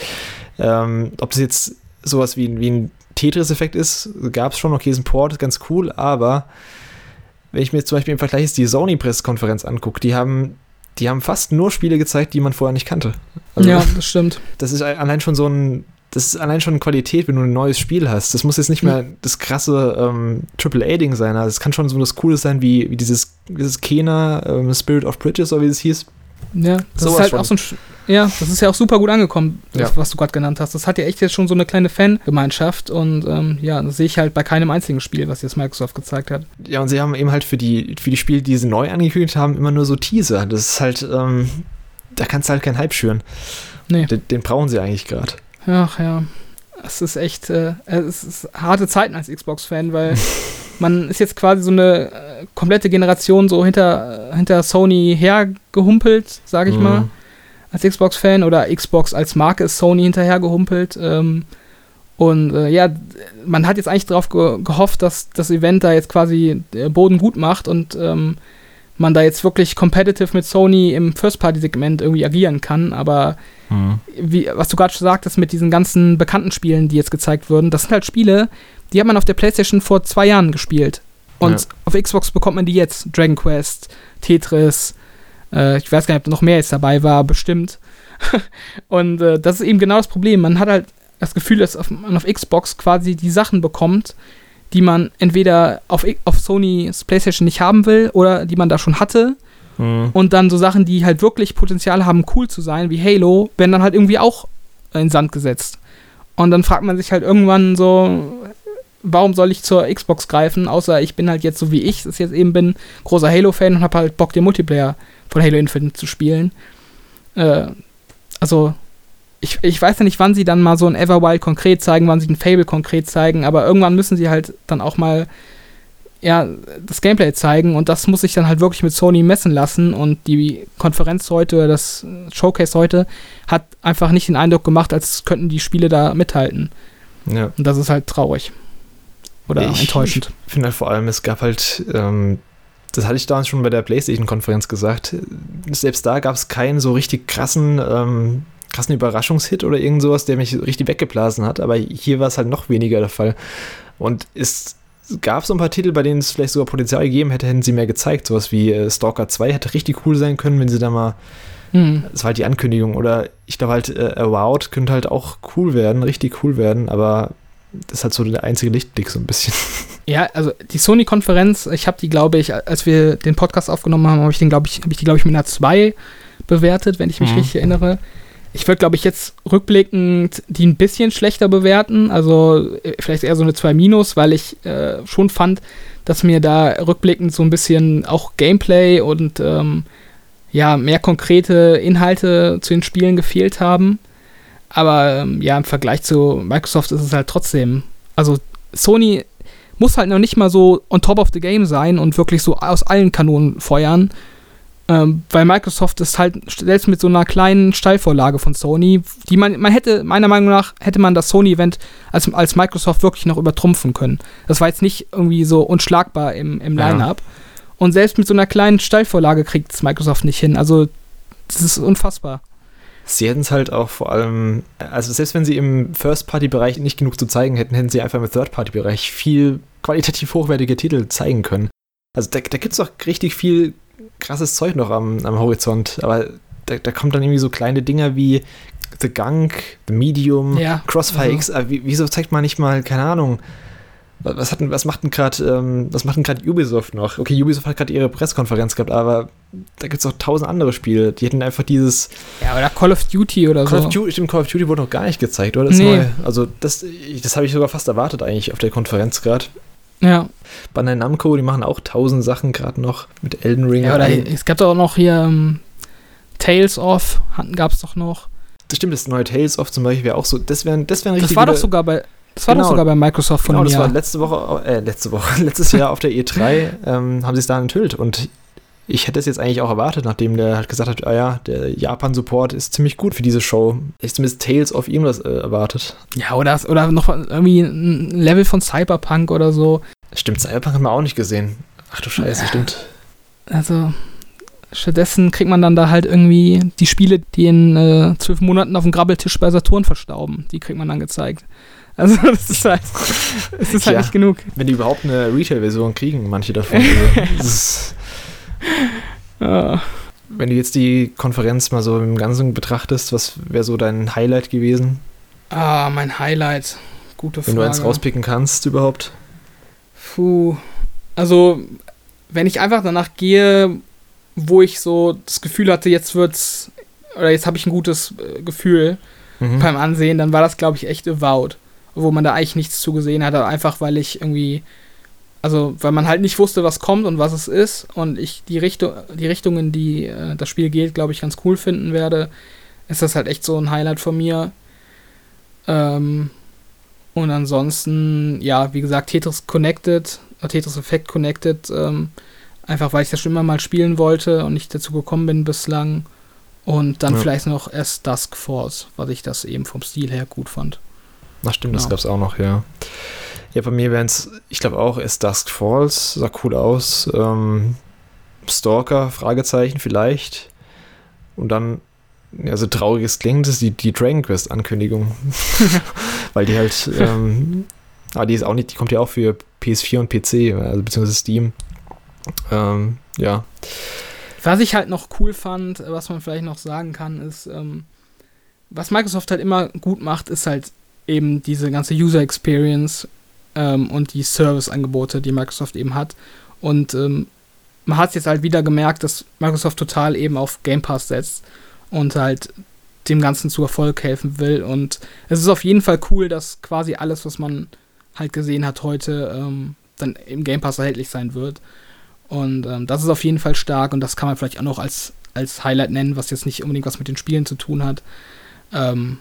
Ähm, ob das jetzt sowas wie, ein- wie ein Tetris-Effekt ist, gab es schon, okay, ist ein Port, ist ganz cool, aber wenn ich mir jetzt zum Beispiel im Vergleich jetzt die Sony-Pressekonferenz angucke, die haben, die haben fast nur Spiele gezeigt, die man vorher nicht kannte. Also- ja, das stimmt. das ist allein schon so ein, das ist allein schon Qualität, wenn du ein neues Spiel hast. Das muss jetzt nicht mehr das krasse ähm, AAA-Ding sein. Also es kann schon so was Cooles sein, wie, wie dieses, dieses Kena, ähm, Spirit of Bridges, oder wie es hieß. Ja, das Sowas ist halt schon. auch so ein. Ja, das ist ja auch super gut angekommen, Ja. was du gerade genannt hast. Das hat ja echt jetzt schon so eine kleine Fangemeinschaft und ähm, ja, das sehe ich halt bei keinem einzigen Spiel, was jetzt Microsoft gezeigt hat. Ja, und sie haben eben halt für die, für die Spiele, die sie neu angekündigt haben, immer nur so Teaser. Das ist halt, ähm, da kannst du halt keinen Hype schüren. Nee. Den, den brauchen sie eigentlich gerade. Ach ja, es ist echt, äh, es ist harte Zeiten als Xbox-Fan, weil man ist jetzt quasi so eine äh, komplette Generation so hinter, hinter Sony hergehumpelt, sage ich Mhm. mal, als Xbox-Fan oder Xbox als Marke ist Sony hinterhergehumpelt. Ähm, Und äh, ja, man hat jetzt eigentlich darauf ge gehofft, dass das Event da jetzt quasi äh, Boden gut macht und ähm, man da jetzt wirklich competitive mit Sony im First-Party-Segment irgendwie agieren kann. Aber Mhm. wie, was du gerade schon sagtest mit diesen ganzen bekannten Spielen, die jetzt gezeigt wurden, das sind halt Spiele, die hat man auf der PlayStation vor zwei Jahren gespielt. Und Ja. auf Xbox bekommt man die jetzt. Dragon Quest, Tetris, äh, ich weiß gar nicht, ob noch mehr jetzt dabei war, bestimmt. und äh, das ist eben genau das Problem. Man hat halt das Gefühl, dass auf, man auf Xbox quasi die Sachen bekommt, die man entweder auf, auf Sony's PlayStation nicht haben will oder die man da schon hatte. Mhm. Und dann so Sachen, die halt wirklich Potenzial haben, cool zu sein, wie Halo, werden dann halt irgendwie auch in Sand gesetzt. Und dann fragt man sich halt irgendwann so, warum soll ich zur Xbox greifen, außer ich bin halt jetzt so wie ich es jetzt eben bin, großer Halo-Fan und habe halt Bock, den Multiplayer von Halo Infinite zu spielen. Äh, also, ich, ich weiß ja nicht, wann sie dann mal so ein Everwild konkret zeigen, wann sie ein Fable konkret zeigen, aber irgendwann müssen sie halt dann auch mal ja, das Gameplay zeigen und das muss sich dann halt wirklich mit Sony messen lassen und die Konferenz heute, oder das Showcase heute, hat einfach nicht den Eindruck gemacht, als könnten die Spiele da mithalten. Ja. Und das ist halt traurig. Oder Ich- enttäuschend. Ich finde halt vor allem, es gab halt, ähm, das hatte ich damals schon bei der PlayStation-Konferenz gesagt, selbst da gab es keinen so richtig krassen, ähm, krassen Überraschungshit oder irgend sowas, der mich richtig weggeblasen hat, aber hier war es halt noch weniger der Fall. Und es gab so ein paar Titel, bei denen es vielleicht sogar Potenzial gegeben hätte, hätten sie mehr gezeigt. Sowas wie äh, Stalker 2 hätte richtig cool sein können, wenn sie da mal Hm. das war halt die Ankündigung. Oder ich glaube halt, äh, Avowed könnte halt auch cool werden, richtig cool werden, aber das ist halt so der einzige Lichtblick so ein bisschen. Ja, also die Sony-Konferenz, ich habe die, glaube ich, als wir den Podcast aufgenommen haben, habe ich den, glaube ich, habe ich die, glaube ich, mit einer 2 bewertet, wenn ich mich Mhm. richtig erinnere. Ich würde, glaube ich, jetzt rückblickend die ein bisschen schlechter bewerten, also äh, vielleicht eher so eine 2 minus, weil ich äh, schon fand, dass mir da rückblickend so ein bisschen auch Gameplay und ähm, ja, mehr konkrete Inhalte zu den Spielen gefehlt haben. Aber ähm, ja, im Vergleich zu Microsoft ist es halt trotzdem, also Sony muss halt noch nicht mal so on top of the game sein und wirklich so aus allen Kanonen feuern. Ähm, weil Microsoft ist halt selbst mit so einer kleinen Steilvorlage von Sony, die man, man hätte, meiner Meinung nach, hätte man das Sony-Event als, als Microsoft wirklich noch übertrumpfen können. Das war jetzt nicht irgendwie so unschlagbar im, im Ja. Line-Up. Und selbst mit so einer kleinen Steilvorlage kriegt es Microsoft nicht hin. Also, das ist unfassbar. Sie hätten es halt auch vor allem, also selbst wenn sie im First-Party-Bereich nicht genug zu zeigen hätten, hätten sie einfach im Third-Party-Bereich viel qualitativ hochwertige Titel zeigen können. Also da, da gibt es doch richtig viel krasses Zeug noch am, am Horizont, aber da, da kommt dann irgendwie so kleine Dinger wie The Gunk, The Medium, Ja, Crossfire also- X, wie, wieso zeigt man nicht mal, keine Ahnung, was, hat was macht denn gerade ähm, was macht denn gerade Ubisoft noch? Okay, Ubisoft hat gerade ihre Pressekonferenz gehabt, aber da gibt es auch tausend andere Spiele, die hätten einfach dieses Ja, oder Call of Duty oder Call so. of Duty, stimmt, Call of Duty wurde noch gar nicht gezeigt, oder? Das ist Nee. neu. Also das, das habe ich sogar fast erwartet eigentlich auf der Konferenz gerade. Ja. Bandai Namco, die machen auch tausend Sachen gerade noch mit Elden Ring. ja oder Ein- es gab doch auch noch hier ähm, Tales of, gab es doch noch. das stimmt, das neue Tales of zum Beispiel wäre auch so, das wären das wären Das richtig war doch sogar bei, das war doch Genau. sogar bei Microsoft von Genau, das war letzte Woche, äh, letzte Woche, letztes Jahr auf der E3 ähm, haben sie es da enthüllt und ich hätte es jetzt eigentlich auch erwartet, nachdem der halt gesagt hat, ah ja, der Japan-Support ist ziemlich gut für diese Show. Ich zumindest Tales of irgendwas äh, erwartet. Ja, oder, oder noch irgendwie ein Level von Cyberpunk oder so. Stimmt, Cyberpunk haben wir auch nicht gesehen. Ach du Scheiße, stimmt. Also, stattdessen kriegt man dann da halt irgendwie die Spiele, die in äh, zwölf Monaten auf dem Grabbeltisch bei Saturn verstauben. Die kriegt man dann gezeigt. Also, das ist halt, es ist halt Ja. nicht genug. Wenn die überhaupt eine Retail-Version kriegen, manche davon. Also, ist, Ja. wenn du jetzt die Konferenz mal so im Ganzen betrachtest, was wäre so dein Highlight gewesen, Ah, mein Highlight. Gute wenn Frage. du eins rauspicken kannst überhaupt? Puh. Also, wenn ich einfach danach gehe, wo ich so das Gefühl hatte, jetzt wird's, oder jetzt habe ich ein gutes äh, Gefühl Mhm. beim Ansehen, dann war das, glaube ich, echt Avowed. Wo man da eigentlich nichts zugesehen hat, einfach weil ich irgendwie, also, weil man halt nicht wusste, was kommt und was es ist und ich die Richtung, die Richtung, in die äh, das Spiel geht, glaube ich, ganz cool finden werde, ist das halt echt so ein Highlight von mir. Ähm, und ansonsten, ja, wie gesagt, Tetris Connected, äh, Tetris Effect Connected, ähm, einfach weil ich das schon immer mal spielen wollte und nicht dazu gekommen bin bislang. Und dann Ja. vielleicht noch erst Dusk Force, weil ich das eben vom Stil her gut fand. Ach stimmt, das Genau. gab's auch noch, ja. Ja, bei mir wären es, ich glaube auch, erst Dusk Falls, sah cool aus. Ähm, Stalker, Fragezeichen vielleicht. Und dann, ja, so traurig es klingt, ist die, die Dragon Quest Ankündigung. Weil die halt, ähm, ah, die ist auch nicht, die kommt ja auch für PS4 und PC, also beziehungsweise Steam. Ähm, ja. Was ich halt noch cool fand, was man vielleicht noch sagen kann, ist, ähm, was Microsoft halt immer gut macht, ist halt eben diese ganze User Experience ähm, und die Service-Angebote, die Microsoft eben hat. Und ähm, man hat jetzt halt wieder gemerkt, dass Microsoft total eben auf Game Pass setzt und halt dem Ganzen zu Erfolg helfen will. Und es ist auf jeden Fall cool, dass quasi alles, was man halt gesehen hat heute, ähm, dann im Game Pass erhältlich sein wird. Und ähm, das ist auf jeden Fall stark und das kann man vielleicht auch noch als, als Highlight nennen, was jetzt nicht unbedingt was mit den Spielen zu tun hat. Ähm,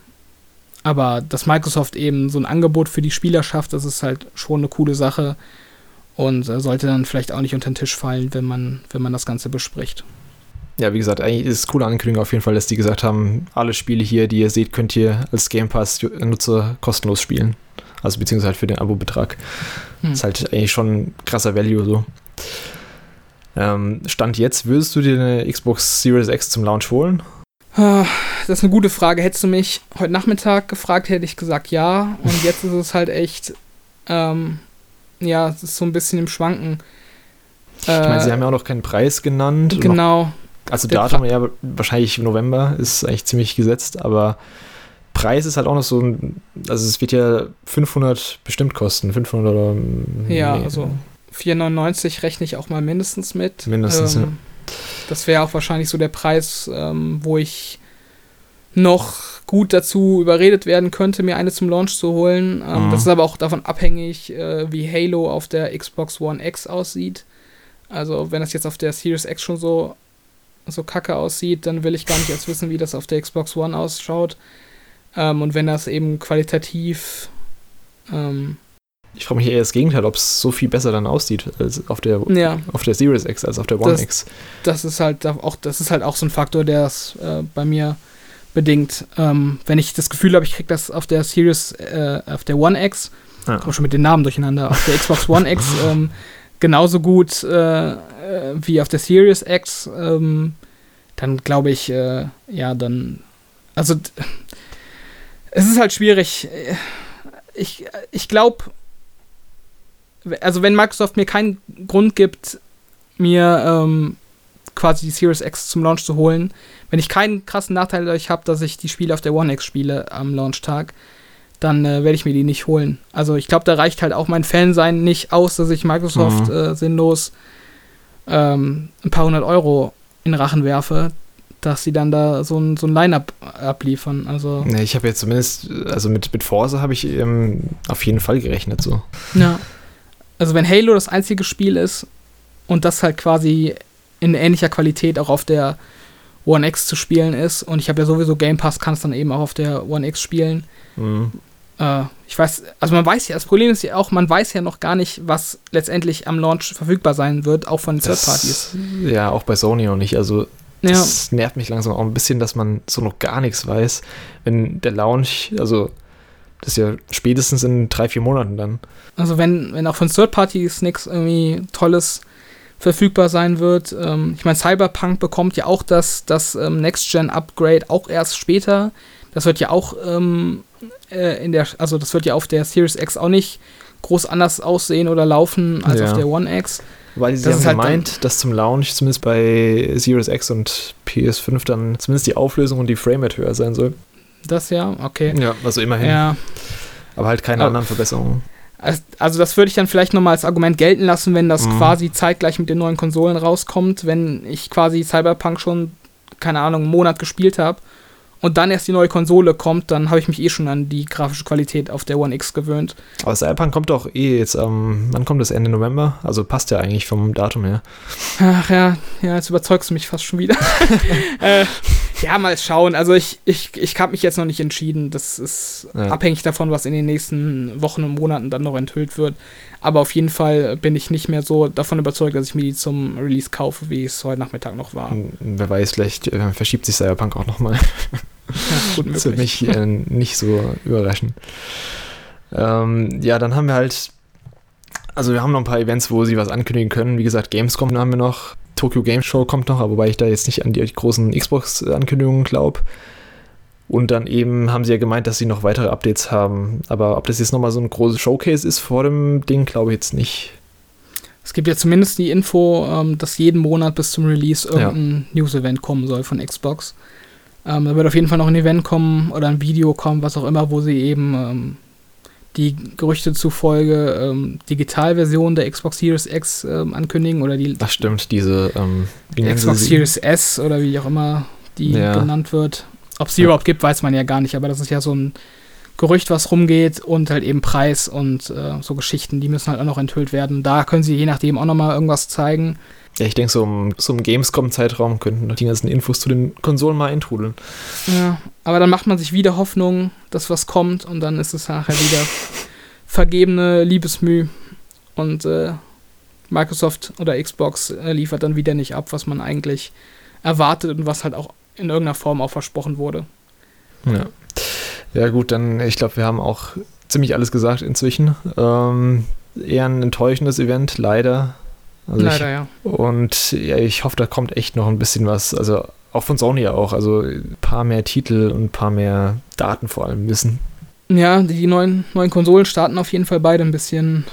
aber dass Microsoft eben so ein Angebot für die Spieler schafft, das ist halt schon eine coole Sache und äh, sollte dann vielleicht auch nicht unter den Tisch fallen, wenn man, wenn man das Ganze bespricht. Ja, wie gesagt, eigentlich ist es eine coole Ankündigung auf jeden Fall, dass die gesagt haben, alle Spiele hier, die ihr seht, könnt ihr als Game Pass-Nutzer kostenlos spielen. Also beziehungsweise halt für den Abo-Betrag. Hm. Ist halt eigentlich schon ein krasser Value so. Ähm, Stand jetzt, würdest du dir eine Xbox Series X zum Launch holen? Ah, Das ist eine gute Frage. Hättest du mich heute Nachmittag gefragt, hätte ich gesagt ja. Und jetzt ist es halt echt, ähm, ja, es ist so ein bisschen im Schwanken. Ich meine, sie haben ja auch noch keinen Preis genannt. und Noch, Äh, Genau. also der Datum, ja, wahrscheinlich im November ist eigentlich ziemlich gesetzt, aber Preis ist halt auch noch so ein, also es wird ja 500 bestimmt kosten, 500 oder Ja, nee, also 4,99 rechne ich auch mal mindestens mit. Mindestens, ähm, Das wäre auch wahrscheinlich so der Preis, ähm, wo ich noch gut dazu überredet werden könnte, mir eine zum Launch zu holen. Ähm, Mhm. Das ist aber auch davon abhängig, äh, wie Halo auf der Xbox One X aussieht. Also wenn das jetzt auf der Series X schon so, so kacke aussieht, dann will ich gar nicht erst wissen, wie das auf der Xbox One ausschaut. Ähm, und wenn das eben qualitativ ähm, Ich frage mich eher das Gegenteil, ob es so viel besser dann aussieht als auf der, ja, auf der Series X als auf der One Das- X. das ist halt auch, das ist halt auch so ein Faktor, der es äh, bei mir bedingt. Ähm, wenn ich das Gefühl habe, ich krieg das auf der Series, äh, auf der One X, Ja. komme schon mit den Namen durcheinander, auf der Xbox One X ähm, genauso gut äh, äh, wie auf der Series X, ähm, dann glaube ich, äh, ja, dann, also es ist halt schwierig. Ich, ich glaube, also wenn Microsoft mir keinen Grund gibt, mir ähm, quasi die Series X zum Launch zu holen, wenn ich keinen krassen Nachteil dadurch habe, dass ich die Spiele auf der One X spiele am Launchtag, dann äh, werde ich mir die nicht holen. Also ich glaube, da reicht halt auch mein Fansein nicht aus, dass ich Microsoft Mhm. äh, sinnlos ähm, ein paar hundert Euro in Rachen werfe, dass sie dann da so ein, so ein Line-Up abliefern. Also, Nee, ich habe jetzt zumindest, also mit, mit Forza habe ich ähm, auf jeden Fall gerechnet so. ja. Also wenn Halo das einzige Spiel ist und das halt quasi in ähnlicher Qualität auch auf der One X zu spielen ist und ich habe ja sowieso Game Pass, kann es dann eben auch auf der One X spielen. Mhm. Äh, ich weiß, also man weiß ja, das Problem ist ja auch, man weiß ja noch gar nicht, was letztendlich am Launch verfügbar sein wird, auch von den Third Parties. Ja, auch bei Sony noch nicht. Also Ja, das nervt mich langsam auch ein bisschen, dass man so noch gar nichts weiß, wenn der Launch, also das ist ja spätestens in drei, vier Monaten dann. also wenn, wenn auch von Third Parties nichts irgendwie Tolles verfügbar sein wird. Ähm, ich meine, Cyberpunk bekommt ja auch das, das ähm, Next-Gen-Upgrade auch erst später. Das wird ja auch ähm, äh, in der, also das wird ja auf der Series X auch nicht groß anders aussehen oder laufen als Ja. auf der One X. Weil sie Das haben halt gemeint, dass zum Launch zumindest bei Series X und PS5 dann zumindest die Auflösung und die Framerate höher sein soll. Das ja, okay. Ja, also immerhin. Ja, Aber halt keine Aber- anderen Verbesserungen. Also- das würde ich dann vielleicht nochmal als Argument gelten lassen, wenn das Mhm. quasi zeitgleich mit den neuen Konsolen rauskommt, wenn ich quasi Cyberpunk schon, keine Ahnung, einen Monat gespielt habe und dann erst die neue Konsole kommt, dann habe ich mich eh schon an die grafische Qualität auf der One X gewöhnt. Aber Cyberpunk kommt doch eh jetzt am, wann kommt das Ende November? Also passt ja eigentlich vom Datum her. Ach ja, ja, jetzt überzeugst du mich fast schon wieder. äh, ja, mal schauen. Also ich, ich, ich habe mich jetzt noch nicht entschieden. Das ist Ja. abhängig davon, was in den nächsten Wochen und Monaten dann noch enthüllt wird. Aber auf jeden Fall bin ich nicht mehr so davon überzeugt, dass ich mir die zum Release kaufe, wie es heute Nachmittag noch war. Und Wer weiß, vielleicht äh, verschiebt sich Cyberpunk auch nochmal. Ja, gut Das möglich. mich äh, nicht so überraschen. Ähm, ja, dann haben wir halt, also wir haben noch ein paar Events, wo sie was ankündigen können. Wie gesagt, Gamescom haben wir noch, Tokyo Game Show kommt noch, wobei ich da jetzt nicht an die großen Xbox-Ankündigungen glaube. Und dann eben haben sie ja gemeint, dass sie noch weitere Updates haben. Aber ob das jetzt nochmal so ein großes Showcase ist vor dem Ding, glaube ich jetzt nicht. Es gibt ja zumindest die Info, ähm, dass jeden Monat bis zum Release irgendein ja. News-Event kommen soll von Xbox. Ähm, da wird auf jeden Fall noch ein Event kommen oder ein Video kommen, was auch immer, wo sie eben ähm, die Gerüchte zufolge ähm, Digitalversion der Xbox Series X ähm, ankündigen oder die. Das stimmt, diese ähm, Xbox Series S oder wie auch immer die ja. genannt wird. Ob es die ja. überhaupt gibt, weiß man ja gar nicht, aber das ist ja so ein Gerücht, was rumgeht und halt eben Preis und äh, so Geschichten, die müssen halt auch noch enthüllt werden. Da können sie je nachdem auch nochmal irgendwas zeigen. Ja, ich denke, so im, so im Gamescom-Zeitraum könnten die ganzen Infos zu den Konsolen mal eintrudeln. Ja, aber dann macht man sich wieder Hoffnung, dass was kommt und dann ist es nachher wieder vergebene Liebesmüh und äh, Microsoft oder Xbox äh, liefert dann wieder nicht ab, was man eigentlich erwartet und was halt auch in irgendeiner Form auch versprochen wurde. Ja. Ja, gut, dann, ich glaube, wir haben auch ziemlich alles gesagt inzwischen. Ähm, eher ein enttäuschendes Event, leider. Also leider, ich, ja. Und ja, ich hoffe, da kommt echt noch ein bisschen was. Also auch von Sony ja auch. Also ein paar mehr Titel und ein paar mehr Daten vor allem wissen. Ja, die neuen, neuen Konsolen starten auf jeden Fall beide ein bisschen.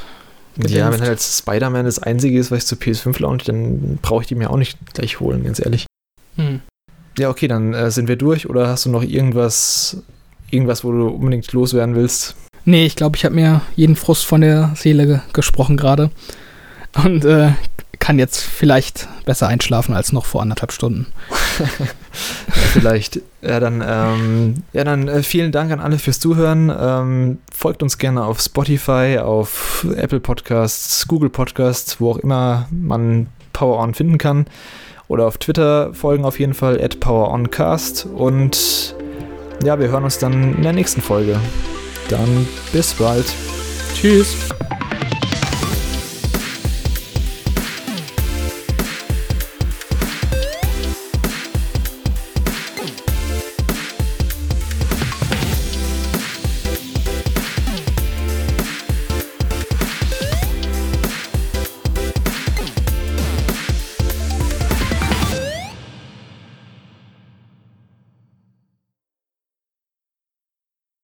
Gedämpft. Ja, wenn halt Spider-Man das einzige ist, was ich zu PS5 launch, dann brauche ich die mir auch nicht gleich holen, ganz ehrlich. Hm. Ja, okay, dann äh, sind wir durch. Oder hast du noch irgendwas irgendwas, wo du unbedingt loswerden willst? Nee, ich glaube, ich habe mir jeden Frust von der Seele ge gesprochen gerade. Und äh, kann jetzt vielleicht besser einschlafen als noch vor anderthalb Stunden. vielleicht. Ja, dann, ähm, ja, dann äh, vielen Dank an alle fürs Zuhören. Ähm, folgt uns gerne auf Spotify, auf Apple Podcasts, Google Podcasts, wo auch immer man Power On finden kann. Oder auf Twitter folgen auf jeden Fall at PowerOnCast und ja, wir hören uns dann in der nächsten Folge. Dann bis bald. Tschüss.